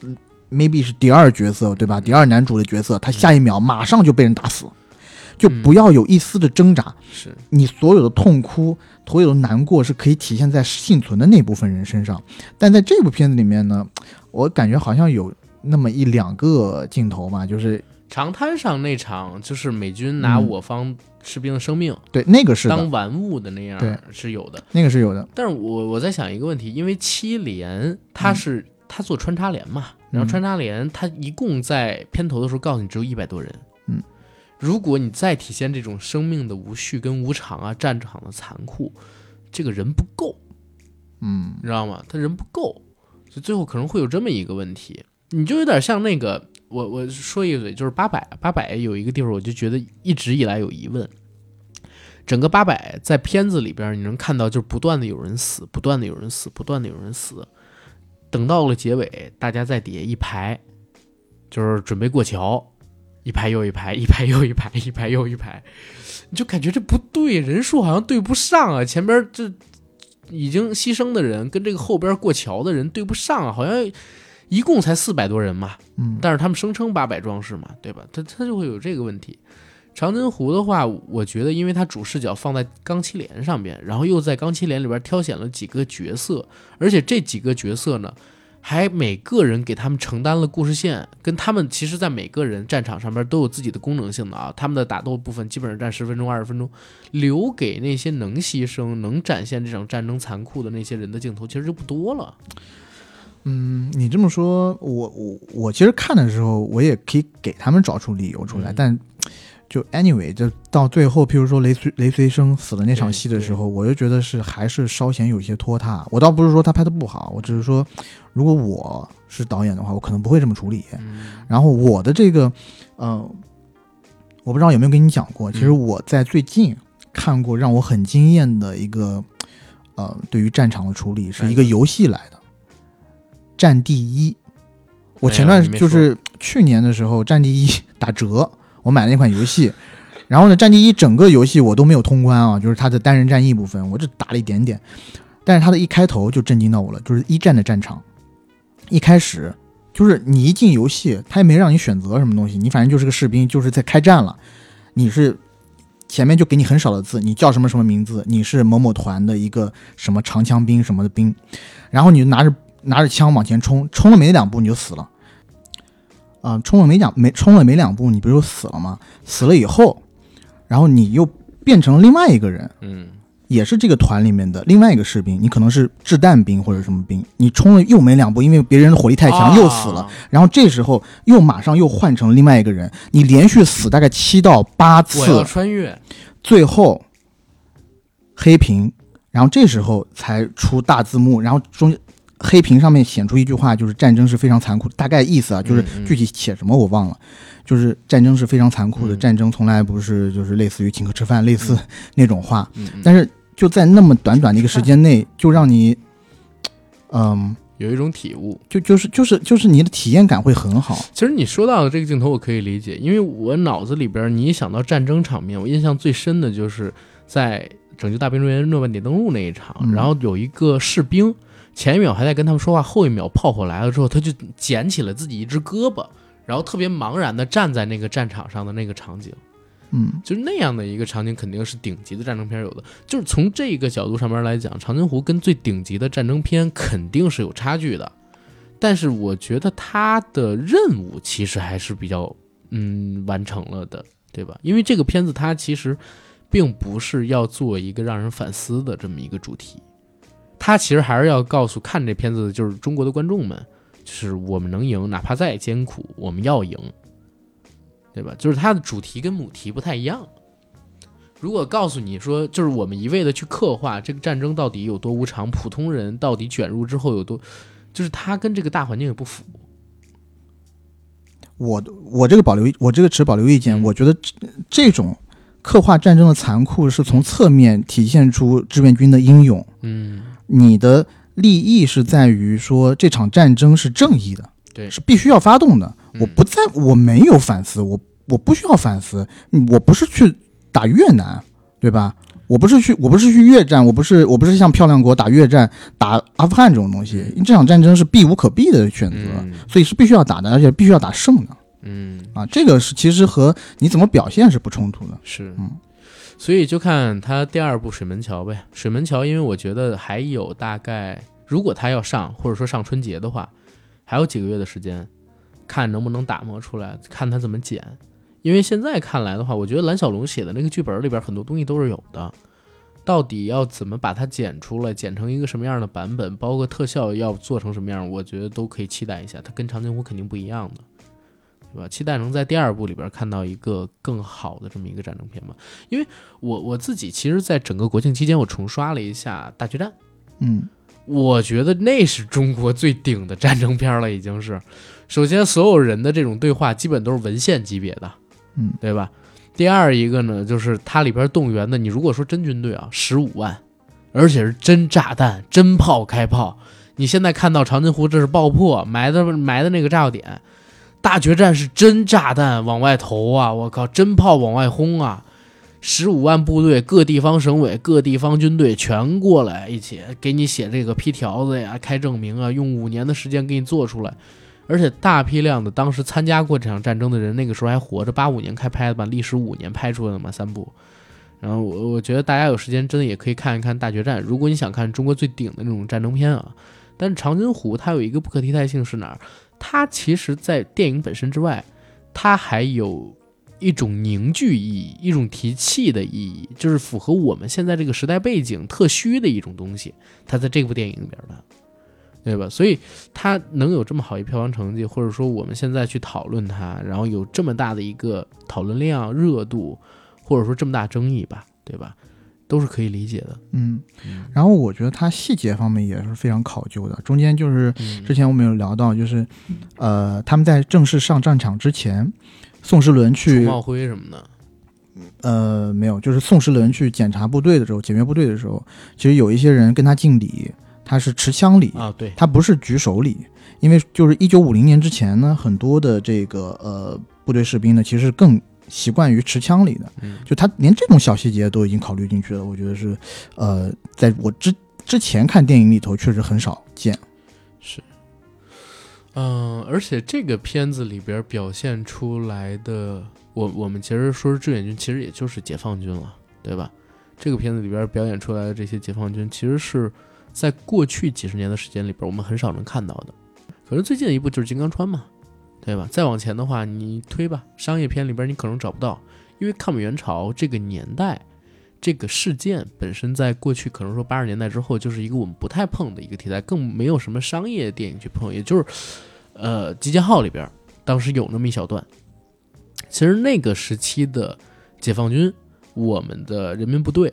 ，maybe 是第二角色对吧？第二男主的角色，他下一秒马上就被人打死，就不要有一丝的挣扎。是，你所有的痛哭，所有的难过是可以体现在幸存的那部分人身上，但在这部片子里面呢，我感觉好像有那么一两个镜头嘛，就是长滩上那场就是美军拿嗯我方士兵的生命对那个是，当玩物的那样对是有的。那个是有的，但是我我在想一个问题，因为七连他是、他做穿插连嘛，然后嗯穿插连他一共在片头的时候告诉你只有一百多人，嗯，如果你再体现这种生命的无序跟无常啊，战场的残酷，这个人不够，嗯你知道吗？他人不够，所以最后可能会有这么一个问题，你就有点像那个，我我说一嘴，就是八百，八百有一个地方，我就觉得一直以来有疑问。整个八百在片子里边，你能看到就是不断的有人死，不断的有人死，不断的有人死。等到了结尾，大家在底下一排，就是准备过桥，一排又一排，一排又一排，一排又一排，你就感觉这不对，人数好像对不上啊，前边这已经牺牲的人跟这个后边过桥的人对不上啊，好像一共才四百多人嘛，嗯，但是他们声称八百壮士嘛，对吧？他他就会有这个问题。长津湖的话，我觉得因为它主视角放在钢七连上边，然后又在钢七连里边挑选了几个角色，而且这几个角色呢，还每个人给他们承担了故事线，跟他们其实，在每个人战场上边都有自己的功能性的啊。他们的打斗部分基本上占十分钟、二十分钟，留给那些能牺牲、能展现这场战争残酷的那些人的镜头，其实就不多了。嗯，你这么说，我我我其实看的时候，我也可以给他们找出理由出来，嗯但就 anyway，就到最后，譬如说雷随雷随生死的那场戏的时候，我就觉得是还是稍显有些拖沓。我倒不是说他拍的不好，我只是说，如果我是导演的话，我可能不会这么处理。嗯然后我的这个，呃，我不知道有没有跟你讲过，其实嗯我在最近看过让我很惊艳的一个，呃，对于战场的处理是一个游戏来的，《战地一》。我前段就是去年的时候，《战地一 [laughs]》打折，我买了那款游戏。然后呢，《战地一》整个游戏我都没有通关啊，就是它的单人战役部分，我只打了一点点。但是它的一开头就震惊到我了，就是一战的战场，一开始就是你一进游戏，他也没让你选择什么东西，你反正就是个士兵，就是在开战了。你是前面就给你很少的字，你叫什么什么名字，你是某某团的一个什么长枪兵什么的兵，然后你就拿着拿着枪往前冲，冲了没两步你就死了。啊、冲了没两没冲了没两步，你不就死了吗？死了以后，然后你又变成了另外一个人，嗯也是这个团里面的另外一个士兵，你可能是掷弹兵或者什么兵，你冲了又没两步，因为别人的火力太强，又死了。啊然后这时候又马上又换成另外一个人，你连续死大概七到八次，穿越，最后黑屏，然后这时候才出大字幕，然后中黑屏上面显出一句话，就是战争是非常残酷，大概意思啊，就是具体写什么我忘了，就是战争是非常残酷的，嗯战争从来不是就是类似于请客吃饭类似那种话，但是就在那么短短的一个时间内，就让你，嗯。有一种体悟。就就是就是就是你的体验感会很好，其实你说到的这个镜头，我可以理解，因为我脑子里边，你一想到战争场面，我印象最深的就是在拯救大兵瑞恩诺曼底登陆那一场，嗯。然后有一个士兵，前一秒还在跟他们说话，后一秒炮火来了之后，他就捡起了自己一只胳膊，然后特别茫然的站在那个战场上的那个场景。嗯就是那样的一个场景，肯定是顶级的战争片有的。就是从这个角度上面来讲，《长津湖》跟最顶级的战争片肯定是有差距的。但是我觉得它的任务其实还是比较嗯完成了的，对吧？因为这个片子它其实并不是要做一个让人反思的这么一个主题，它其实还是要告诉看这片子的就是中国的观众们，就是我们能赢，哪怕再艰苦，我们要赢。对吧？就是它的主题跟母题不太一样。如果告诉你说，就是我们一味的去刻画这个战争到底有多无常，普通人到底卷入之后有多，就是它跟这个大环境也不符。我我这个保留我这个持保留意见，嗯我觉得这这种刻画战争的残酷是从侧面体现出志愿军的英勇，嗯，你的利益是在于说这场战争是正义的，对是必须要发动的。嗯我不在，我没有反思，我我不需要反思，嗯我不是去打越南，对吧？我不是去，我不是去越战，我不是，我不是像漂亮国打越战、打阿富汗这种东西，因为这场战争是避无可避的选择，嗯所以是必须要打的，而且必须要打胜的嗯，啊！这个是其实和你怎么表现是不冲突的。是，嗯所以就看他第二部《水门桥》呗。《水门桥》，因为我觉得还有大概，如果他要上，或者说上春节的话，还有几个月的时间，看能不能打磨出来，看他怎么剪。因为现在看来的话，我觉得蓝小龙写的那个剧本里边很多东西都是有的，到底要怎么把它剪出来，剪成一个什么样的版本，包括特效要做成什么样，我觉得都可以期待一下。它跟长津湖肯定不一样的，对吧？期待能在第二部里边看到一个更好的这么一个战争片嘛？因为我我自己其实，在整个国庆期间，我重刷了一下《大决战》，嗯我觉得那是中国最顶的战争片了，已经是。首先，所有人的这种对话基本都是文献级别的，嗯，对吧？第二一个呢，就是它里边动员的，你如果说真军队啊，十五万，而且是真炸弹、真炮开炮。你现在看到长津湖这是爆破埋的埋的那个炸药点，大决战是真炸弹往外投啊！我靠，真炮往外轰啊！十五万部队，各地方省委、各地方军队全过来一起给你写这个批条子呀、开证明啊，用五年的时间给你做出来。而且大批量的当时参加过这场战争的人，那个时候还活着，八五年开拍的吧，历时五年拍出来的嘛，三部。然后我我觉得大家有时间真的也可以看一看《大决战》，如果你想看中国最顶的那种战争片啊。但是长津湖它有一个不可替代性是哪儿？它其实，在电影本身之外，它还有一种凝聚意义，一种提气的意义，就是符合我们现在这个时代背景特需的一种东西。它在这部电影里边的，对吧？所以它能有这么好一票房成绩，或者说我们现在去讨论它，然后有这么大的一个讨论量、热度，或者说这么大争议吧，对吧？都是可以理解的。嗯，然后我觉得它细节方面也是非常考究的。中间就是嗯之前我们有聊到，就是呃，他们在正式上战场之前，宋时轮去茂辉什么的，呃没有，就是宋时轮去检查部队的时候，检阅部队的时候，其实有一些人跟他敬礼，他是持枪礼，啊，对，他不是举手礼，因为就是一九五零年之前呢，很多的这个呃部队士兵呢，其实更习惯于持枪里的，嗯就他连这种小细节都已经考虑进去了，我觉得是呃，在我之之前看电影里头确实很少见。是嗯，而且这个片子里边表现出来的，我我们其实说是志愿军，其实也就是解放军了，对吧？这个片子里边表演出来的这些解放军，其实是在过去几十年的时间里边，我们很少能看到的。可是最近的一部就是《金刚川》嘛，对吧？再往前的话，你推吧，商业片里边你可能找不到，因为抗美援朝这个年代，这个事件本身在过去可能说八十年代之后，就是一个我们不太碰的一个题材，更没有什么商业电影去碰，也就是，呃，《集结号》里边当时有那么一小段。其实那个时期的解放军，我们的人民部队，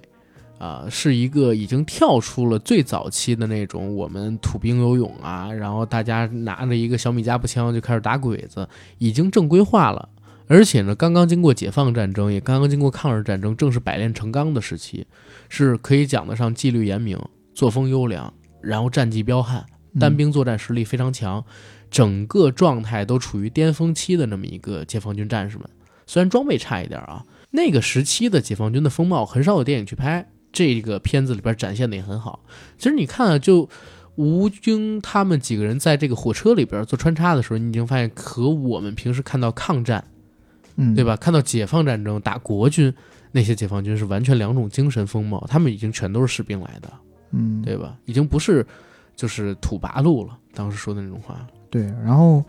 啊、是一个已经跳出了最早期的那种我们土兵游泳啊，然后大家拿着一个小米加步枪就开始打鬼子，已经正规化了。而且呢，刚刚经过解放战争，也刚刚经过抗日战争，正是百炼成钢的时期，是可以讲得上纪律严明、作风优良，然后战绩彪悍，单兵作战实力非常强，整个状态都处于巅峰期的那么一个解放军战士们。虽然装备差一点啊，那个时期的解放军的风貌很少有电影去拍，这个片子里边展现的也很好。其实你看啊，就吴京他们几个人在这个火车里边做穿插的时候，你已经发现和我们平时看到抗战。嗯，对？吧？看到解放战争打国军，那些解放军是完全两种精神风貌，他们已经全都是士兵来的，嗯，对吧？已经不是就是土八路了。当时说的那种话，对。然后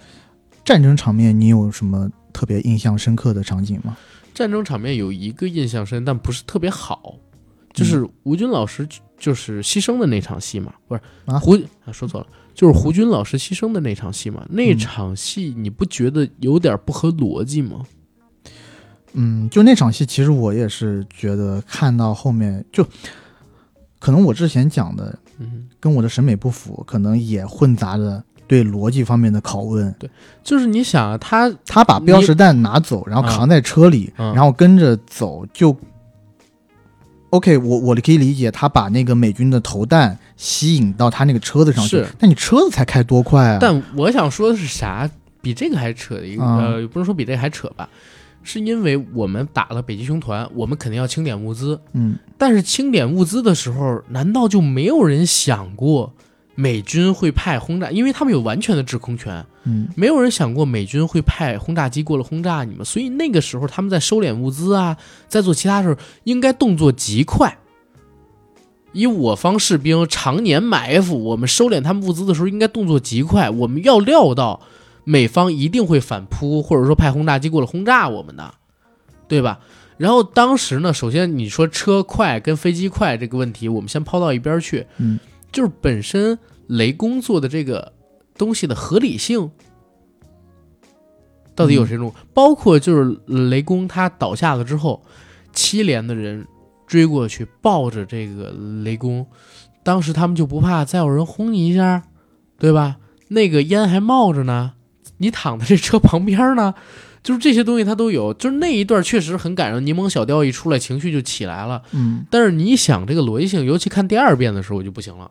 战争场面，你有什么特别印象深刻的场景吗？战争场面有一个印象深，但不是特别好，就是吴军老师就是牺牲的那场戏嘛，不是啊胡啊说错了，就是胡军老师牺牲的那场戏嘛。那场戏你不觉得有点不合逻辑吗？嗯，就那场戏，其实我也是觉得看到后面，就可能我之前讲的嗯，跟我的审美不符，可能也混杂着对逻辑方面的拷问。对就是你想啊，他他把标识弹拿走，然后扛在车里，嗯然后跟着走，就 OK 我。我可以理解他把那个美军的投弹吸引到他那个车子上去是，但你车子才开多快啊？但我想说的是啥？比这个还扯的一个，啊呃，不能说比这个还扯吧，是因为我们打了北极熊团，我们肯定要清点物资，嗯，但是清点物资的时候，难道就没有人想过美军会派轰炸？因为他们有完全的制空权，嗯没有人想过美军会派轰炸机过来轰炸你们，所以那个时候他们在收敛物资啊，在做其他事儿，应该动作极快。以我方士兵常年埋伏，我们收敛他们物资的时候应该动作极快。我们要料到美方一定会反扑，或者说派轰炸机过来轰炸我们的，对吧？然后当时呢，首先你说车快跟飞机快这个问题，我们先抛到一边去，嗯，就是本身雷公做的这个东西的合理性到底有谁种？包括就是雷公他倒下了之后，七连的人追过去抱着这个雷公，当时他们就不怕再有人轰你一下，对吧？那个烟还冒着呢，你躺在这车旁边呢，就是这些东西它都有。就是那一段确实很感人，柠檬小调一出来，情绪就起来了。嗯但是你想这个逻辑性，尤其看第二遍的时候就不行了，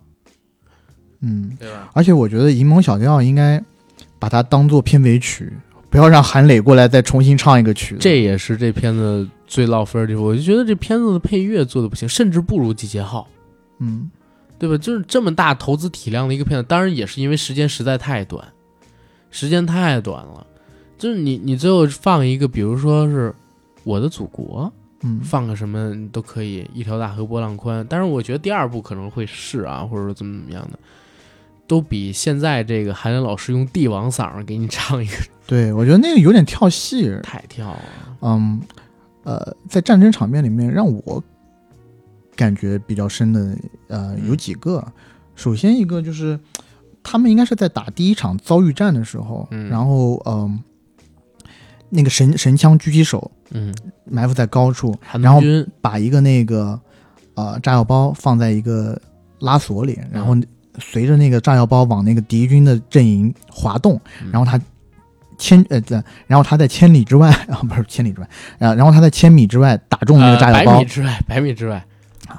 嗯，对吧？而且我觉得《沂蒙小调》应该把它当做片尾曲，不要让韩磊过来再重新唱一个曲子。这也是这片子最落分的地方。我就觉得这片子的配乐做的不行，甚至不如《集结号》。嗯对吧？就是这么大投资体量的一个片子，当然也是因为时间实在太短，时间太短了。就是你你最后放一个，比如说是我的祖国，嗯放个什么都可以，一条大河波浪宽。但是我觉得第二部可能会是啊，或者说怎么怎么样的，都比现在这个韩磊老师用帝王嗓儿给你唱一个对，我觉得那个有点跳戏。太跳了。嗯，呃，在战争场面里面，让我感觉比较深的，呃，有几个。首先一个就是，他们应该是在打第一场遭遇战的时候，嗯然后嗯、那个神神枪狙击手嗯，埋伏在高处，然后把一个那个呃炸药包放在一个拉锁里，然后随着那个炸药包往那个敌军的阵营滑动，嗯然后他千呃对，然后他在千里之外 [laughs] 啊不是千里之外，然后然后他在千米之外打中那个炸呃百药包米之外，百米之外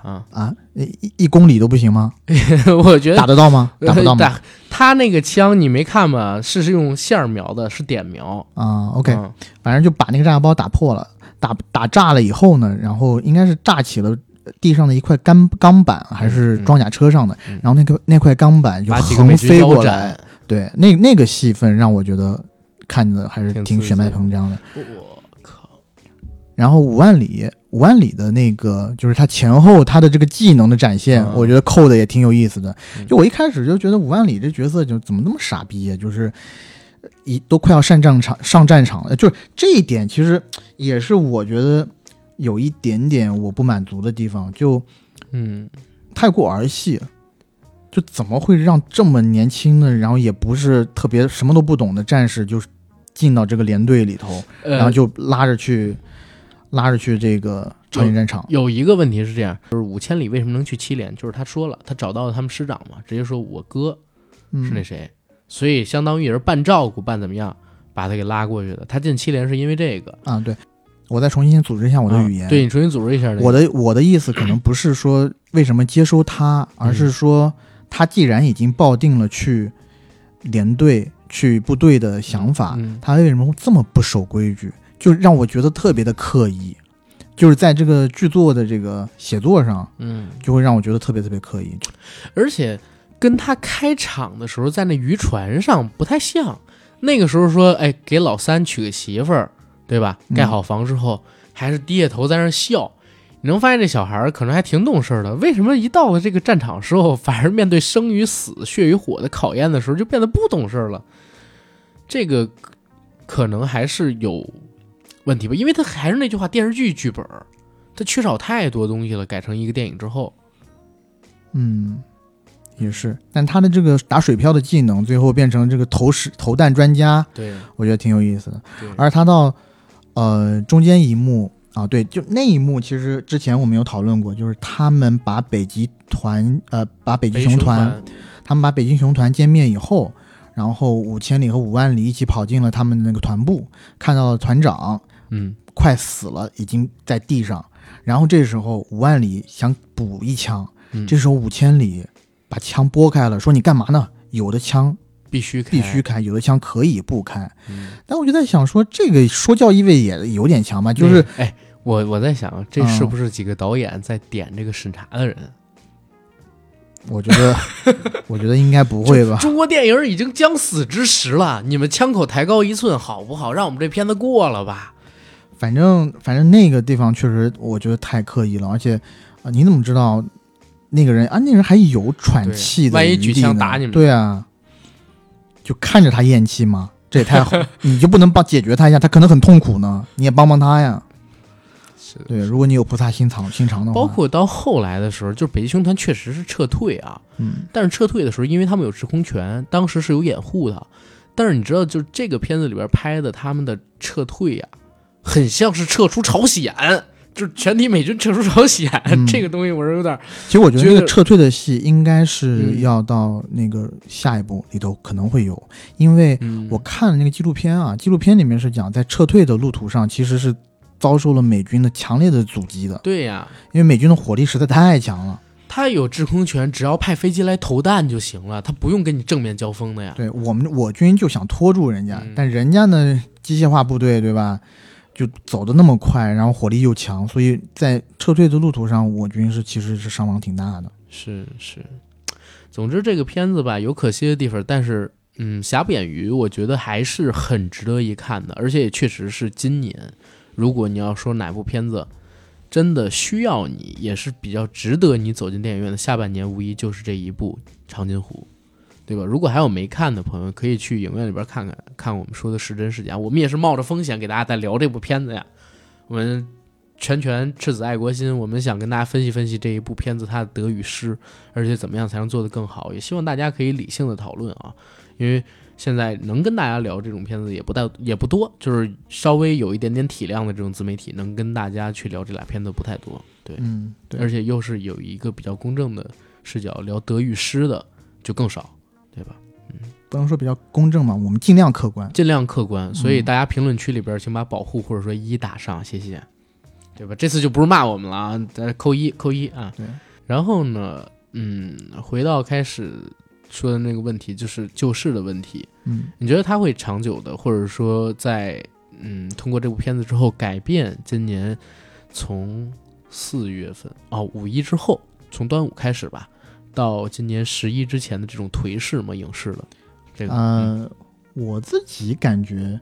啊，啊，一一一公里都不行吗？[laughs] 我觉得打得到吗？打不到吗？打他那个枪你没看吗？是是用线儿瞄的，是点瞄。啊，OK，嗯反正就把那个炸药包打破了，打打炸了以后呢，然后应该是炸起了地上的一块钢钢板，还是装甲车上的，嗯。然后那个那块钢板就横飞过来，，对，那那个戏份让我觉得看着还是挺血脉膨胀的。我靠，然后五万里，五万里的那个就是他前后他的这个技能的展现，嗯。我觉得扣的也挺有意思的。嗯。就我一开始就觉得五万里这角色就怎么那么傻逼呀、就是一都快要上战场上战场了，就是这一点其实也是我觉得有一点点我不满足的地方，就嗯，太过儿戏。就怎么会让这么年轻的，然后也不是特别什么都不懂的战士，就是进到这个连队里头，呃然后就拉着去，拉着去这个朝鲜战场。有一个问题是这样，就是五千里为什么能去七连？就是他说了，他找到了他们师长嘛，直接说我哥嗯，是那谁，所以相当于也是半照顾半怎么样把他给拉过去的。他进七连是因为这个。啊，对，我再重新组织一下我的啊语言。对你重新组织一下、我的我的意思可能不是说为什么接收他，而是说他既然已经抱定了去连队、去部队的想法，嗯他为什么会这么不守规矩？就让我觉得特别的刻意，就是在这个剧作的这个写作上，嗯，就会让我觉得特别特别刻意。而且跟他开场的时候在那渔船上不太像。那个时候说，哎，给老三娶个媳妇儿，对吧？嗯盖好房之后，还是低下头在那笑。你能发现这小孩儿可能还挺懂事儿的，为什么一到了这个战场时候，反而面对生与死、血与火的考验的时候，就变得不懂事儿了？这个可能还是有问题吧，因为他还是那句话，电视剧剧本儿，它缺少太多东西了。改成一个电影之后，嗯，也是，但他的这个打水漂的技能，最后变成这个投石投弹专家，对我觉得挺有意思的。而他到呃中间一幕啊，对，就那一幕，其实之前我们有讨论过，就是他们把北极团呃把北极熊团，团他们把北极熊团歼灭以后，然后五千里和五万里一起跑进了他们那个团部，看到了团长嗯快死了，已经在地上。然后这时候五万里想补一枪，嗯，这时候五千里把枪拨开了，说你干嘛呢？有的枪必须开必须开，有的枪可以不开。嗯但我就在想说，这个说教意味也有点强吧？就是那哎，我我在想，这嗯是不是几个导演在点这个审查的人？我觉得，[laughs] 我觉得应该不会吧？中国电影已经将死之时了，你们枪口抬高一寸好不好？让我们这片子过了吧？反正反正那个地方确实我觉得太刻意了，而且啊、你怎么知道那个人啊？那人还有喘气的对万一举枪打你们对啊，就看着他咽气吗？这也太好，[laughs] 你就不能帮解决他一下？他可能很痛苦呢，你也帮帮他呀。是。对，如果你有菩萨心肠心肠的话，包括到后来的时候，就是北极熊团确实是撤退啊，嗯但是撤退的时候，因为他们有制空权，当时是有掩护的。但是你知道，就是这个片子里边拍的他们的撤退呀、很像是撤出朝鲜，就是全体美军撤出朝鲜、嗯。这个东西，我是有点其实我觉得那个撤退的戏应该是嗯要到那个下一步里头可能会有，因为嗯，我看了那个纪录片啊，纪录片里面是讲在撤退的路途上其实是遭受了美军的强烈的阻击的，对呀、因为美军的火力实在太强了。他有制空权，只要派飞机来投弹就行了，他不用跟你正面交锋的呀。对我们我军就想拖住人家，嗯。但人家呢机械化部队对吧，就走的那么快，然后火力又强，所以在撤退的路途上，我军是其实是伤亡挺大的。是是，总之这个片子吧有可惜的地方，但是嗯，瑕不掩瑜，我觉得还是很值得一看的，而且也确实是今年，如果你要说哪部片子真的需要你，也是比较值得你走进电影院的，下半年无疑就是这一部《长津湖》。对吧？如果还有没看的朋友，可以去影院里边看看，看我们说的是真是假。我们也是冒着风险给大家在聊这部片子呀。我们拳拳赤子爱国心，我们想跟大家分析分析这一部片子它的得与失，而且怎么样才能做得更好。也希望大家可以理性的讨论啊，因为现在能跟大家聊这种片子也不大也不多，就是稍微有一点点体量的这种自媒体能跟大家去聊这俩片子不太多。对，嗯，对，而且又是有一个比较公正的视角聊得与失的就更少？不能说比较公正嘛，我们尽量客观。尽量客观，所以嗯大家评论区里边请把保护或者说一打上，谢谢，对吧？这次就不是骂我们了啊，咱扣一扣一啊。对。然后呢，嗯，回到开始说的那个问题，就是救市的问题，嗯，你觉得它会长久的，或者说在嗯通过这部片子之后改变今年从四月份哦五一之后，从端午开始吧，到今年十一之前的这种颓势吗？影视的这个，嗯呃，我自己感觉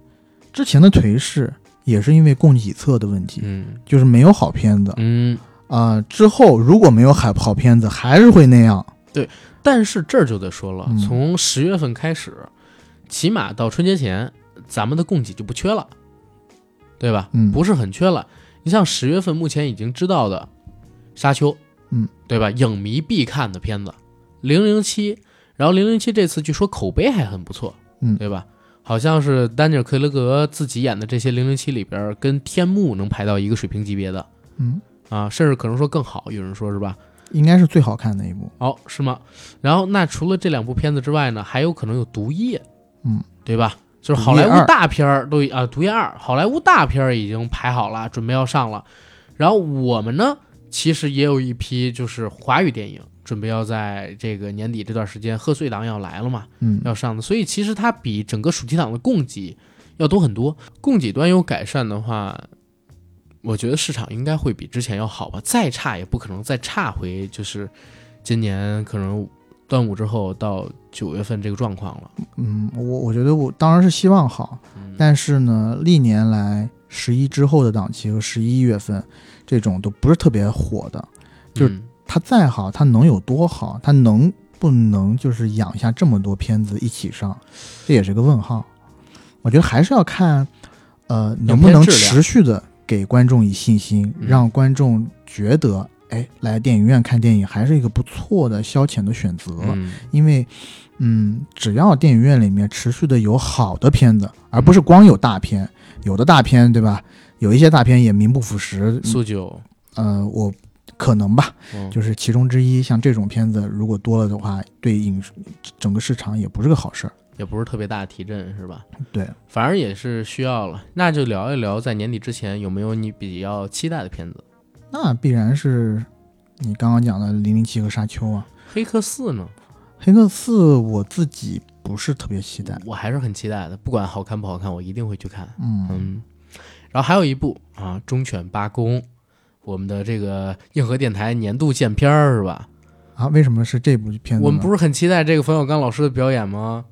之前的颓势也是因为供给侧的问题，嗯就是没有好片子嗯。啊、之后如果没有好好片子，还是会那样。对但是这儿就得说了，嗯从十月份开始，起码到春节前，咱们的供给就不缺了，对吧？嗯不是很缺了。你像十月份目前已经知道的《沙丘》，嗯，对吧？影迷必看的片子，《零零七》，然后《零零七》这次据说口碑还很不错，嗯对吧？好像是丹尼尔·克雷格自己演的这些《零零七》里边，跟《天幕》能排到一个水平级别的嗯，啊，甚至可能说更好，有人说是吧？应该是最好看的一部。哦，是吗？然后那除了这两部片子之外呢，还有可能有《毒液》，嗯，对吧？就是好莱坞大片儿都已啊，《毒液二》好莱坞大片儿已经排好了，准备要上了。然后我们呢，其实也有一批就是华语电影，准备要在这个年底这段时间，贺岁档要来了嘛，嗯，要上的。所以其实它比整个暑期档的供给要多很多。供给端有改善的话，我觉得市场应该会比之前要好吧。再差也不可能再差回就是今年可能端午之后到九月份这个状况了。嗯，我我觉得我当然是希望好，嗯，但是呢，历年来十一之后的档期和十一月份这种都不是特别火的。就是嗯它再好，它能有多好？它能不能就是养下这么多片子一起上？这也是个问号。我觉得还是要看，呃，能不能持续的给观众以信心，嗯让观众觉得，哎，来电影院看电影还是一个不错的消遣的选择。嗯因为，嗯，只要电影院里面持续的有好的片子，而不是光有大片，有的大片，对吧？有一些大片也名不副实。苏九，呃，我可能吧，嗯就是其中之一。像这种片子如果多了的话，对影视整个市场也不是个好事儿。也不是特别大的提振，是吧？对，反而也是需要了。那就聊一聊在年底之前有没有你比较期待的片子？那必然是你刚刚讲的《零零七》和《沙丘》啊，黑客四呢？《黑客四》我自己不是特别期待。我还是很期待的，不管好看不好看，我一定会去看。嗯，嗯，然后还有一部啊，《忠犬八公》，我们的这个硬核电台年度见片儿是吧？啊，为什么是这部片子？我们不是很期待这个冯小刚老师的表演吗？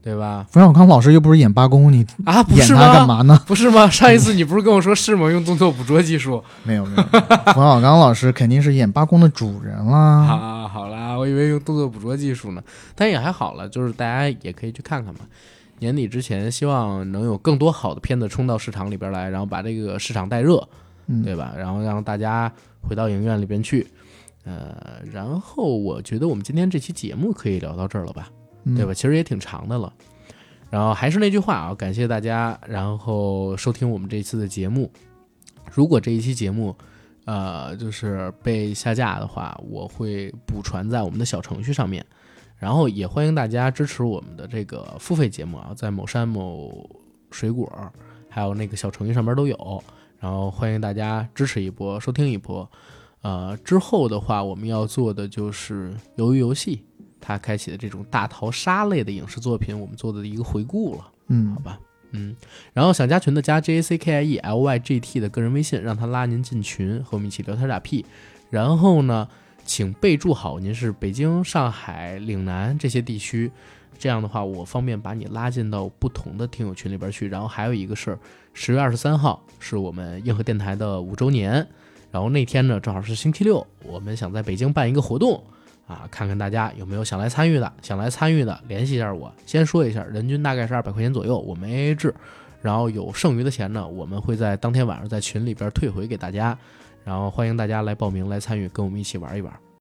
对吧？冯小刚老师又不是演八公，你啊，不是演他干？嘛呢？不是吗？上一次你不是跟我说是吗？用动作捕捉技术。[laughs] 没有没有，冯小刚老师肯定是演八公的主人啦。啊，好啦，我以为用动作捕捉技术呢，但也还好了，就是大家也可以去看看嘛。年底之前，希望能有更多好的片子冲到市场里边来，然后把这个市场带热，嗯，对吧？然后让大家回到影院里边去，呃，然后我觉得我们今天这期节目可以聊到这儿了吧，嗯对吧？？其实也挺长的了。然后还是那句话啊，感谢大家，然后收听我们这一次的节目。如果这一期节目，呃，就是被下架的话，我会补传在我们的小程序上面。然后也欢迎大家支持我们的这个付费节目啊，在某山某水果，还有那个小程序上面都有。然后欢迎大家支持一波，收听一波。呃，之后的话，我们要做的就是鱿鱼游戏，它开启的这种大逃杀类的影视作品，我们做的一个回顾了。嗯好，吧，嗯，然后想加群的加 J A C K I E L Y G T 的个人微信，让他拉您进群，和我们一起聊天打屁。然后呢，请备注好您是北京、上海、岭南这些地区，这样的话我方便把你拉进到不同的听友群里边去。然后还有一个事儿，十月二十三号是我们硬核电台的五周年，然后那天呢正好是星期六，我们想在北京办一个活动。啊，看看大家有没有想来参与的，想来参与的联系一下我。先说一下，人均大概是二百块钱左右，我们 AA 制，然后有剩余的钱呢，我们会在当天晚上在群里边退回给大家，然后欢迎大家来报名来参与，跟我们一起玩一玩。